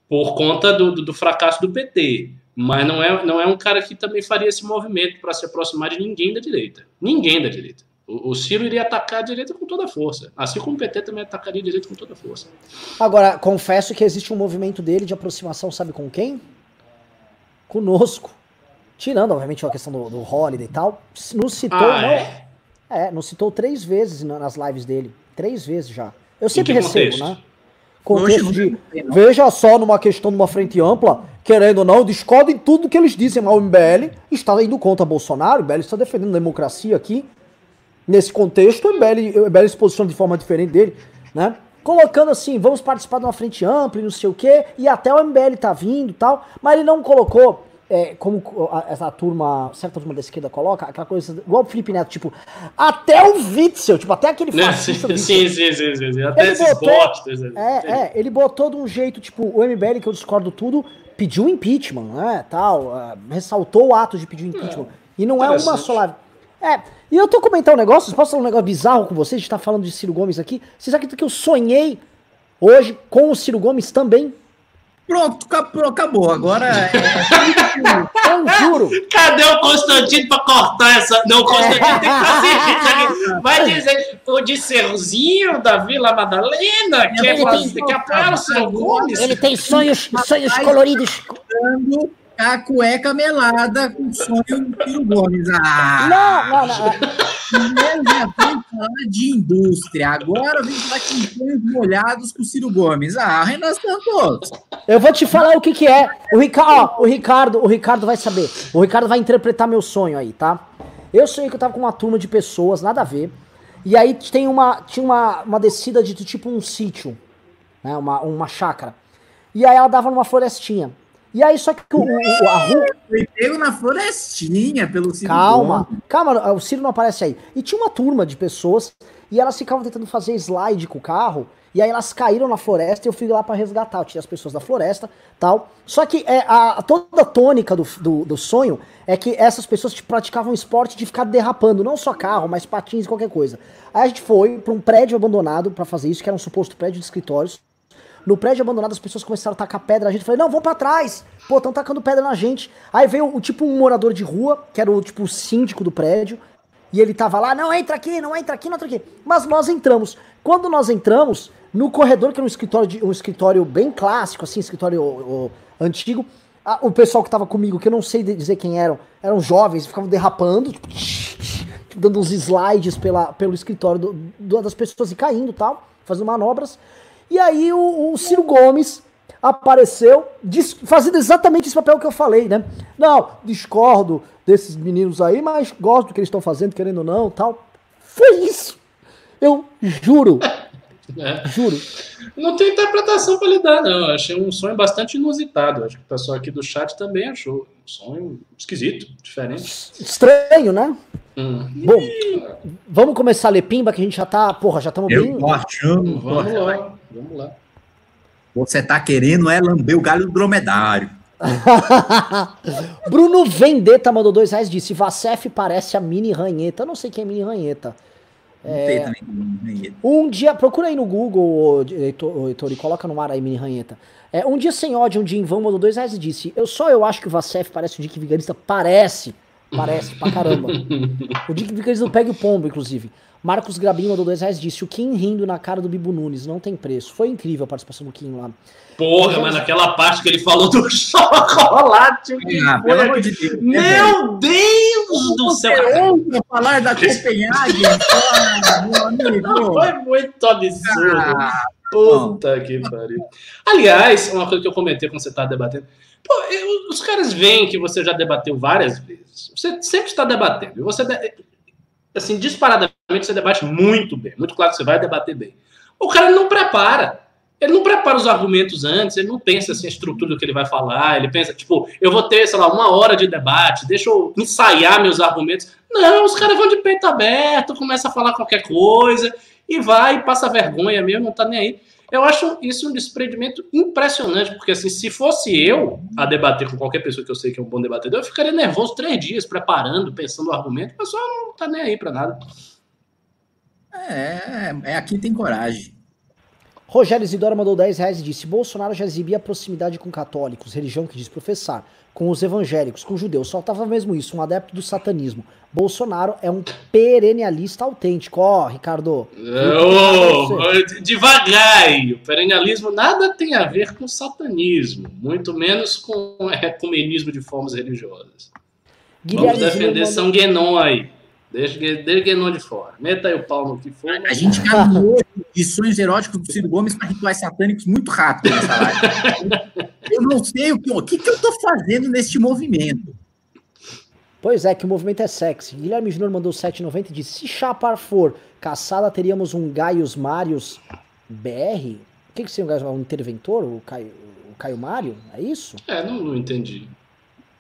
por conta do, do, do fracasso do PT. Mas não é, não é um cara que também faria esse movimento para se aproximar de ninguém da direita. Ninguém da direita. O, o Ciro iria atacar a direita com toda a força. Assim como o PT também atacaria a direita com toda a força. Agora, confesso que existe um movimento dele de aproximação, sabe com quem? Conosco. Tirando, obviamente, a questão do, do Holiday e tal. Nos citou, ah, não, é? É, nos citou três vezes nas lives dele. Três vezes já. Eu sempre recebo, contexto? né? Contexto de. Veja só numa questão de uma frente ampla, querendo ou não, discordem tudo que eles dizem, mas o MBL está indo contra Bolsonaro, o MBL está defendendo a democracia aqui. Nesse contexto, o MBL, o MBL se posiciona de forma diferente dele, né? Colocando assim, vamos participar de uma frente ampla e não sei o quê, e até o MBL tá vindo e tal, mas ele não colocou é, como essa turma, certa turma da esquerda coloca, aquela coisa, igual o Felipe Neto, tipo, até o Witzel, tipo, até aquele fascista sim, sim, sim, sim, sim, até ele esses botou, É, é, ele botou de um jeito, tipo, o MBL, que eu discordo tudo, pediu impeachment, né, tal, uh, ressaltou o ato de pedir impeachment. É, e não é uma só É, e eu tô comentando um negócio, posso falar um negócio bizarro com vocês, a gente tá falando de Ciro Gomes aqui, vocês acreditam que eu sonhei hoje com o Ciro Gomes também? Pronto, acabou. Agora é. Eu juro. Cadê o Constantino para cortar essa. Não, o Constantino tem que fazer Vai dizer o disserzinho da Vila Madalena, que é fazer, que o seu Gomes. Ele tem sonhos, sonhos coloridos a cueca melada com o sonho do Ciro Gomes. Ah, não, não, não. Primeiro já vem falar de indústria, agora vem falar de sonhos molhados com o Ciro Gomes. Ah, Renan Santos. Eu vou te falar o que que é. O, Rica, ó, o Ricardo, o Ricardo vai saber. O Ricardo vai interpretar meu sonho aí, tá? Eu sonhei que eu tava com uma turma de pessoas, nada a ver. E aí tem uma, tinha uma, uma descida de tipo um sítio, né? Uma, uma chácara. E aí ela dava numa florestinha. E aí, só que o, o, a rua. Foi pego na florestinha pelo Ciro. Calma, calma, o Ciro não aparece aí. E tinha uma turma de pessoas, e elas ficavam tentando fazer slide com o carro, e aí elas caíram na floresta e eu fui lá para resgatar. Eu tirei as pessoas da floresta tal. Só que é, a, toda a tônica do, do, do, sonho é que essas pessoas tipo, praticavam esporte de ficar derrapando, não só carro, mas patins, qualquer coisa. Aí a gente foi para um prédio abandonado para fazer isso, que era um suposto prédio de escritórios. No prédio abandonado, as pessoas começaram a tacar pedra na gente. Eu falei, não, vamos pra trás. Pô, estão tacando pedra na gente. Aí veio o tipo um morador de rua, que era o tipo o síndico do prédio. E ele tava lá, não entra aqui, não entra aqui, não entra aqui. Mas nós entramos. Quando nós entramos, no corredor, que era um escritório, de, um escritório bem clássico, assim, escritório o, o, antigo, a, o pessoal que tava comigo, que eu não sei dizer quem eram, eram jovens, ficavam derrapando, tipo, dando uns slides pela, pelo escritório do, do, das pessoas e caindo tal, fazendo manobras. E aí o, o Ciro Gomes apareceu diz, fazendo exatamente esse papel que eu falei, né? Não, discordo desses meninos aí, mas gosto do que eles estão fazendo, querendo ou não, tal. Foi isso. Eu juro. É. Juro. Não tem interpretação para lidar, não. Eu achei um sonho bastante inusitado. Acho que o pessoal aqui do chat também achou. Um sonho esquisito, diferente. Estranho, né? Hum. Bom, vamos começar a ler pimba, que a gente já tá. Porra, já estamos bem. Achando, vamos lá. Vamos lá. Você tá querendo é lamber o galho do dromedário. Bruno Vendetta mandou dois reais disse: Vacef parece a mini ranheta. Eu não sei quem é mini ranheta. É, um dia, procura aí no Google, Heitor, e coloca no ar aí, mini ranheta. É, um dia sem ódio, um dia em vão, mandou dois reais e disse: Eu só eu acho que o Vacef parece o Dick Vigarista. Parece, parece pra caramba. o Dick Vigarista não pega o pombo, inclusive. Marcos Grabinho mandou dois reais disse: O Kim rindo na cara do Bibo Nunes, não tem preço. Foi incrível a participação do Kim lá. Porra, mas naquela parte que ele falou do chocolate. Ah, pelo amor de Deus. Meu Deus do céu. falar da Copenhague. meu amigo. Foi muito absurdo. Ah, Puta que pariu. Aliás, uma coisa que eu comentei quando você está debatendo. Pô, eu, os caras veem que você já debateu várias vezes. Você sempre está debatendo. E você assim, disparadamente você debate muito bem, muito claro que você vai debater bem. O cara não prepara. Ele não prepara os argumentos antes, ele não pensa assim a estrutura do que ele vai falar, ele pensa, tipo, eu vou ter, sei lá, uma hora de debate, deixa eu ensaiar meus argumentos. Não, os caras vão de peito aberto, começa a falar qualquer coisa, e vai, passa vergonha mesmo, não tá nem aí. Eu acho isso um desprendimento impressionante, porque assim, se fosse eu a debater com qualquer pessoa que eu sei que é um bom debatedor, eu ficaria nervoso três dias, preparando, pensando o argumento, o pessoal não tá nem aí para nada. É, é, aqui tem coragem. Rogério Isidoro mandou 10 reais e disse: Bolsonaro já exibia proximidade com católicos, religião que diz professar, com os evangélicos, com judeus. Faltava mesmo isso, um adepto do satanismo. Bolsonaro é um perennialista autêntico. Ó, oh, Ricardo. Oh, devagar aí. O perennialismo nada tem a ver com satanismo, muito menos com ecumenismo de formas religiosas. Guilherme Vamos defender São Guenon aí. Deixa, deixa Guenon de fora. Meta aí o pau no que for. A gente caminhou de sonhos eróticos do Ciro Gomes para rituais satânicos muito rápido nessa live. eu não sei o que, o que, que eu estou fazendo neste movimento. Pois é, que o movimento é sexy. Guilherme Júnior mandou 7,90 e disse: se Chapar for caçada, teríamos um Gaius Marius BR? O que, que seria um Gaius Um interventor? O Caio, o Caio Mário? É isso? É, não, não entendi.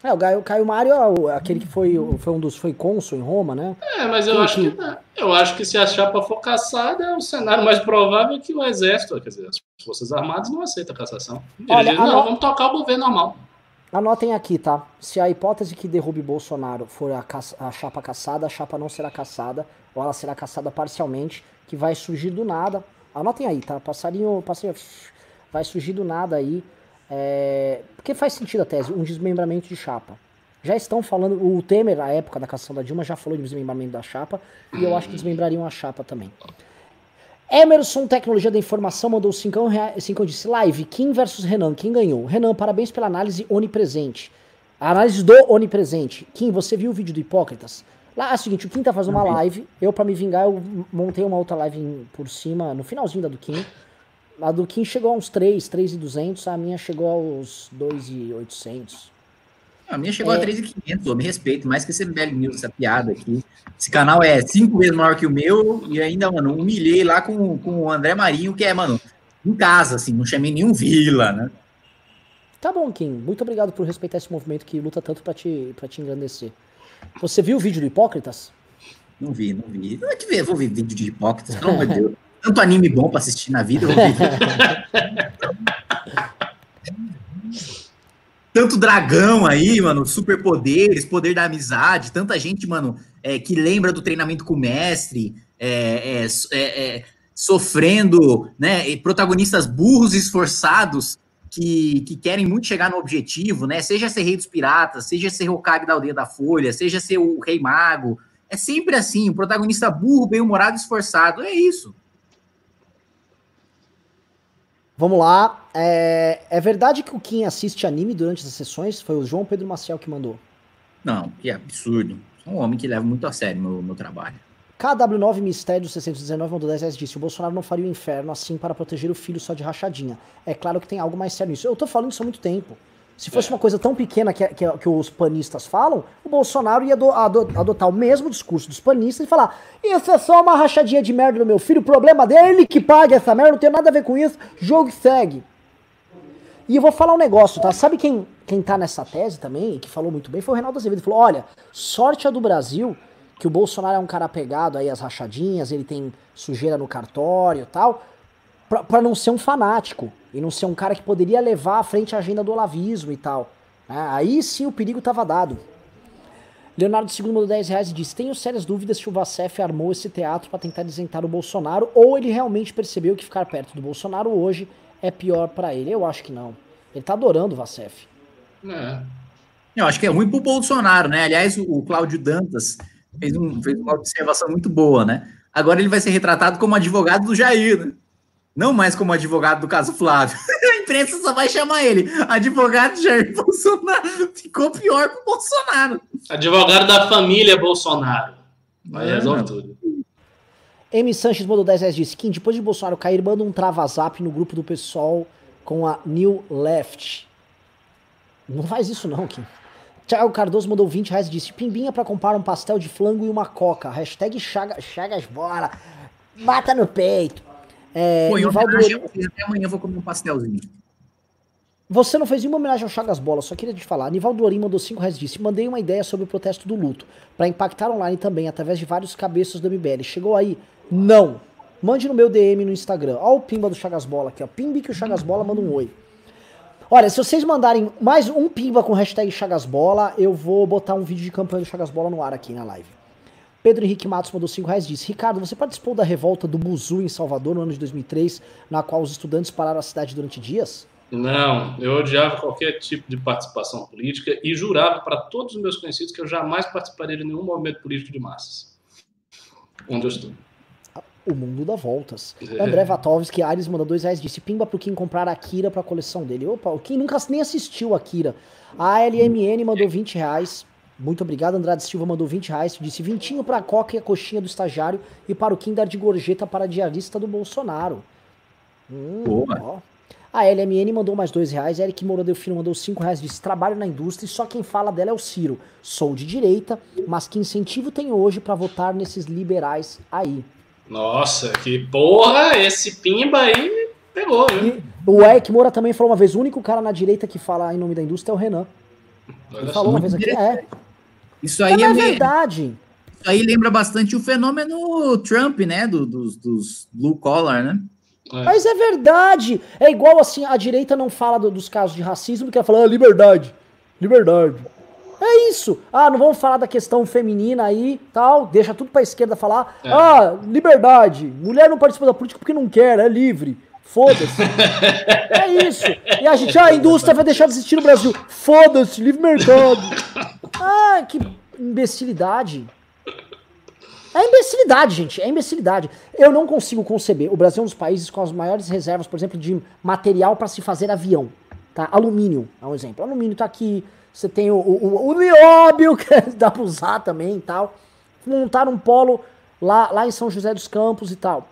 É, o Caio, Caio Mário é aquele que foi, foi um dos foi cônsul em Roma, né? É, mas eu, acho que, eu acho que se a chapa for caçada, é o cenário mais provável que o exército, quer dizer, as Forças Armadas não aceitam a cassação. Olha, não, vamos tocar o governo normal. Anotem aqui, tá? Se a hipótese que derrube Bolsonaro for a, a, chapa caçada, a chapa não será caçada, ou ela será caçada parcialmente, que vai surgir do nada. Anotem aí, tá? Passarinho, passarinho vai surgir do nada aí. É, porque faz sentido a tese, um desmembramento de chapa. Já estão falando, o Temer, na época da cassação da Dilma, já falou de desmembramento da chapa, e eu acho que desmembrariam a chapa também. Emerson Tecnologia da Informação mandou 5 reais, disse live, Kim versus Renan, quem ganhou? Renan, parabéns pela análise onipresente. A análise do onipresente. Kim, você viu o vídeo do Hipócritas? Lá é o seguinte, o Kim tá fazendo uma live, eu para me vingar, eu montei uma outra live por cima, no finalzinho da do Kim. A do Kim chegou a uns 3, 3,200, a minha chegou aos 2,800. A minha chegou é... a 3,500, eu me respeito, mais que esse MBL News, essa piada aqui. Esse canal é cinco vezes maior que o meu e ainda, mano, humilhei lá com, com o André Marinho, que é, mano, em casa, assim, não chamei nenhum vila, né? Tá bom, Kim. Muito obrigado por respeitar esse movimento que luta tanto para te, pra te engrandecer. Você viu o vídeo do Hipócritas? Não vi, não vi. Não é que ver, vou ver vídeo de hipócritas, pelo amor de Deus. Tanto anime bom pra assistir na vida. Tanto dragão aí, mano, superpoderes, poder da amizade, tanta gente, mano, é, que lembra do treinamento com o mestre, é, é, é, é sofrendo, né, e protagonistas burros e esforçados que, que querem muito chegar no objetivo, né, seja ser rei dos piratas, seja ser Hokage da aldeia da Folha, seja ser o rei mago, é sempre assim, o protagonista burro, bem-humorado, esforçado, é isso. Vamos lá. É, é, verdade que o Kim assiste anime durante as sessões? Foi o João Pedro Maciel que mandou. Não, que absurdo. Sou um homem que leva muito a sério meu, meu trabalho. KW9 Mistério 619 mandou 10 reais disse: O Bolsonaro não faria o inferno assim para proteger o filho só de rachadinha. É claro que tem algo mais sério nisso. Eu tô falando isso há muito tempo. Se fosse é. uma coisa tão pequena que, que, que, os panistas falam, o Bolsonaro ia do, adotar o mesmo discurso dos panistas e falar: Isso é só uma rachadinha de merda do meu filho, o problema dele que paga essa merda, não tem nada a ver com isso, jogo segue. E eu vou falar um negócio, tá? Sabe quem, quem tá nessa tese também, que falou muito bem, foi o Reinaldo Azevedo. Ele falou: olha, sorte a do Brasil, que o Bolsonaro é um cara apegado aí às rachadinhas, ele tem sujeira no cartório e tal, pra, pra não ser um fanático e não ser um cara que poderia levar à frente a agenda do olavismo e tal. É, aí sim o perigo estava dado. Leonardo II mandou 10 reais e disse: Tenho sérias dúvidas se o Vacef armou esse teatro para tentar isentar o Bolsonaro ou ele realmente percebeu que ficar perto do Bolsonaro hoje é pior para ele. Eu acho que não. Ele tá adorando o Vacef. É. Eu acho que é ruim pro Bolsonaro, né? Aliás, o Cláudio Dantas fez, um, fez uma observação muito boa, né? Agora ele vai ser retratado como advogado do Jair, né? Não mais como advogado do caso Flávio. A imprensa só vai chamar ele. Advogado Jair Bolsonaro. Ficou pior que o Bolsonaro. Advogado da família Bolsonaro. Vai é, resolve tudo. M. Sanches mandou 10 reais disse: Kim, depois de Bolsonaro cair, manda um trava-zap no grupo do pessoal com a New Left. Não faz isso não, Kim. Thiago Cardoso mandou 20 reais e disse: Pimbinha para comprar um pastel de flango e uma coca. Hashtag Chagas Bora. Mata no peito. É, Pô, homenagem, até amanhã eu vou comer um pastelzinho. Você não fez nenhuma homenagem ao Chagas Bola, só queria te falar. Nivaldo Orim mandou 5 reais disse: Mandei uma ideia sobre o protesto do luto, para impactar online também, através de vários cabeças do MBL. Chegou aí? Não. Mande no meu DM no Instagram. Ó o pimba do Chagas Bola aqui, ó. Pimbi que o Chagas Bola manda um oi. Olha, se vocês mandarem mais um pimba com hashtag Chagas Bola, eu vou botar um vídeo de campanha do Chagas Bola no ar aqui na live. Pedro Henrique Matos mandou 5 reais disse: Ricardo, você participou da revolta do Buzu em Salvador no ano de 2003, na qual os estudantes pararam a cidade durante dias? Não, eu odiava qualquer tipo de participação política e jurava para todos os meus conhecidos que eu jamais participaria de nenhum movimento político de massas. Onde eu estou. O mundo dá voltas. É. André Vatovski, Ares mandou dois reais, disse Pimba pro Kim comprar a Akira pra coleção dele. Opa, o Kim nunca nem assistiu a Akira. A LMN mandou 20 reais. Muito obrigado, Andrade Silva mandou 20 reais. Disse vintinho pra Coca e a coxinha do estagiário e para o Kim dar de gorjeta para a diarista do Bolsonaro. Hum, Boa. Ó. A LMN mandou mais dois reais. Eric Moura Delfino mandou cinco reais. Disse: trabalho na indústria e só quem fala dela é o Ciro. Sou de direita, mas que incentivo tem hoje para votar nesses liberais aí? Nossa, que porra! Esse pimba aí pegou, viu? E o Eric Moura também falou uma vez: o único cara na direita que fala em nome da indústria é o Renan. Ele falou uma vez aqui: é. Isso aí é, é verdade. Isso aí lembra bastante o fenômeno Trump, né? Do, dos, dos blue collar, né? É. Mas é verdade. É igual assim, a direita não fala do, dos casos de racismo, que ela fala ah, liberdade. Liberdade. É isso. Ah, não vamos falar da questão feminina aí, tal. Deixa tudo pra esquerda falar. É. Ah, liberdade. Mulher não participa da política porque não quer, é livre. Foda-se. é isso. E a gente, ah, a indústria vai deixar de existir no Brasil. Foda-se, livre mercado. Ah, que imbecilidade. É imbecilidade, gente. É imbecilidade. Eu não consigo conceber. O Brasil é um dos países com as maiores reservas, por exemplo, de material para se fazer avião. Tá? Alumínio é um exemplo. Alumínio tá aqui. Você tem o, o, o nióbio, que dá para usar também e tal. Montaram um polo lá, lá em São José dos Campos e tal.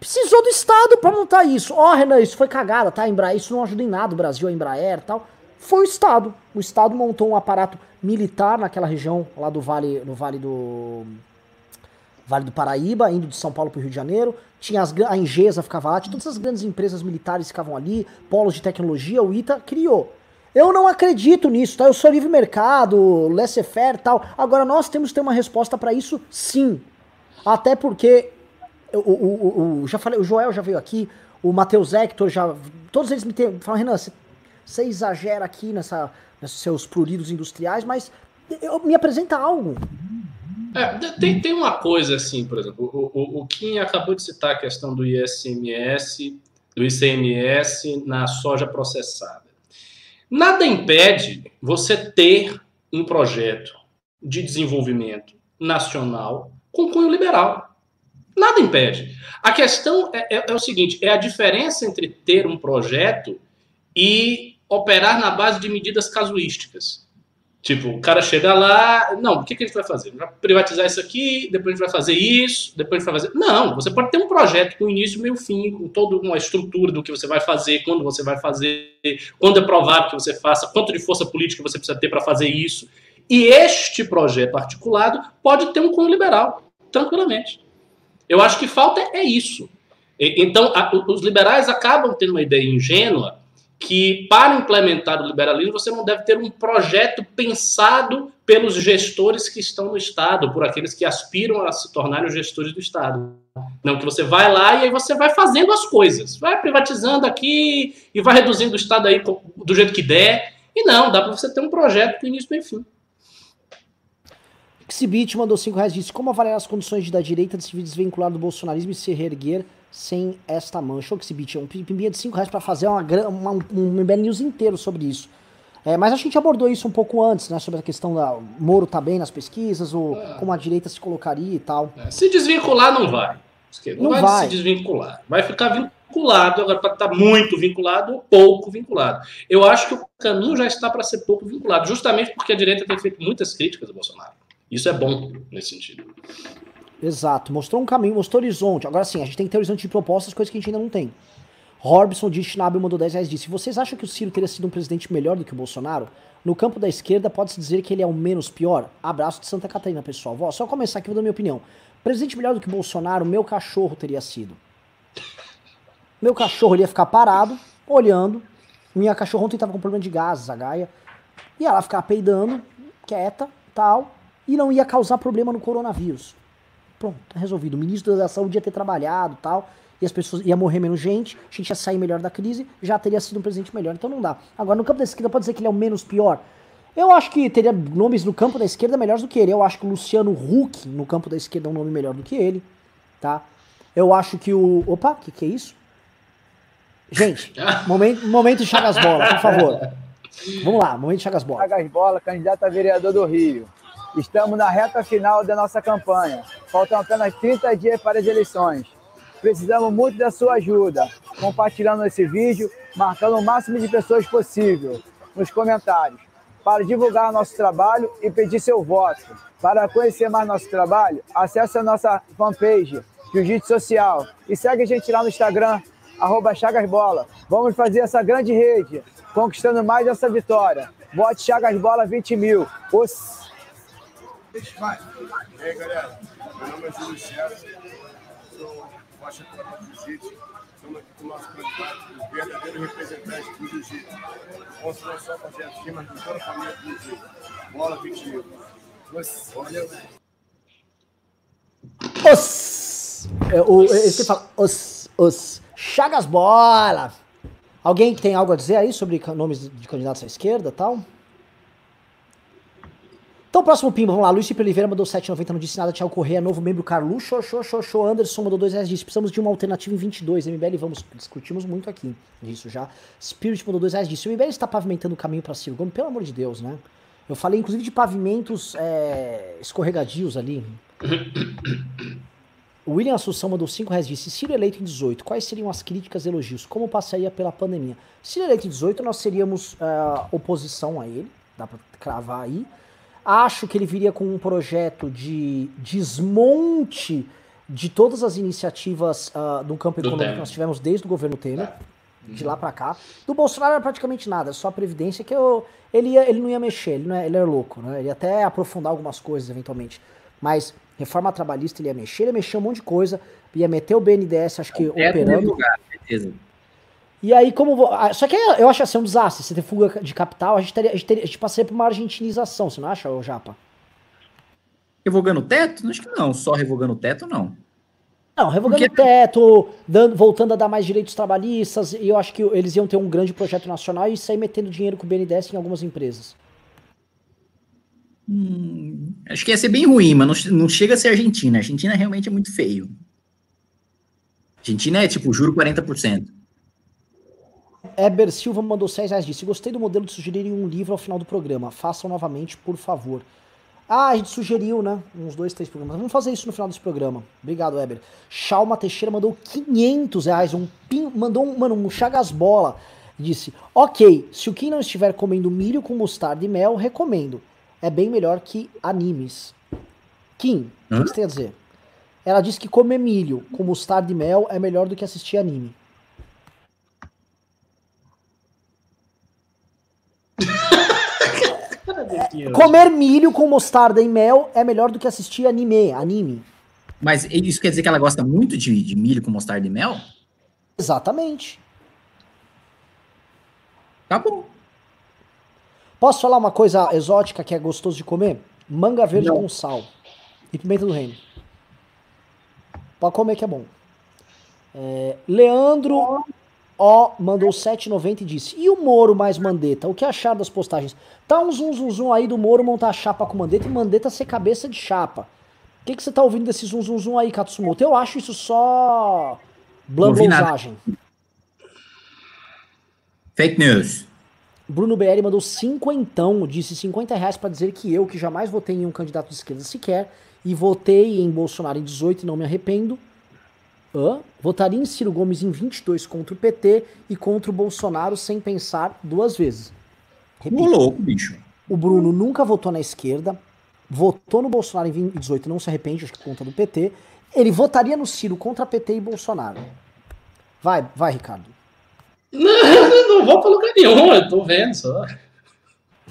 Precisou do Estado para montar isso. Ó, oh, Renan, isso foi cagada, tá? Embraer, isso não ajuda em nada o Brasil, a Embraer e tal. Foi o Estado. O Estado montou um aparato militar naquela região lá do Vale, no Vale do Vale do Paraíba, indo de São Paulo para o Rio de Janeiro. Tinha as, a Engesa ficava lá, todas as grandes empresas militares ficavam ali, polos de tecnologia, o ITA criou. Eu não acredito nisso, tá? Eu sou livre mercado, laissez-faire tal. Agora, nós temos que ter uma resposta para isso, sim. Até porque, o, o, o, já falei, o Joel já veio aqui, o Matheus Hector já. Todos eles me falam, Renan, você, você exagera aqui nessa, nesses seus pruridos industriais, mas eu, me apresenta algo. É, tem, tem uma coisa assim, por exemplo, o, o, o Kim acabou de citar a questão do ISMS, do ICMS na soja processada. Nada impede você ter um projeto de desenvolvimento nacional com cunho liberal. Nada impede. A questão é, é, é, o seguinte: é a diferença entre ter um projeto e operar na base de medidas casuísticas. Tipo, o cara chega lá, não, o que, que a gente vai fazer? Vai privatizar isso aqui, depois a gente vai fazer isso, depois a gente vai fazer. Não, você pode ter um projeto com início, meio fim, com toda uma estrutura do que você vai fazer, quando você vai fazer, quando é provável que você faça, quanto de força política você precisa ter para fazer isso. E este projeto articulado pode ter um cunho liberal, tranquilamente. Eu acho que falta é isso. Então, os liberais acabam tendo uma ideia ingênua que para implementar o liberalismo você não deve ter um projeto pensado pelos gestores que estão no Estado, por aqueles que aspiram a se tornarem os gestores do Estado. Não, que você vai lá e aí você vai fazendo as coisas, vai privatizando aqui e vai reduzindo o Estado aí do jeito que der. E não, dá para você ter um projeto com início e fim. Xibit mandou 5 reais disse: Como avaliar as condições de da direita de se desvincular do bolsonarismo e se reerguer sem esta mancha. O é um pimbinha de 5 reais para fazer uma, uma, um MBL News inteiro sobre isso. É, mas a gente abordou isso um pouco antes, né? Sobre a questão da Moro tá bem nas pesquisas, ou é. como a direita se colocaria e tal. É, se desvincular, não vai. Não, não vai, vai, se desvincular. Vai ficar vinculado, agora para estar tá muito vinculado ou pouco vinculado. Eu acho que o caminho já está para ser pouco vinculado, justamente porque a direita tem feito muitas críticas ao Bolsonaro. Isso é bom nesse sentido. Exato, mostrou um caminho, mostrou horizonte. Agora sim, a gente tem que ter horizonte de propostas, coisas que a gente ainda não tem. Robson de Schnabe mandou 10 reais disse: Vocês acham que o Ciro teria sido um presidente melhor do que o Bolsonaro? No campo da esquerda, pode-se dizer que ele é o menos pior? Abraço de Santa Catarina, pessoal. Vou só começar aqui, vou dar minha opinião. Presidente melhor do que o Bolsonaro, meu cachorro teria sido. Meu cachorro ia ficar parado, olhando. Minha cachorra ontem tava com problema de gases, a Gaia. Ia lá ficar peidando, quieta, tal. E não ia causar problema no coronavírus. Pronto, tá resolvido. O ministro da Saúde ia ter trabalhado tal, e as pessoas ia morrer menos gente, a gente ia sair melhor da crise, já teria sido um presidente melhor. Então não dá. Agora, no campo da esquerda, pode dizer que ele é o menos pior. Eu acho que teria nomes no campo da esquerda melhores do que ele. Eu acho que o Luciano Huck no campo da esquerda é um nome melhor do que ele, tá? Eu acho que o. Opa, o que, que é isso? Gente, momento, momento de Chagas Bola, por favor. Vamos lá, momento de Chagas Bola. Chagas Bola, candidato a vereador do Rio. Estamos na reta final da nossa campanha. Faltam apenas 30 dias para as eleições. Precisamos muito da sua ajuda, compartilhando esse vídeo, marcando o máximo de pessoas possível nos comentários, para divulgar nosso trabalho e pedir seu voto. Para conhecer mais nosso trabalho, acesse a nossa fanpage, Jiu-Jitsu Social, e segue a gente lá no Instagram, arroba Chagasbola. Vamos fazer essa grande rede, conquistando mais essa vitória. Vote Chagas Bola 20 mil. Vai. E aí, galera? Meu nome é Júlio César, sou faixa prata do Jiu-Jitsu. Estamos aqui com o nosso candidato, o verdadeiro representante do Jiu-Jitsu. Vamos não só fazer as rimas de toda a família do Jiu-Jitsu. Bola 20 mil. Valeu. Os. É, o, ele fala os, os. Chagas bola. Alguém tem algo a dizer aí sobre nomes de candidatos à esquerda e tal? Então, próximo pimba, vamos lá. Luiz Cipe Oliveira mandou 7,90, não disse nada. Thiago Correia, novo membro. Carluxo, show, show, show. Anderson mandou 2 reais, disse: precisamos de uma alternativa em 22. MBL, vamos, discutimos muito aqui disso já. Spirit mandou 2 reais, disse: o MBL está pavimentando o caminho para Ciro Gomes, pelo amor de Deus, né? Eu falei, inclusive, de pavimentos é, escorregadios ali. William Assunção mandou 5 reais, disse: Ciro eleito em 18, quais seriam as críticas e elogios? Como passaria pela pandemia? Ciro eleito em 18, nós seríamos uh, oposição a ele, dá para cravar aí. Acho que ele viria com um projeto de desmonte de todas as iniciativas uh, do campo econômico que nós tivemos desde o governo Temer, é. de lá para cá. Do Bolsonaro era praticamente nada, só a Previdência, que eu, ele, ia, ele não ia mexer, ele, não é, ele era louco, né? ele ia até aprofundar algumas coisas eventualmente. Mas reforma trabalhista ele ia mexer, ele ia mexer um monte de coisa, ia meter o BNDES, acho que é operando. Lugar, certeza. E aí, como. ah, Só que eu acho assim, um desastre. Se ter fuga de capital, a gente, teria, a gente, teria, a gente passaria por uma argentinização, você não acha, ô Japa? Revogando o teto? Acho que não. Só revogando o teto, não. Não, revogando Porque- o teto, dando, voltando a dar mais direitos trabalhistas, e eu acho que eles iam ter um grande projeto nacional e sair metendo dinheiro com o BNDES em algumas empresas. Hum, acho que ia ser bem ruim, mas não, não chega a ser Argentina. A Argentina realmente é muito feio. Argentina é tipo, juro 40%. Eber Silva mandou 6 reais disse: Gostei do modelo de sugerir um livro ao final do programa. Façam novamente, por favor. Ah, a gente sugeriu, né? Uns dois, três programas. Vamos fazer isso no final desse programa. Obrigado, Eber. Chalma Teixeira mandou 500 reais. Um pin, mandou um, mano, um chagas bola. Disse: Ok, se o Kim não estiver comendo milho com mostarda e mel, recomendo. É bem melhor que animes. Kim, o que você tem a dizer? Ela disse que comer milho com mostarda e mel é melhor do que assistir anime. Comer milho com mostarda e mel é melhor do que assistir anime, anime. Mas isso quer dizer que ela gosta muito de, de milho com mostarda e mel? Exatamente. Tá bom. Posso falar uma coisa exótica que é gostoso de comer? Manga verde Não. com sal e pimenta do reino. Pode comer que é bom. É, Leandro O mandou 7,90 e disse: E o Moro mais Mandetta? O que acharam das postagens? Tá um zum zum zum aí do Moro montar chapa com Mandetta e Mandetta ser cabeça de chapa. O que, que você tá ouvindo desse zum zum zum aí, Katsumoto? Eu acho isso só. Blambosagem. Fake news. Bruno BR mandou cinquentão, disse 50 reais pra dizer que eu, que jamais votei em um candidato de esquerda sequer, e votei em Bolsonaro em 18 e não me arrependo, hã? votaria em Ciro Gomes em 22 contra o PT e contra o Bolsonaro sem pensar duas vezes. Repito, louco, bicho. o Bruno nunca votou na esquerda, votou no Bolsonaro em 20 18 e não se arrepende, acho que conta do PT, ele votaria no Ciro contra PT e Bolsonaro. Vai, vai, Ricardo. Não, eu não vou pra lugar nenhum, eu tô vendo só.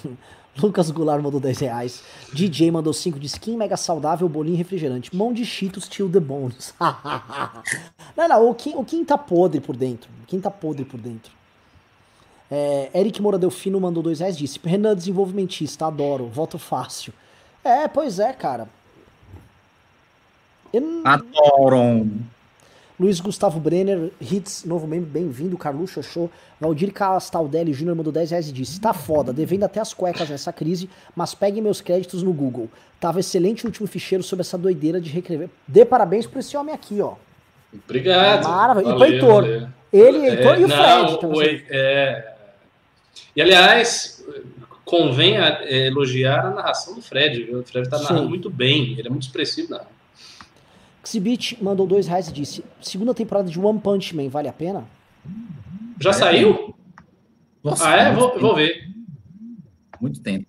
Lucas Goulart mandou 10 reais. DJ mandou 5 de skin, mega saudável, bolinho refrigerante. Mão de Cheetos, till the bones. não, não, o Kim, o Kim tá podre por dentro. O Kim tá podre por dentro. É, Eric Moura Delfino mandou 2 reais, disse. Renan, desenvolvimentista, adoro, voto fácil. É, pois é, cara. Eu Adoram. Luiz Gustavo Brenner, Hits, novo membro, bem-vindo. Carluxo Show. Valdir Castaldelli Júnior mandou 10 reais e disse: Tá foda, devendo até as cuecas nessa crise, mas peguem meus créditos no Google. Tava excelente o último ficheiro sobre essa doideira de reescrever. Dê parabéns pra esse homem aqui, ó. Obrigado. Maravilha. E pro Valeu, Heitor. valeu. Ele, Heitor e o não, Fred. o é. E aliás, convém é, elogiar a narração do Fred. viu? O Fred tá narrando Sim. muito bem, ele é muito expressivo na Xibit mandou 2 reais e disse: Segunda temporada de One Punch Man, vale a pena? Já saiu? Nossa, Ah, é? muito Vou, tempo, vou ver. Muito tempo.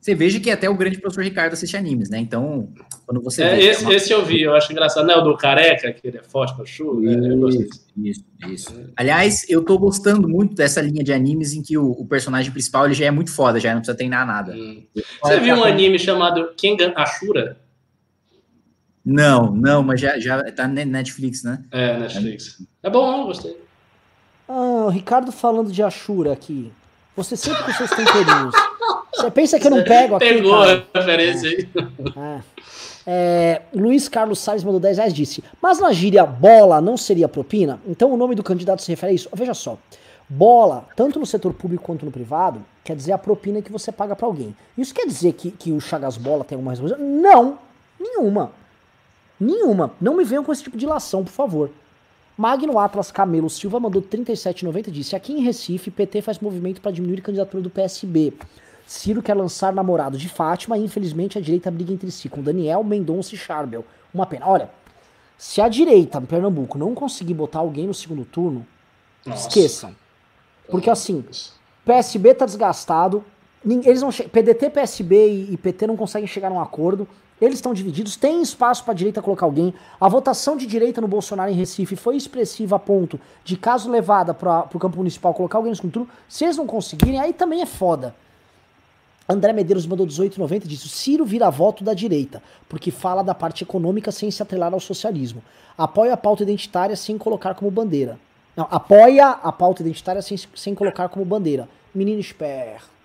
Você veja que até o grande professor Ricardo assiste animes, né? Então, quando você É, vê... esse, uma- esse eu vi, eu acho engraçado. Não é o do careca, que ele é forte pra chuva? né? Eu gostei. Isso, isso, isso. Aliás, eu tô gostando muito dessa linha de animes em que o, o personagem principal ele já é muito foda, já não precisa treinar nada. Hum. Você viu um anime chamado Kengan Ashura? Não, não, mas já, já tá na Netflix, né? É, Netflix. É bom, eu gostei. Ah, o Ricardo falando de Ashura aqui. Você sempre com seus temperinhos. Você pensa que eu não pego aqui? Pegou cara? a referência aí. É. É, Luiz Carlos Salles mandou 10 reais disse: Mas na gíria bola não seria propina? Então o nome do candidato se refere a isso? Veja só. Bola, tanto no setor público quanto no privado, quer dizer a propina que você paga pra alguém. Isso quer dizer que, que o Chagas Bola tem alguma responsabilidade? Não, nenhuma. Nenhuma. Não me venham com esse tipo de lação, por favor. Magno Atlas Camelo Silva mandou 37,90 e disse: Aqui em Recife, PT faz movimento para diminuir a candidatura do PSB. Ciro quer lançar namorado de Fátima e infelizmente a direita briga entre si com Daniel, Mendonça e Charbel. Uma pena. Olha, se a direita em Pernambuco não conseguir botar alguém no segundo turno, Nossa. esqueçam. Porque assim, PSB tá desgastado, eles não PDT, PSB e, e PT não conseguem chegar num acordo. Eles estão divididos, tem espaço para a direita colocar alguém. A votação de direita no Bolsonaro em Recife foi expressiva a ponto de, caso levada para o campo municipal, colocar alguém no turno. Se eles não conseguirem, aí também é foda. André Medeiros mandou 18,90 e disse: o Ciro vira voto da direita, porque fala da parte econômica sem se atrelar ao socialismo. Apoia a pauta identitária sem colocar como bandeira. Não, apoia a pauta identitária sem, sem colocar como bandeira. Menino esperto.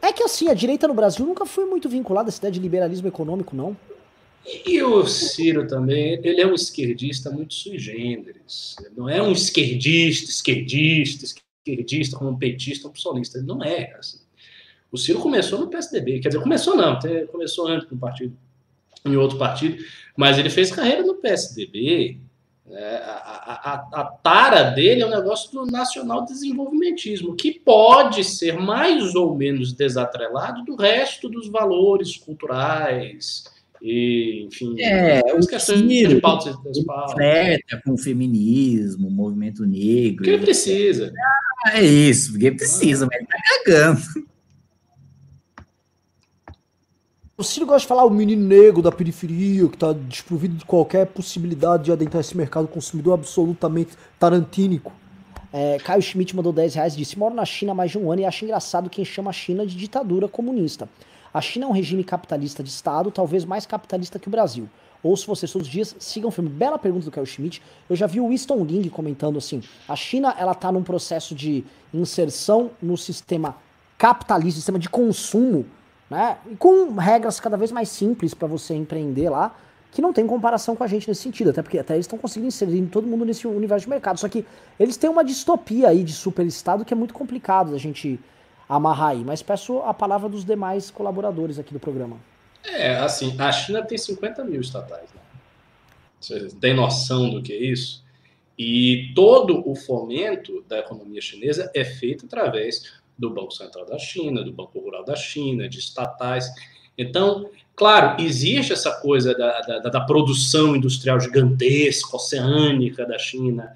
É que assim, a direita no Brasil nunca foi muito vinculada a essa ideia de liberalismo econômico, não. E o Ciro também, ele é um esquerdista muito sui generis. Não é um esquerdista, esquerdista, esquerdista, como um petista, um solista. Ele não é. Assim. O Ciro começou no PSDB, quer dizer, começou não, começou antes no partido, em outro partido, mas ele fez carreira no PSDB. É, a, a, a, tara dele é um negócio do nacional desenvolvimentismo, que pode ser mais ou menos desatrelado do resto dos valores culturais, e, enfim, é, o questões Ciro, de pautas flerta com o feminismo, o movimento negro. Que ele precisa. Ah, é isso, porque precisa, ah. mas ele tá cagando. O Ciro gosta de falar o menino negro da periferia, que está desprovido de qualquer possibilidade de adentrar esse mercado consumidor absolutamente tarantínico. É, Caio Schmidt mandou 10 reais e disse: Moro na China há mais de um ano e acho engraçado quem chama a China de ditadura comunista. A China é um regime capitalista de Estado, talvez mais capitalista que o Brasil. Ouço vocês todos os dias, sigam o filme. Bela pergunta do Caio Schmidt. Eu já vi o Winston Ling comentando assim: a China ela está num processo de inserção no sistema capitalista, sistema de consumo né? E com regras cada vez mais simples para você empreender lá, que não tem comparação com a gente nesse sentido, até porque até eles estão conseguindo inserir todo mundo nesse universo de mercado. Só que eles têm uma distopia aí de superestado que é muito complicado da gente amarrar aí. Mas peço a palavra dos demais colaboradores aqui do programa. É, assim, a China tem 50 mil estatais. Né? Você tem noção do que é isso? E todo o fomento da economia chinesa é feito através do Banco Central da China, do Banco Rural da China, de estatais. Então, claro, existe essa coisa da, da, da produção industrial gigantesca, oceânica da China,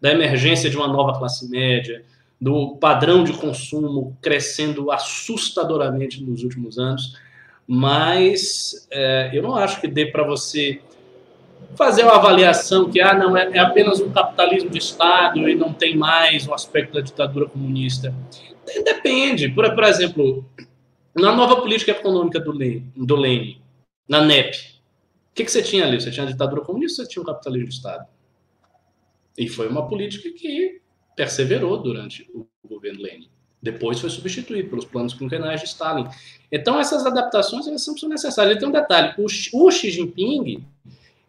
da emergência de uma nova classe média, do padrão de consumo crescendo assustadoramente nos últimos anos, mas é, eu não acho que dê para você fazer uma avaliação que ah, não é, é, apenas um capitalismo de Estado e não tem mais o aspecto da ditadura comunista. Depende. Por, por exemplo, na nova política econômica do, Lênin, do Lênin na NEP, o que, que você tinha ali? Você tinha a ditadura comunista ou você tinha o capitalismo de Estado? E foi uma política que perseverou durante o governo Lenin. Depois foi substituído pelos planos quinquenais de Stalin. Então, essas adaptações elas são necessárias. E tem um detalhe: o, o Xi Jinping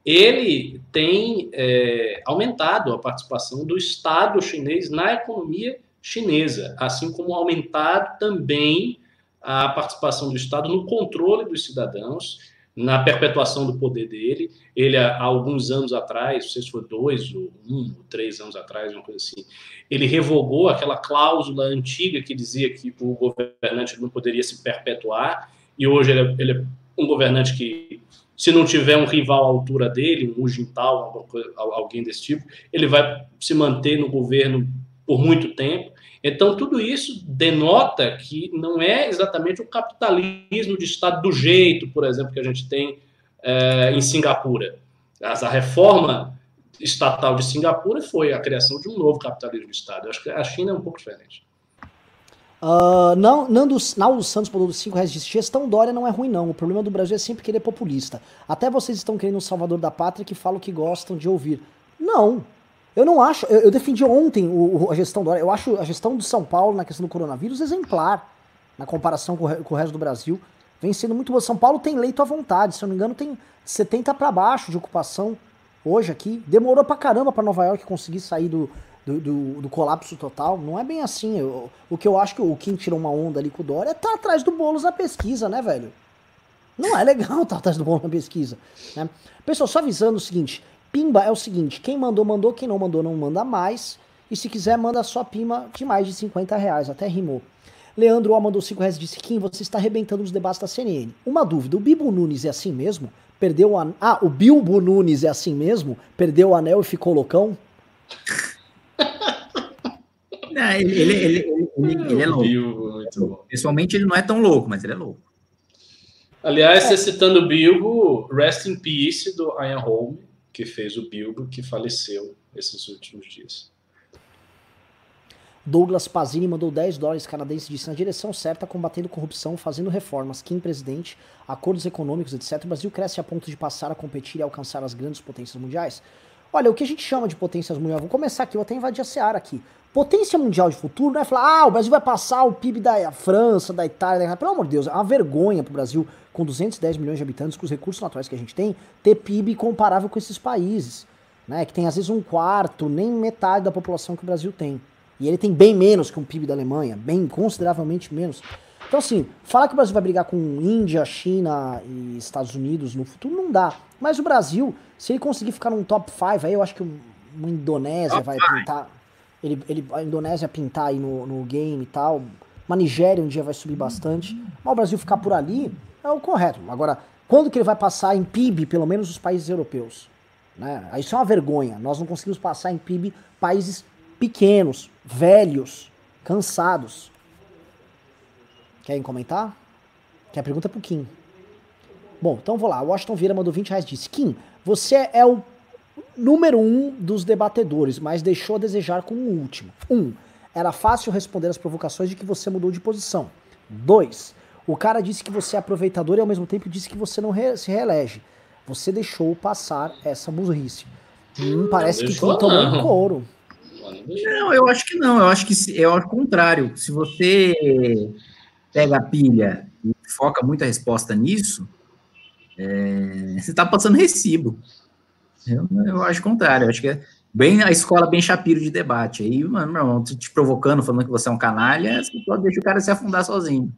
ele tem é, aumentado a participação do Estado chinês na economia chinesa, assim como aumentado também a participação do Estado no controle dos cidadãos, na perpetuação do poder dele. Ele, há alguns anos atrás, não sei se foi dois ou um ou três anos atrás, uma coisa assim, ele revogou aquela cláusula antiga que dizia que o governante não poderia se perpetuar, e hoje ele é, ele é um governante que, se não tiver um rival à altura dele, um Hu Jintao, alguém desse tipo, ele vai se manter no governo por muito tempo. Então, tudo isso denota que não é exatamente o capitalismo de Estado do jeito, por exemplo, que a gente tem é, em Singapura. A reforma estatal de Singapura foi a criação de um novo capitalismo de Estado. Eu acho que a China é um pouco diferente. Uh, não, Nando, Naldo Santos mandou 5 reais de gestão Dória não é ruim não, o problema do Brasil é sempre querer populista. Até vocês estão querendo um salvador da pátria que falam que gostam de ouvir. Não, eu não acho. Eu, eu defendi ontem o, a gestão do. Eu acho a gestão de São Paulo na questão do coronavírus exemplar na comparação com o, com o resto do Brasil. Vem sendo muito boa. São Paulo tem leito à vontade, se eu não me engano, tem 70 para baixo de ocupação hoje aqui. Demorou pra caramba para Nova York conseguir sair do, do, do, do, colapso total. Não é bem assim. Eu, o que eu acho que o Kim tirou uma onda ali com o Dória é tá atrás do Boulos na pesquisa, né, velho? Não é legal estar tá atrás do Boulos na pesquisa. Né? Pessoal, só avisando o seguinte: Pimba é o seguinte: quem mandou, mandou, quem não mandou, não manda mais. E se quiser, manda só pima de mais de 50 reais, até rimou. Leandro O mandou 5 reais e disse: Kim, você está arrebentando nos debates da CNN. Uma dúvida: o Bibo Nunes é assim mesmo? Perdeu o an... Ah, o Bilbo Nunes é assim mesmo? Perdeu o anel e ficou loucão? Não, ele, ele, ele, ele, é louco. Pessoalmente, ele não é tão louco, mas ele é louco. Aliás, é. citando o Bilbo, Rest in Peace do Ian Holm, que fez o Bilbo, que faleceu esses últimos dias. Douglas Pazini mandou 10 dólares canadenses disse na direção certa, combatendo corrupção, fazendo reformas. Kim presidente, acordos econômicos, etc. O Brasil cresce a ponto de passar a competir e alcançar as grandes potências mundiais. Olha, o que a gente chama de potências mundiais, vou começar aqui, vou até invadir a Seara aqui. Potência mundial de futuro não é falar, ah, o Brasil vai passar o PIB da França, da Itália, da... pelo amor de Deus, é uma vergonha pro Brasil, com 210 milhões de habitantes, com os recursos naturais que a gente tem, ter PIB comparável com esses países, né? Que tem às vezes um quarto, nem metade da população que o Brasil tem. E ele tem bem menos que um PIB da Alemanha, bem consideravelmente menos. Então, assim, falar que o Brasil vai brigar com Índia, China e Estados Unidos no futuro não dá. Mas o Brasil, se ele conseguir ficar num top 5, aí eu acho que uma Indonésia vai pintar. Ele, ele, a Indonésia pintar aí no, no game e tal. Uma Nigéria um dia vai subir bastante. Mas o Brasil ficar por ali é o correto. Agora, quando que ele vai passar em PIB, pelo menos os países europeus? Né? Isso é uma vergonha. Nós não conseguimos passar em PIB países pequenos, velhos, cansados. Querem comentar? Que a pergunta é pro Kim. Bom, então vou lá. O Washington Vieira mandou 20 reais disse: Kim, você é o número um dos debatedores, mas deixou a desejar com o último. Um, era fácil responder as provocações de que você mudou de posição. Dois, o cara disse que você é aproveitador e ao mesmo tempo disse que você não re se reelege. Você deixou passar essa burrice. Hum, parece que Kim tomou um couro. Não, eu acho que não. Eu acho que é o contrário. Se você pega a pilha e foca muita resposta nisso, é, você está passando recibo. Eu, eu acho o contrário, eu acho que é bem a escola bem chapiro de debate. Aí, mano, meu irmão, te provocando, falando que você é um canalha, você pode deixar o cara se afundar sozinho.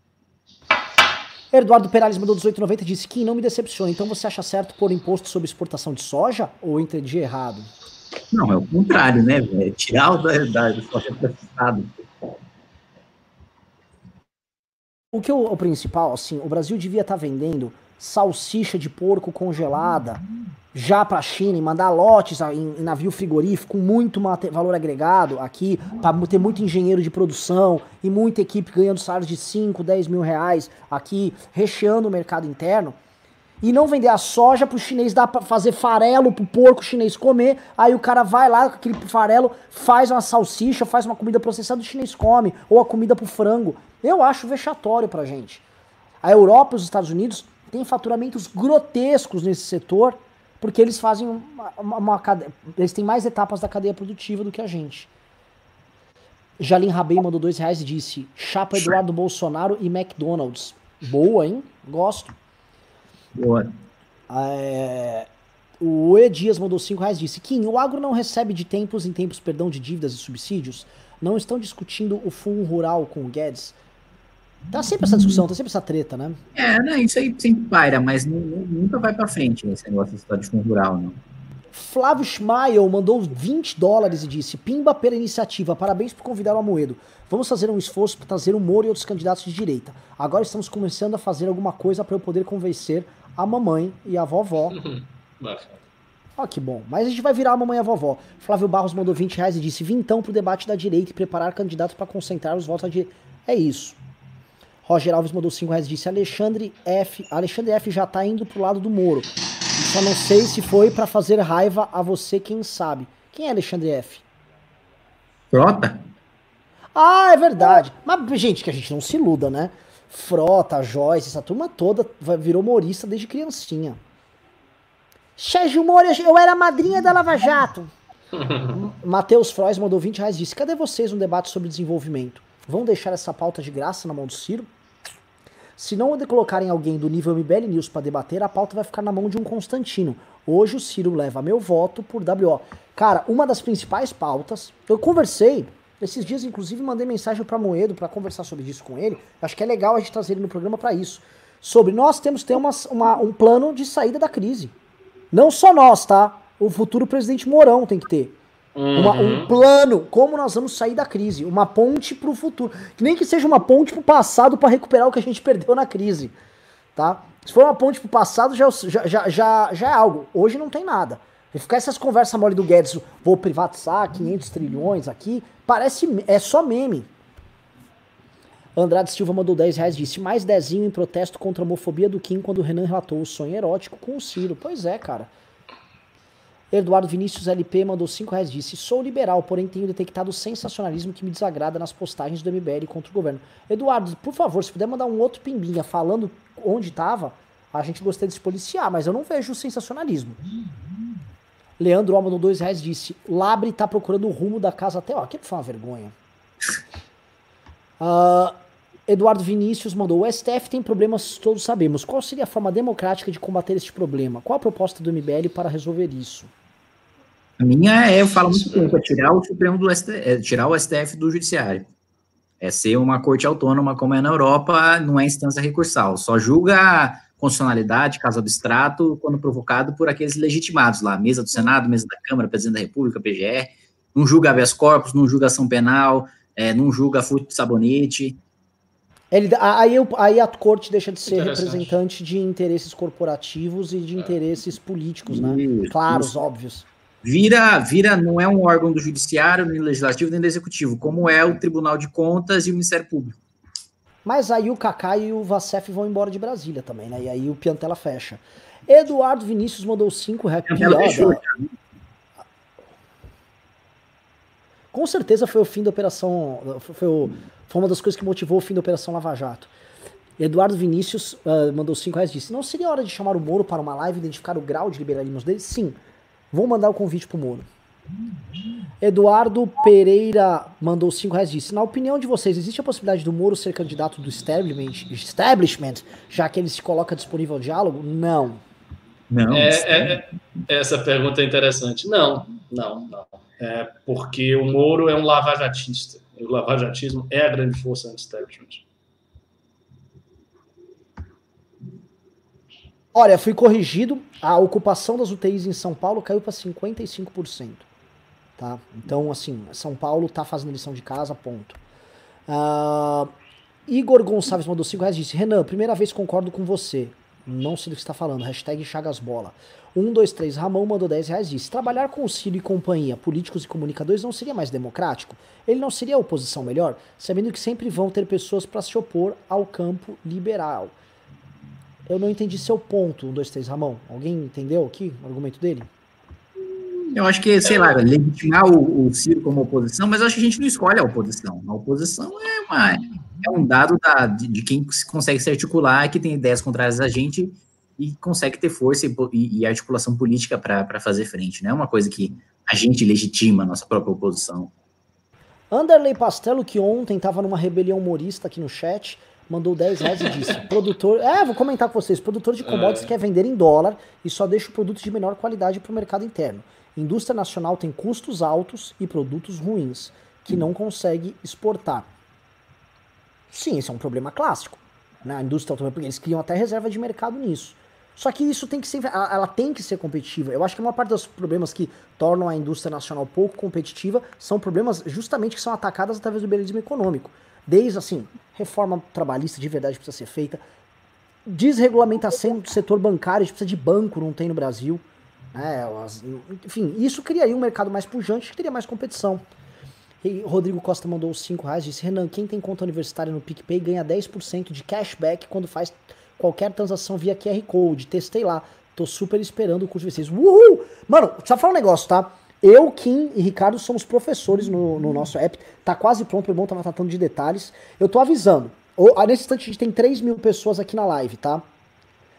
Eduardo Perales mandou 1890 disse que não me decepciona. Então você acha certo pôr imposto sobre exportação de soja ou entendi errado? Não, é o contrário, né, velho? Tirar o da, da, soja processado. O que o, o principal, assim, o Brasil devia estar tá vendendo salsicha de porco congelada já para a China e mandar lotes em, navio frigorífico com muito valor agregado aqui, para ter muito engenheiro de produção e muita equipe ganhando salários de 5, 10 mil reais aqui, recheando o mercado interno. E não vender a soja pro chinês dar pra fazer farelo pro porco chinês comer. Aí o cara vai lá com aquele farelo, faz uma salsicha, faz uma comida processada, o chinês come. Ou a comida pro frango. Eu acho vexatório pra gente. A Europa e os Estados Unidos têm faturamentos grotescos nesse setor, porque eles fazem uma, uma, uma eles têm mais etapas da cadeia produtiva do que a gente. Jalim Rabei mandou dois reais e disse: Chapa Eduardo Bolsonaro e McDonald's. Boa, hein? Gosto. Boa. É, o E Dias mandou 5 reais disse: Kim, o agro não recebe de tempos em tempos perdão de dívidas e subsídios? Não estão discutindo o fundo rural com o Guedes? Tá sempre essa discussão, tá sempre essa treta, né? É, né, isso aí sempre paira, mas nunca vai pra frente esse negócio de fundo rural, não. Flávio Schmael mandou 20 dólares e disse: Pimba pela iniciativa, parabéns por convidar o Amoedo. Vamos fazer um esforço para trazer o Moro e outros candidatos de direita. Agora estamos começando a fazer alguma coisa para eu poder convencer a mamãe e a vovó. Ó, oh, que bom. Mas a gente vai virar a mamãe e a vovó. Flávio Barros mandou 20 reais e disse: Vim então pro debate da direita e preparar candidatos para concentrar os votos da direita. É isso. Roger Alves mandou 5 reais e disse: Alexandre F. Alexandre F já tá indo pro lado do Moro. Só não sei se foi para fazer raiva a você, quem sabe. Quem é Alexandre F? Frota? Ah, é verdade. Mas, gente, que a gente não se iluda, né? Frota, Joyce, essa turma toda virou humorista desde criancinha. Sérgio Moro, eu era madrinha da Lava Jato. Matheus Frois mandou 20 reais e disse: Cadê vocês no debate sobre desenvolvimento? Vão deixar essa pauta de graça na mão do Ciro? Se não colocarem alguém do nível MBL News para debater, a pauta vai ficar na mão de um Constantino. Hoje o Ciro leva meu voto por WO. Cara, uma das principais pautas, eu conversei esses dias, inclusive, mandei mensagem para Moedo para conversar sobre isso com ele. Acho que é legal a gente trazer ele no programa para isso. Sobre nós temos que ter uma, uma, um plano de saída da crise. Não só nós, tá? O futuro presidente Mourão tem que ter. Uhum. Uma, um uhum. plano, como nós vamos sair da crise. Uma ponte para o futuro. Que nem que seja uma ponte para o passado para recuperar o que a gente perdeu na crise. Tá? Se for uma ponte para o passado, já, já, já, já é algo. Hoje não tem nada. E ficar essas conversas mole do Guedes, vou privatizar 500 trilhões aqui, parece, é só meme. Andrade Silva mandou 10 reais disse, mais dezinho em protesto contra a homofobia do Kim quando o Renan relatou o sonho erótico com o Ciro. Pois é, cara. Eduardo Vinícius LP mandou 5 reais disse, sou liberal, porém tenho detectado o sensacionalismo que me desagrada nas postagens do MBL contra o governo. Eduardo, por favor, se puder mandar um outro pimbinha falando onde estava, a gente gostaria de se policiar, mas eu não vejo o sensacionalismo. Leandro Ó mandou dois reais disse: Labre tá procurando o rumo da casa até. Ó, aquilo foi uma vergonha. Uh, Eduardo Vinícius mandou: O STF tem problemas, todos sabemos. Qual seria a forma democrática de combater este problema? Qual a proposta do MBL para resolver isso? A minha é, eu falo muito tempo, é tirar o Supremo do STF, é tirar o STF do Judiciário. É ser uma corte autônoma, como é na Europa, não é instância recursal. Só julga constitucionalidade, caso abstrato, quando provocado por aqueles legitimados lá, mesa do Senado, mesa da Câmara, presidente da República, PGR, não julga habeas corpus, não julga ação penal, é, não julga furto de sabonete. Ele, aí, aí a corte deixa de ser representante de interesses corporativos e de é. interesses políticos, né? Isso, Claros, isso. óbvios. Vira, vira, não é um órgão do judiciário, nem do legislativo, nem do executivo, como é o Tribunal de Contas e o Ministério Público. Mas aí o Kaká e o Vacef vão embora de Brasília também, né? E aí o Piantela fecha. Eduardo Vinícius mandou 5 reais. Com certeza foi o fim da operação. Foi, o, foi, uma das coisas que motivou o fim da operação Lava Jato. Eduardo Vinícius uh, mandou 5 reais e disse: Não seria hora de chamar o Moro para uma live e identificar o grau de liberalismo dele? Sim. Vou mandar o convite pro Moro. Eduardo Pereira mandou 5 reais disse: Na opinião de vocês, existe a possibilidade do Moro ser candidato do establishment, establishment já que ele se coloca disponível ao diálogo? Não. Não. É, é, é, essa pergunta é interessante. Não, não, não. É porque o Moro é um lavajatista. O lavajatismo é a grande força anti-establishment. Olha, fui corrigido. A ocupação das UTIs em São Paulo caiu para 55%. Tá? Então, assim, São Paulo tá fazendo lição de casa, ponto. Uh, Igor Gonçalves mandou 5 reais disse: Renan, primeira vez concordo com você. Não sei do que está falando. Hashtag Chagasbola. 1, 2, 3, Ramon mandou 10 reais disse: Trabalhar com o Ciro e companhia, políticos e comunicadores, não seria mais democrático? Ele não seria a oposição melhor? Sabendo que sempre vão ter pessoas para se opor ao campo liberal. Eu não entendi seu ponto, 1, 2, 3, Ramon. Alguém entendeu aqui o argumento dele? Eu acho que, sei lá, legitimar o, o Ciro como oposição, mas acho que a gente não escolhe a oposição. A oposição é, uma, é um dado da, de, de, quem consegue se articular, que tem ideias contrárias a gente e consegue ter força e, e, e articulação política para fazer frente. Não é uma coisa que a gente legitima a nossa própria oposição. Anderley Pastelo, que ontem estava numa rebelião humorista aqui no chat, mandou 10 reais e disse: produtor. É, vou comentar com vocês. Produtor de commodities é. quer vender em dólar e só deixa o produto de menor qualidade para o mercado interno. Indústria nacional tem custos altos e produtos ruins, que não consegue exportar. Sim, esse é um problema clássico. Né? A indústria automobilística, eles criam até reserva de mercado nisso. Só que isso tem que ser, ela, ela, tem que ser competitiva. Eu acho que uma parte dos problemas que tornam a indústria nacional pouco competitiva são problemas justamente que são atacados através do liberalismo econômico. Desde assim, reforma trabalhista de verdade precisa ser feita, desregulamentação do setor bancário, a gente precisa de banco, não tem no Brasil. É, enfim, isso criaria um mercado mais pujante que teria mais competição. E Rodrigo Costa mandou 5 reais, disse, Renan, quem tem conta universitária no PicPay ganha 10% de cashback quando faz qualquer transação via QR Code. Testei lá. Tô super esperando o curso de vocês. Uhul! Mano, só falar um negócio, tá? Eu, Kim e Ricardo somos professores no, no nosso app. Tá quase pronto, o irmão tava tratando de detalhes. Eu tô avisando. Nesse instante a gente tem 3 mil pessoas aqui na live, tá?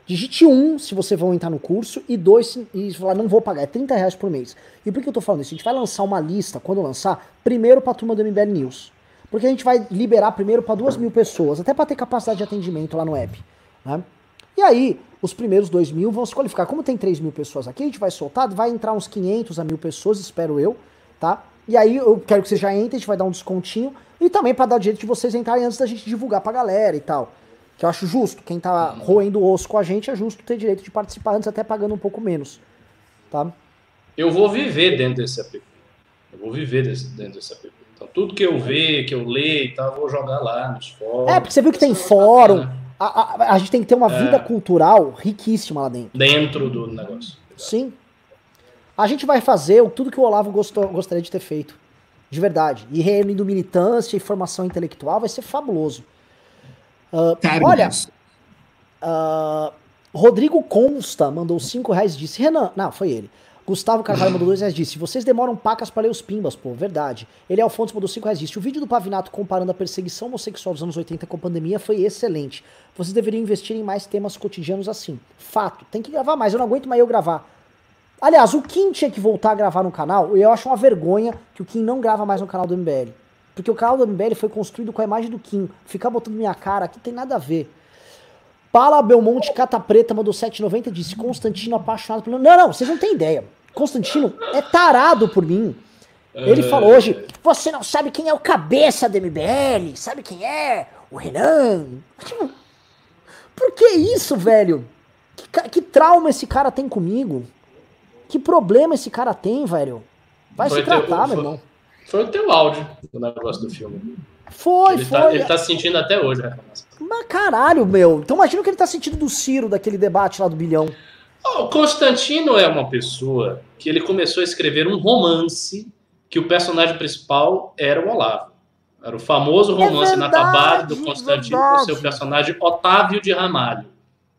Digite um se você vai entrar no curso e dois e falar não vou pagar, é 30 reais por mês. E por que eu tô falando isso? A gente vai lançar uma lista, quando lançar, primeiro pra turma do MBL News. Porque a gente vai liberar primeiro para duas mil pessoas, até para ter capacidade de atendimento lá no app. Né? E aí, os primeiros dois mil vão se qualificar. Como tem 3 mil pessoas aqui, a gente vai soltar, vai entrar uns 500 a mil pessoas, espero eu, tá? E aí eu quero que você já entre, a gente vai dar um descontinho. E também para dar direito de vocês entrarem antes da gente divulgar pra galera e tal. Que eu acho justo. Quem tá roendo o osso com a gente é justo ter direito de participar antes, até pagando um pouco menos. Tá? Eu vou viver dentro desse app. Eu vou viver desse, dentro desse app. Então, tudo que eu ver, que eu ler e tal, eu vou jogar lá nos fóruns. É, porque você viu que tem fórum. A, a, a, gente tem que ter uma é, vida cultural riquíssima lá dentro. Dentro do negócio. Sim. A gente vai fazer tudo que o Olavo gostou, gostaria de ter feito. De verdade. E reunindo militância e formação intelectual vai ser fabuloso. Uh, olha, uh, Rodrigo Consta mandou 5 reais e disse: Renan, não, foi ele. Gustavo Carvalho mandou 2 reais disse: Vocês demoram pacas para ler os pimbas, pô, verdade. Ele Alfonso mandou 5 reais disse: O vídeo do Pavinato comparando a perseguição homossexual dos anos 80 com a pandemia foi excelente. Vocês deveriam investir em mais temas cotidianos assim. Fato, tem que gravar mais, eu não aguento mais eu gravar. Aliás, o Kim tinha que voltar a gravar no canal, e eu acho uma vergonha que o Kim não grava mais no canal do MBL. Porque o canal do MBL foi construído com a imagem do Kim. Ficar botando minha cara aqui tem nada a ver. Pala Belmonte Cata Preta mandou 7,90 disse Constantino apaixonado por. Não, não, vocês não têm ideia. Constantino é tarado por mim. Ele É. falou hoje: você não sabe quem é o cabeça do MBL, sabe quem é? O Renan. Tipo, por que isso, velho? Que, que trauma esse cara tem comigo? Que problema esse cara tem, velho? Vai se tratar, meu irmão. Foi o teu áudio do negócio do filme. Foi, ele, foi. tá, ele tá sentindo até hoje a reclamação. Mas caralho, meu. Então imagina o que ele tá sentindo do Ciro, daquele debate lá do bilhão. O Constantino é uma pessoa que ele começou a escrever um romance que o personagem principal era o Olavo. Era o famoso romance É inacabado do Constantino com verdade. seu personagem Otávio de Ramalho.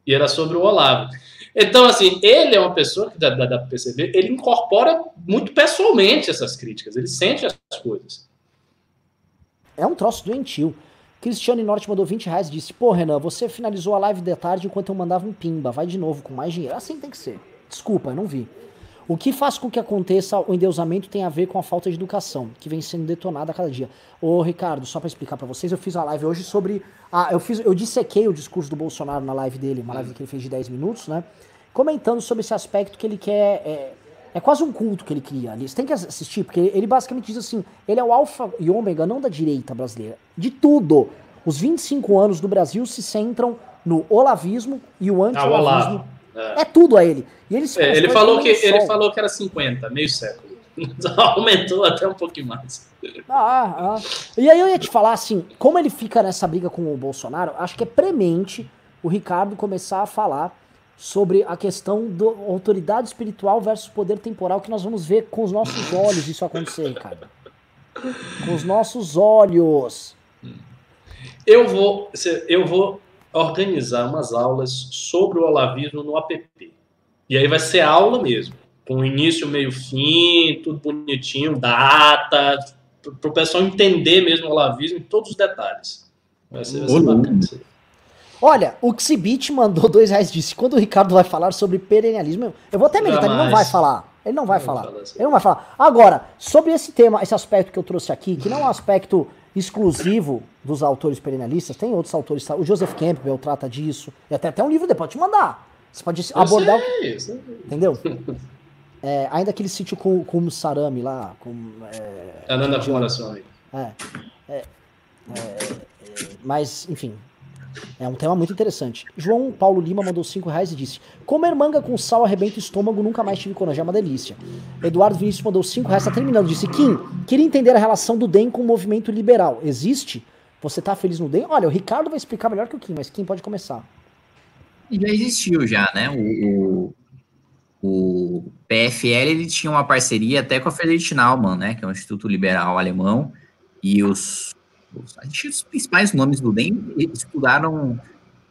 E era sobre o Olavo. Então, assim, ele é uma pessoa que dá, dá, dá pra perceber, ele incorpora muito pessoalmente essas críticas, ele sente as coisas. É um troço doentio. Cristiane Norte mandou 20 reais e disse: Pô, Renan, você finalizou a live de tarde enquanto eu mandava um pimba. Vai de novo com mais dinheiro. Assim tem que ser. Desculpa, eu não vi. O que faz com que aconteça o endeusamento tem a ver com a falta de educação, que vem sendo detonada a cada dia. Ô, Ricardo, só pra explicar pra vocês, eu fiz uma live hoje sobre. Ah, eu, fiz, eu dissequei o discurso do Bolsonaro na live dele, uma live que ele fez de 10 minutos, né? Comentando sobre esse aspecto que ele quer. É, é quase um culto que ele cria ali. Você tem que assistir, porque ele, basicamente diz assim: ele é o alfa e ômega não da direita brasileira, de tudo. Os 25 anos do Brasil se centram no olavismo e o Ah, o anti-olavismo. É. É tudo a ele. E ele, se É, ele, falou que, ele sol. falou que era 50, meio século. Aumentou até um pouquinho mais. Ah, ah. E aí eu ia te falar assim, como ele fica nessa briga com o Bolsonaro, acho que é premente o Ricardo começar a falar sobre a questão da autoridade espiritual versus poder temporal, que nós vamos ver com os nossos olhos isso acontecer, Ricardo. Com os nossos olhos. Eu vou, eu vou organizar umas aulas sobre o olavismo no app. E aí vai ser aula mesmo. Com início, meio, fim, tudo bonitinho, data, para o pessoal entender mesmo o olavismo em todos os detalhes. Vai ser, vai ser bacana. Olha, o Xibit mandou dois reais disse, quando o Ricardo vai falar sobre perennialismo, eu vou até militar, ele não vai falar. Ele não vai Não falar. fala assim. Ele não vai falar. Agora, sobre esse tema, esse aspecto que eu trouxe aqui, que não é um aspecto exclusivo dos autores perennialistas, tem outros autores, tá? o Joseph Campbell trata disso, e até, até um livro depois, pode te mandar. Você pode Eu abordar, sei, sei. entendeu? É, ainda aquele sítio com, com o Sarami lá, com, é, Tá dando a comemoração aí. é, é, é, mas, enfim, é um tema muito interessante. João Paulo Lima mandou 5 reais e disse: Comer manga com sal arrebenta o estômago, nunca mais tive coragem, é uma delícia. Eduardo Vinícius mandou 5 reais, tá terminando. Disse: Kim, queria entender a relação do DEM com o movimento liberal. Existe? Você tá feliz no DEM? Olha, o Ricardo vai explicar melhor que o Kim, mas Kim pode começar. Já existiu já, né? O, o, o PFL ele tinha uma parceria até com a Friedrich Naumann, né? Que é um instituto liberal alemão, e os, acho que os principais nomes do DEM estudaram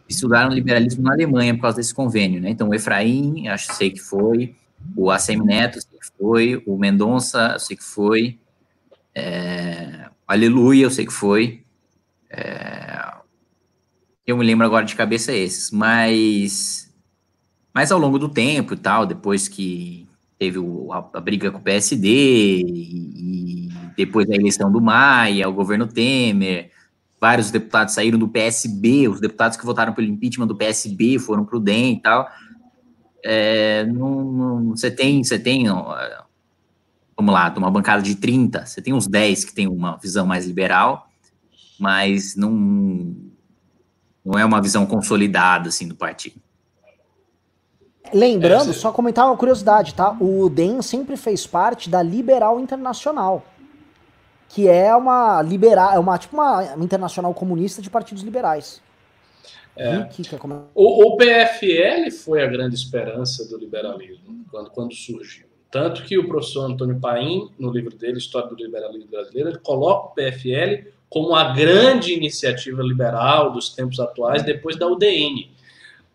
estudaram liberalismo na Alemanha por causa desse convênio, né? Então o Efraim, acho sei que foi, o ACM Neto, sei que foi, o Mendonça, sei que foi, é, Aleluia, eu sei que foi, é, eu me lembro agora de cabeça esses, mas, mas ao longo do tempo e tal, depois que teve o- a, a briga com o PSD e, e depois da eleição do Maia, o governo Temer, vários deputados saíram do PSB, os deputados que votaram pelo impeachment do PSB foram para o DEM e tal. É, não- não- você tem, você tem, vamos lá, de uma bancada de 30, você tem uns 10 que tem uma visão mais liberal, mas não, não é uma visão consolidada, assim, do partido. Lembrando, É, você- só comentar uma curiosidade, tá? O DEM sempre fez parte da Liberal Internacional, que é uma liberal, é uma tipo uma internacional comunista de partidos liberais. É. Rick, quer comentar? O, o PFL foi a grande esperança do liberalismo quando, quando surgiu. Tanto que o professor Antônio Paim, no livro dele, História do Liberalismo Brasileiro, ele coloca o PFL como a grande iniciativa liberal dos tempos atuais, depois da UDN.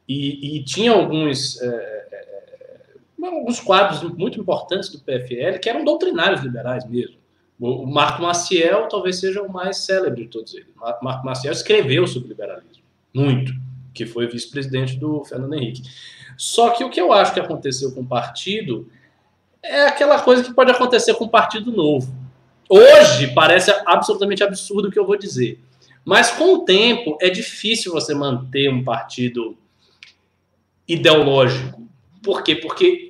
E, e tinha alguns, é, é, alguns quadros muito importantes do PFL que eram doutrinários liberais mesmo. O, o Marco Maciel talvez seja o mais célebre de todos eles. Mar- Marco Maciel escreveu sobre liberalismo, muito que foi vice-presidente do Fernando Henrique. Só que o que eu acho que aconteceu com o partido é aquela coisa que pode acontecer com um partido novo. Hoje parece absolutamente absurdo o que eu vou dizer. Mas com o tempo é difícil você manter um partido ideológico. Por quê? Porque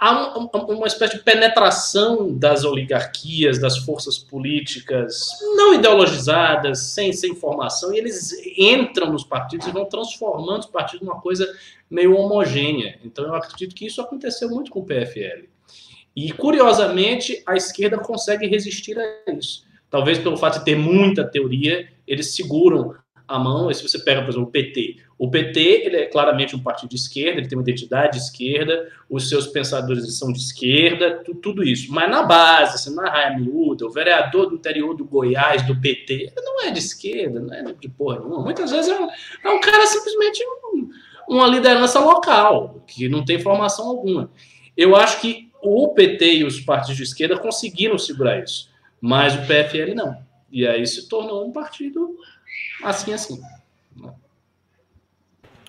há uma espécie de penetração das oligarquias, das forças políticas não ideologizadas, sem, sem formação, e eles entram nos partidos e vão transformando os partidos numa coisa meio homogênea. Então eu acredito que isso aconteceu muito com o PFL. E curiosamente a esquerda consegue resistir a isso. Talvez pelo fato de ter muita teoria, eles seguram a mão. Se você pega, por exemplo, o PT, o PT ele é claramente um partido de esquerda, ele tem uma identidade de esquerda, os seus pensadores são de esquerda, tu, tudo isso. Mas na base, assim, na raia miúda, o vereador do interior do Goiás, do PT, não é de esquerda, não é de porra nenhuma. Muitas vezes é um, é um cara simplesmente um, uma liderança local, que não tem formação alguma. Eu acho que o PT e os partidos de esquerda conseguiram segurar isso, mas o PFL não. E aí se tornou um partido assim, assim.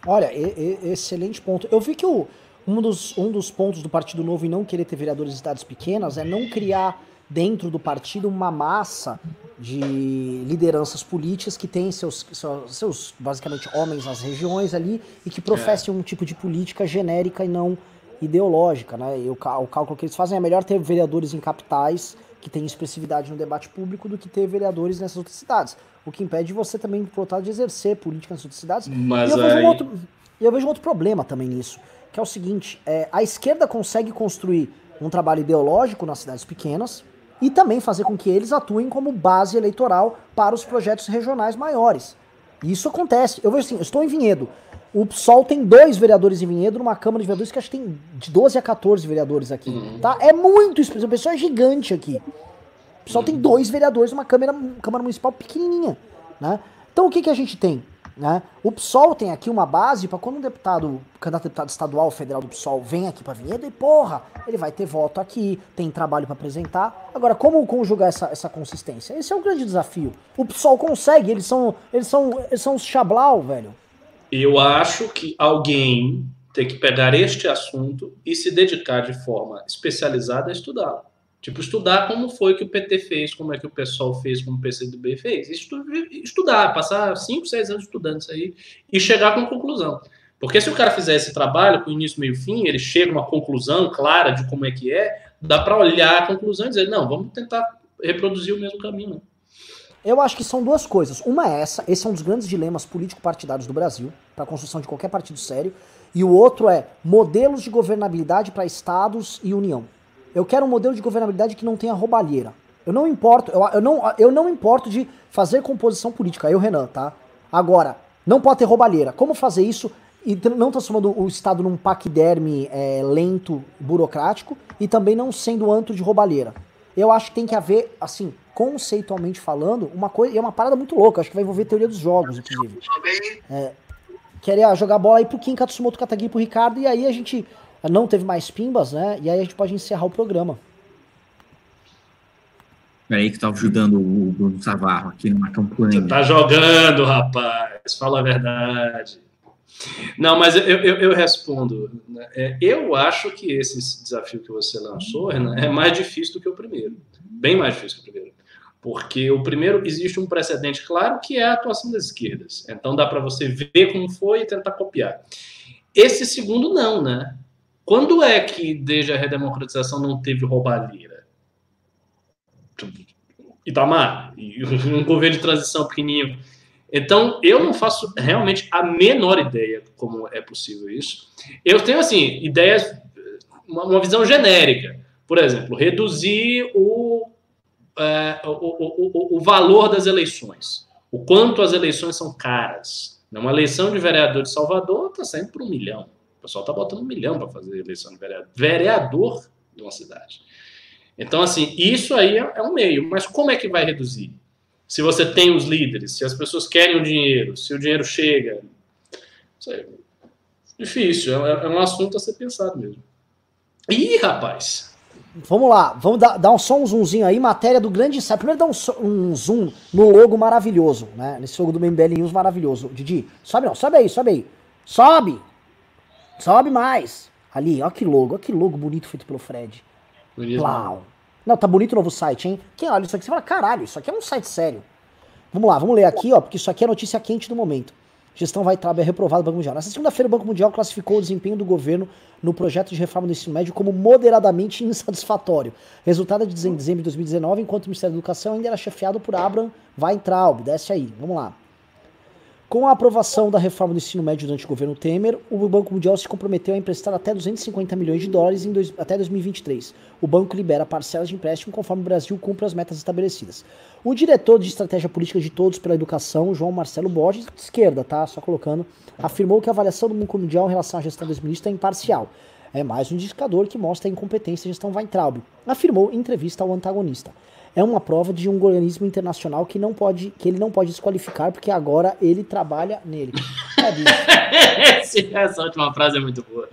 Olha, e, e, excelente ponto. Eu vi que o, um, dos, um dos pontos do Partido Novo em não querer ter vereadores em cidades pequenas é não criar dentro do partido uma massa de lideranças políticas que tem seus, seus, seus basicamente homens nas regiões ali e que professem é. um tipo de política genérica e não ideológica, né? E o, o cálculo que eles fazem é melhor ter vereadores em capitais que têm expressividade no debate público do que ter vereadores nessas outras cidades o que impede você também, por outro lado, de exercer política nas outras cidades. Mas e eu, aí... vejo um outro, eu vejo um outro problema também nisso, que é o seguinte, é, a esquerda consegue construir um trabalho ideológico nas cidades pequenas e também fazer com que eles atuem como base eleitoral para os projetos regionais maiores. Isso acontece. Eu vejo assim, eu estou em Vinhedo. O PSOL tem dois vereadores em Vinhedo, numa Câmara de Vereadores que acho que tem de 12 a 14 vereadores aqui. Uhum. Tá? É muito expressivo. O pessoal é gigante aqui. Pessoal tem dois vereadores numa Câmara, Câmara Municipal pequenininha. Né? Então o que, que a gente tem? Né? O PSOL tem aqui uma base para quando um deputado, candidato a deputado estadual federal do PSOL vem aqui para Vinhedo e porra, ele vai ter voto aqui, tem trabalho para apresentar. Agora, como conjugar essa, essa consistência? Esse é o grande desafio. O PSOL consegue, eles são eles são eles são os chablau, velho. Eu acho que alguém tem que pegar este assunto e se dedicar de forma especializada a estudá-lo. Tipo, estudar como foi que o PT fez, como é que o pessoal fez, como o PCdoB fez. Estudar, passar 5, 6 anos estudando isso aí e chegar com conclusão. Porque se o cara fizer esse trabalho com início, meio fim, ele chega a uma conclusão clara de como é que é, dá para olhar a conclusão e dizer, não, vamos tentar reproduzir o mesmo caminho. Eu acho que são duas coisas. Uma é essa, esse é um dos grandes dilemas político-partidários do Brasil, para a construção de qualquer partido sério. E o outro é modelos de governabilidade para estados e união. Eu quero um modelo de governabilidade que não tenha roubalheira. Eu não importo, eu, eu, não, eu não importo de fazer composição política, eu, Renan, tá? Agora, não pode ter roubalheira. Como fazer isso e não transformando o Estado num paquiderme é, lento, burocrático, e também não sendo antro de roubalheira? Eu acho que tem que haver, assim, conceitualmente falando, uma coisa, e é uma parada muito louca, acho que vai envolver teoria dos jogos, inclusive. É, queria jogar bola aí pro Kim Katsumoto Katagi pro Ricardo, e aí a gente não teve mais pimbas, né? E aí a gente pode encerrar o programa. Peraí que tá ajudando o Bruno Savarro aqui numa campanha. Você tá jogando, rapaz. Fala a verdade. Não, mas eu, eu, eu respondo. Né? É, eu acho que esse desafio que você lançou, Renan, é mais difícil do que o primeiro. Bem mais difícil que o primeiro. Porque o primeiro existe um precedente claro que é a atuação das esquerdas. Então dá para você ver como foi e tentar copiar. Esse segundo não, né? Quando é que, desde a redemocratização, não teve roubalheira? Itamar, um governo de transição pequenininho. Então, eu não faço realmente a menor ideia como é possível isso. Eu tenho, assim, ideias, uma, visão genérica. Por exemplo, reduzir o, é, o, o, o, valor das eleições. O quanto as eleições são caras. Uma eleição de vereador de Salvador está saindo por um milhão. O pessoal está botando um milhão para fazer eleição de vereador, vereador de uma cidade. Então, assim, isso aí é, é um meio. Mas como é que vai reduzir? Se você tem os líderes, se as pessoas querem o dinheiro, se o dinheiro chega. Sei, difícil, é, é um assunto a ser pensado mesmo. Ih, rapaz! Vamos lá, vamos dar, dar um, só um zoomzinho aí, matéria do grande insight. Primeiro dá um, um, zoom no logo maravilhoso, né? Nesse logo do MBL News maravilhoso. Didi, sobe não, sobe aí, sobe aí. Sobe! Sobe mais. Ali, ó que logo, ó que logo bonito feito pelo Fred. Plau. Não, tá bonito o novo site, hein? Quem olha isso aqui, você fala, caralho, isso aqui é um site sério. Vamos lá, vamos ler aqui, ó, porque isso aqui é notícia quente do momento. Gestão vai é reprovada do Banco Mundial. Nessa segunda-feira, o Banco Mundial classificou o desempenho do governo no projeto de reforma do ensino médio como moderadamente insatisfatório. Resultado de dezembro de 2019, enquanto o Ministério da Educação ainda era chefiado por Abraham Weintraub. Desce aí, vamos lá. Com a aprovação da reforma do ensino médio durante o governo Temer, o Banco Mundial se comprometeu a emprestar até 250 milhões de dólares dois, até 2023. O banco libera parcelas de empréstimo conforme o Brasil cumpre as metas estabelecidas. O diretor de estratégia política de todos pela educação, João Marcelo Borges, de esquerda, tá? Só colocando, afirmou que a avaliação do Banco Mundial em relação à gestão dos ministros é imparcial. É mais um indicador que mostra a incompetência da gestão Weintraub, afirmou em entrevista ao antagonista é uma prova de um organismo internacional que não pode, que ele não pode desqualificar, porque agora ele trabalha nele. É Essa última frase é muito boa.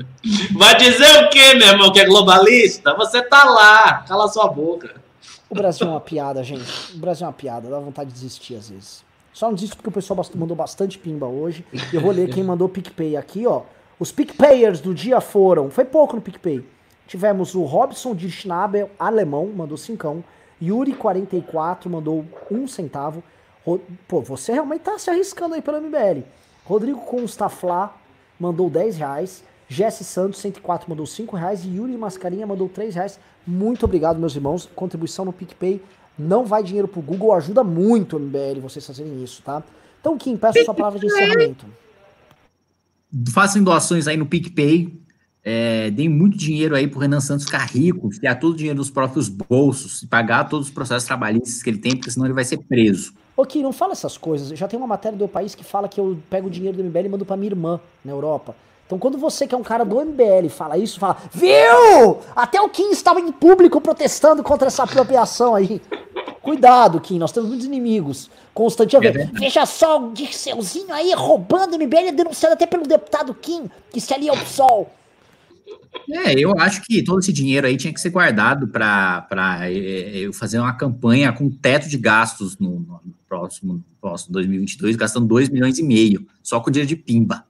Vai dizer o quê, meu irmão, que é globalista? Você tá lá, cala sua boca. O Brasil é uma piada, gente. O Brasil é uma piada, dá vontade de desistir às vezes. Só não desisto porque o pessoal mandou bastante pimba hoje. Eu vou ler quem mandou PicPay aqui, ó. Os PicPayers do dia foram. Foi pouco no PicPay. Tivemos o Robson de Schnabel, alemão, mandou cincão. Yuri44 mandou um centavo. Pô, você realmente tá se arriscando aí pelo MBL. Rodrigo Constaflá mandou 10 reais. Jesse Santos, 104, mandou 5 reais. E Yuri Mascarinha mandou 3 reais. Muito obrigado, meus irmãos. Contribuição no PicPay. Não vai dinheiro pro Google, ajuda muito o MBL vocês fazerem isso, tá? Então, Kim, peço a sua palavra de encerramento. Façam doações aí no PicPay. É, deem muito dinheiro aí pro Renan Santos ficar rico, tirar todo o dinheiro dos próprios bolsos e pagar todos os processos trabalhistas que ele tem, porque senão ele vai ser preso. Ok, não fala essas coisas. Já tem uma matéria do país que fala que eu pego o dinheiro do MBL e mando pra minha irmã na Europa. Então, quando você que é um cara do MBL fala isso, fala, viu? Até o Kim estava em público protestando contra essa apropriação aí. Cuidado, Kim, nós temos muitos inimigos. Constantemente. É Veja só o Dirceuzinho aí roubando o MBL, denunciado até pelo deputado Kim, que se alia ao PSOL. É, eu acho que todo esse dinheiro aí tinha que ser guardado para é, é fazer uma campanha com teto de gastos no, no próximo, próximo 2022, gastando 2 milhões e meio, só com dinheiro de pimba.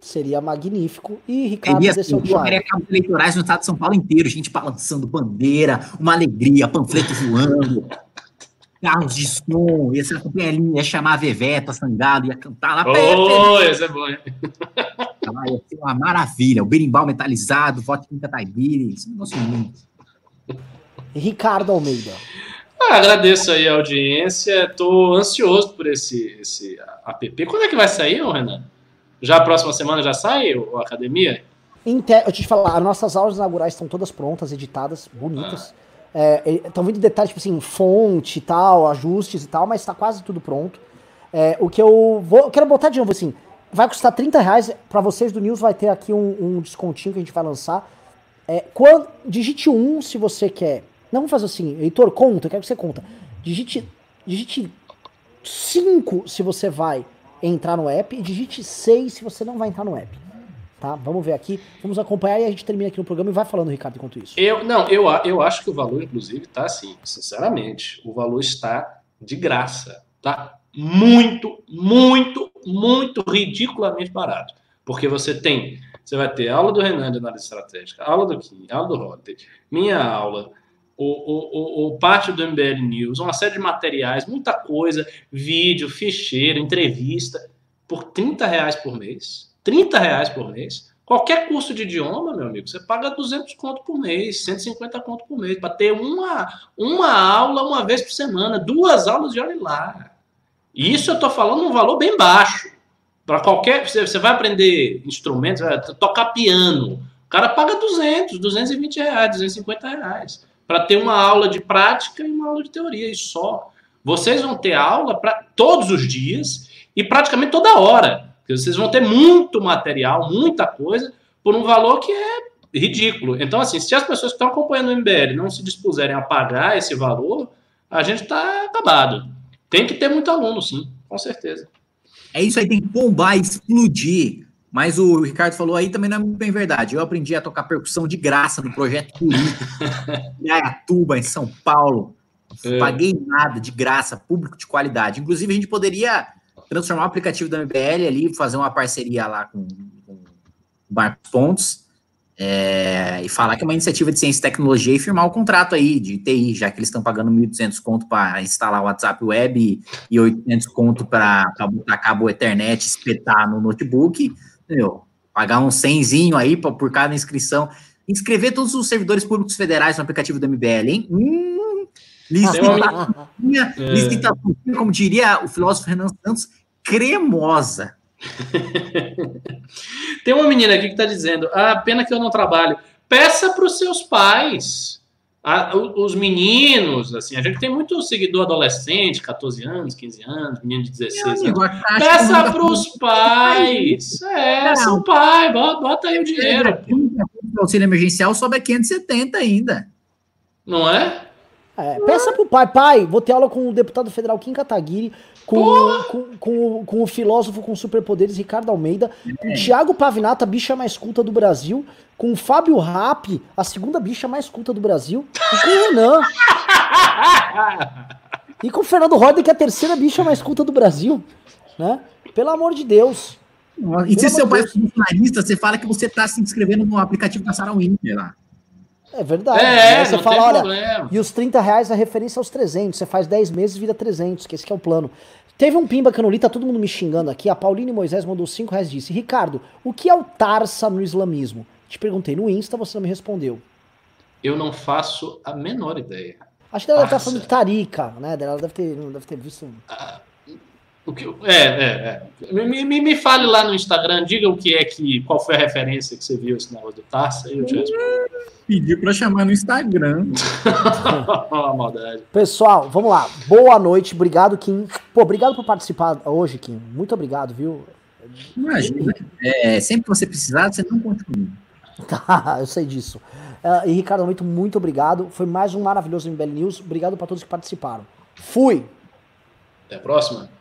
Seria magnífico. E Ricardo Seria, assim, colocaria cabos eleitorais no estado de São Paulo inteiro, gente balançando bandeira, uma alegria, panfleto voando, carros de som, ia ser uma ia chamar a Veveta, Sangado, ia cantar lá. Oh, isso é bom, hein? Vai ia ser uma maravilha. O berimbau metalizado, voto em Cataibiri, isso é um negócio lindo. Ricardo Almeida. Ah, agradeço aí a audiência. Estou ansioso por esse, esse app. Quando é que vai sair, Renan? Já a próxima semana já sai a academia? Inter... Eu te falar, as nossas aulas inaugurais estão todas prontas, editadas, bonitas. Estão ah. é, vindo detalhes, tipo assim, fonte e tal, ajustes e tal, mas está quase tudo pronto. É, o que eu vou. Eu quero botar de novo assim vai custar 30 reais. Para vocês do News vai ter aqui um, um, descontinho que a gente vai lançar. É, quando, digite 1 se você quer. Não vamos fazer assim, Heitor, conta, eu quero que você conta. Digite, digite 5 se você vai entrar no app e digite 6 se você não vai entrar no app. Tá? Vamos ver aqui, vamos acompanhar e a gente termina aqui no programa e vai falando, Ricardo, enquanto isso. Eu, não, eu, eu acho que o valor, inclusive, tá assim, sinceramente, o valor está de graça, tá? Muito, muito, muito ridiculamente barato. Porque você tem, você vai ter aula do Renan de análise estratégica, aula do Kim, aula do Rotter, minha aula, o, o, o, parte do MBL News, uma série de materiais, muita coisa, vídeo, ficheiro, entrevista, por 30 reais por mês. 30 reais por mês. Qualquer curso de idioma, meu amigo, você paga 200 conto por mês, 150 conto por mês, para ter uma, uma aula uma vez por semana, duas aulas de olhe lá. E isso eu estou falando um valor bem baixo. Para qualquer. Você vai aprender instrumentos, tocar piano. O cara paga 200, 220 reais, 250 reais. Para ter uma aula de prática e uma aula de teoria, e só. Vocês vão ter aula para todos os dias e praticamente toda hora. Vocês vão ter muito material, muita coisa, por um valor que é ridículo. Então, assim, se as pessoas que estão acompanhando o MBL não se dispuserem a pagar esse valor, a gente está acabado. Tem que ter muito aluno, sim, com certeza. É isso aí, tem que bombar, explodir. Mas o Ricardo falou aí também não é muito bem verdade. Eu aprendi a tocar percussão de graça no projeto político em Ayatuba, em São Paulo. É. Paguei nada, de graça, público de qualidade. Inclusive, a gente poderia transformar o aplicativo da MBL ali, fazer uma parceria lá com, com o Marcos Pontes. É, e falar que é uma iniciativa de ciência e tecnologia e firmar o contrato aí de TI, já que eles estão pagando 1.200 conto para instalar o WhatsApp Web e 800 conto para botar cabo Ethernet, espetar no notebook, entendeu? Pagar um 100 aí pra, por cada inscrição. Inscrever todos os servidores públicos federais no aplicativo do MBL, hein? Hum, licitaçãozinha, é. como diria o filósofo Renan Santos, cremosa. Tem uma menina aqui que está dizendo: ah, pena que eu não trabalho. Peça para os seus pais. os meninos, assim, a gente tem muito seguidor adolescente, 14 anos, 15 anos, menino de 16 anos. Peça para os pais. É, seu pai, bota, bota aí o dinheiro. O auxílio emergencial sobe a 570 ainda. Não é? É, peça pro pai, pai, vou ter aula com o deputado federal Kim Kataguiri, com, com, com, com, o filósofo com superpoderes Ricardo Almeida, com o Thiago Pavinato, a bicha mais culta do Brasil, com o Fábio Rapp, a segunda bicha mais culta do Brasil, e com o Renan. e com o Fernando Roder, que é a terceira bicha mais culta do Brasil, né? Pelo amor de Deus. E se seu pai é funcionalista, você fala que você está se inscrevendo no aplicativo da Sarah Winter lá. É verdade. É, você fala, olha, problema. e os 30 reais a referência aos 300. Você faz 10 meses e vira 300, que esse que é o plano. Teve um pimba que eu não li, tá todo mundo me xingando aqui. A Pauline Moisés mandou 5 reais e disse: Ricardo, o que é o Tarsa no islamismo? Te perguntei no Insta, você não me respondeu. Eu não faço a menor ideia. Acho que ela deve estar falando de Tarica, né? Ela deve ter, deve ter visto. Ah, o que, é, é, é. Me, me, me, fale lá no Instagram, diga o que é que. qual foi a referência que você viu esse negócio do Tarsa eu te. Pediu para chamar no Instagram. Maldade. Pessoal, vamos lá. Boa noite, obrigado, Kim. Pô, obrigado por participar hoje, Kim. Muito obrigado, viu? Imagina. É, sempre que você precisar, você não conta comigo. Tá, eu sei disso. Uh, e Ricardo, muito, muito obrigado. Foi mais um maravilhoso MBL News. Obrigado para todos que participaram. Fui! Até a próxima.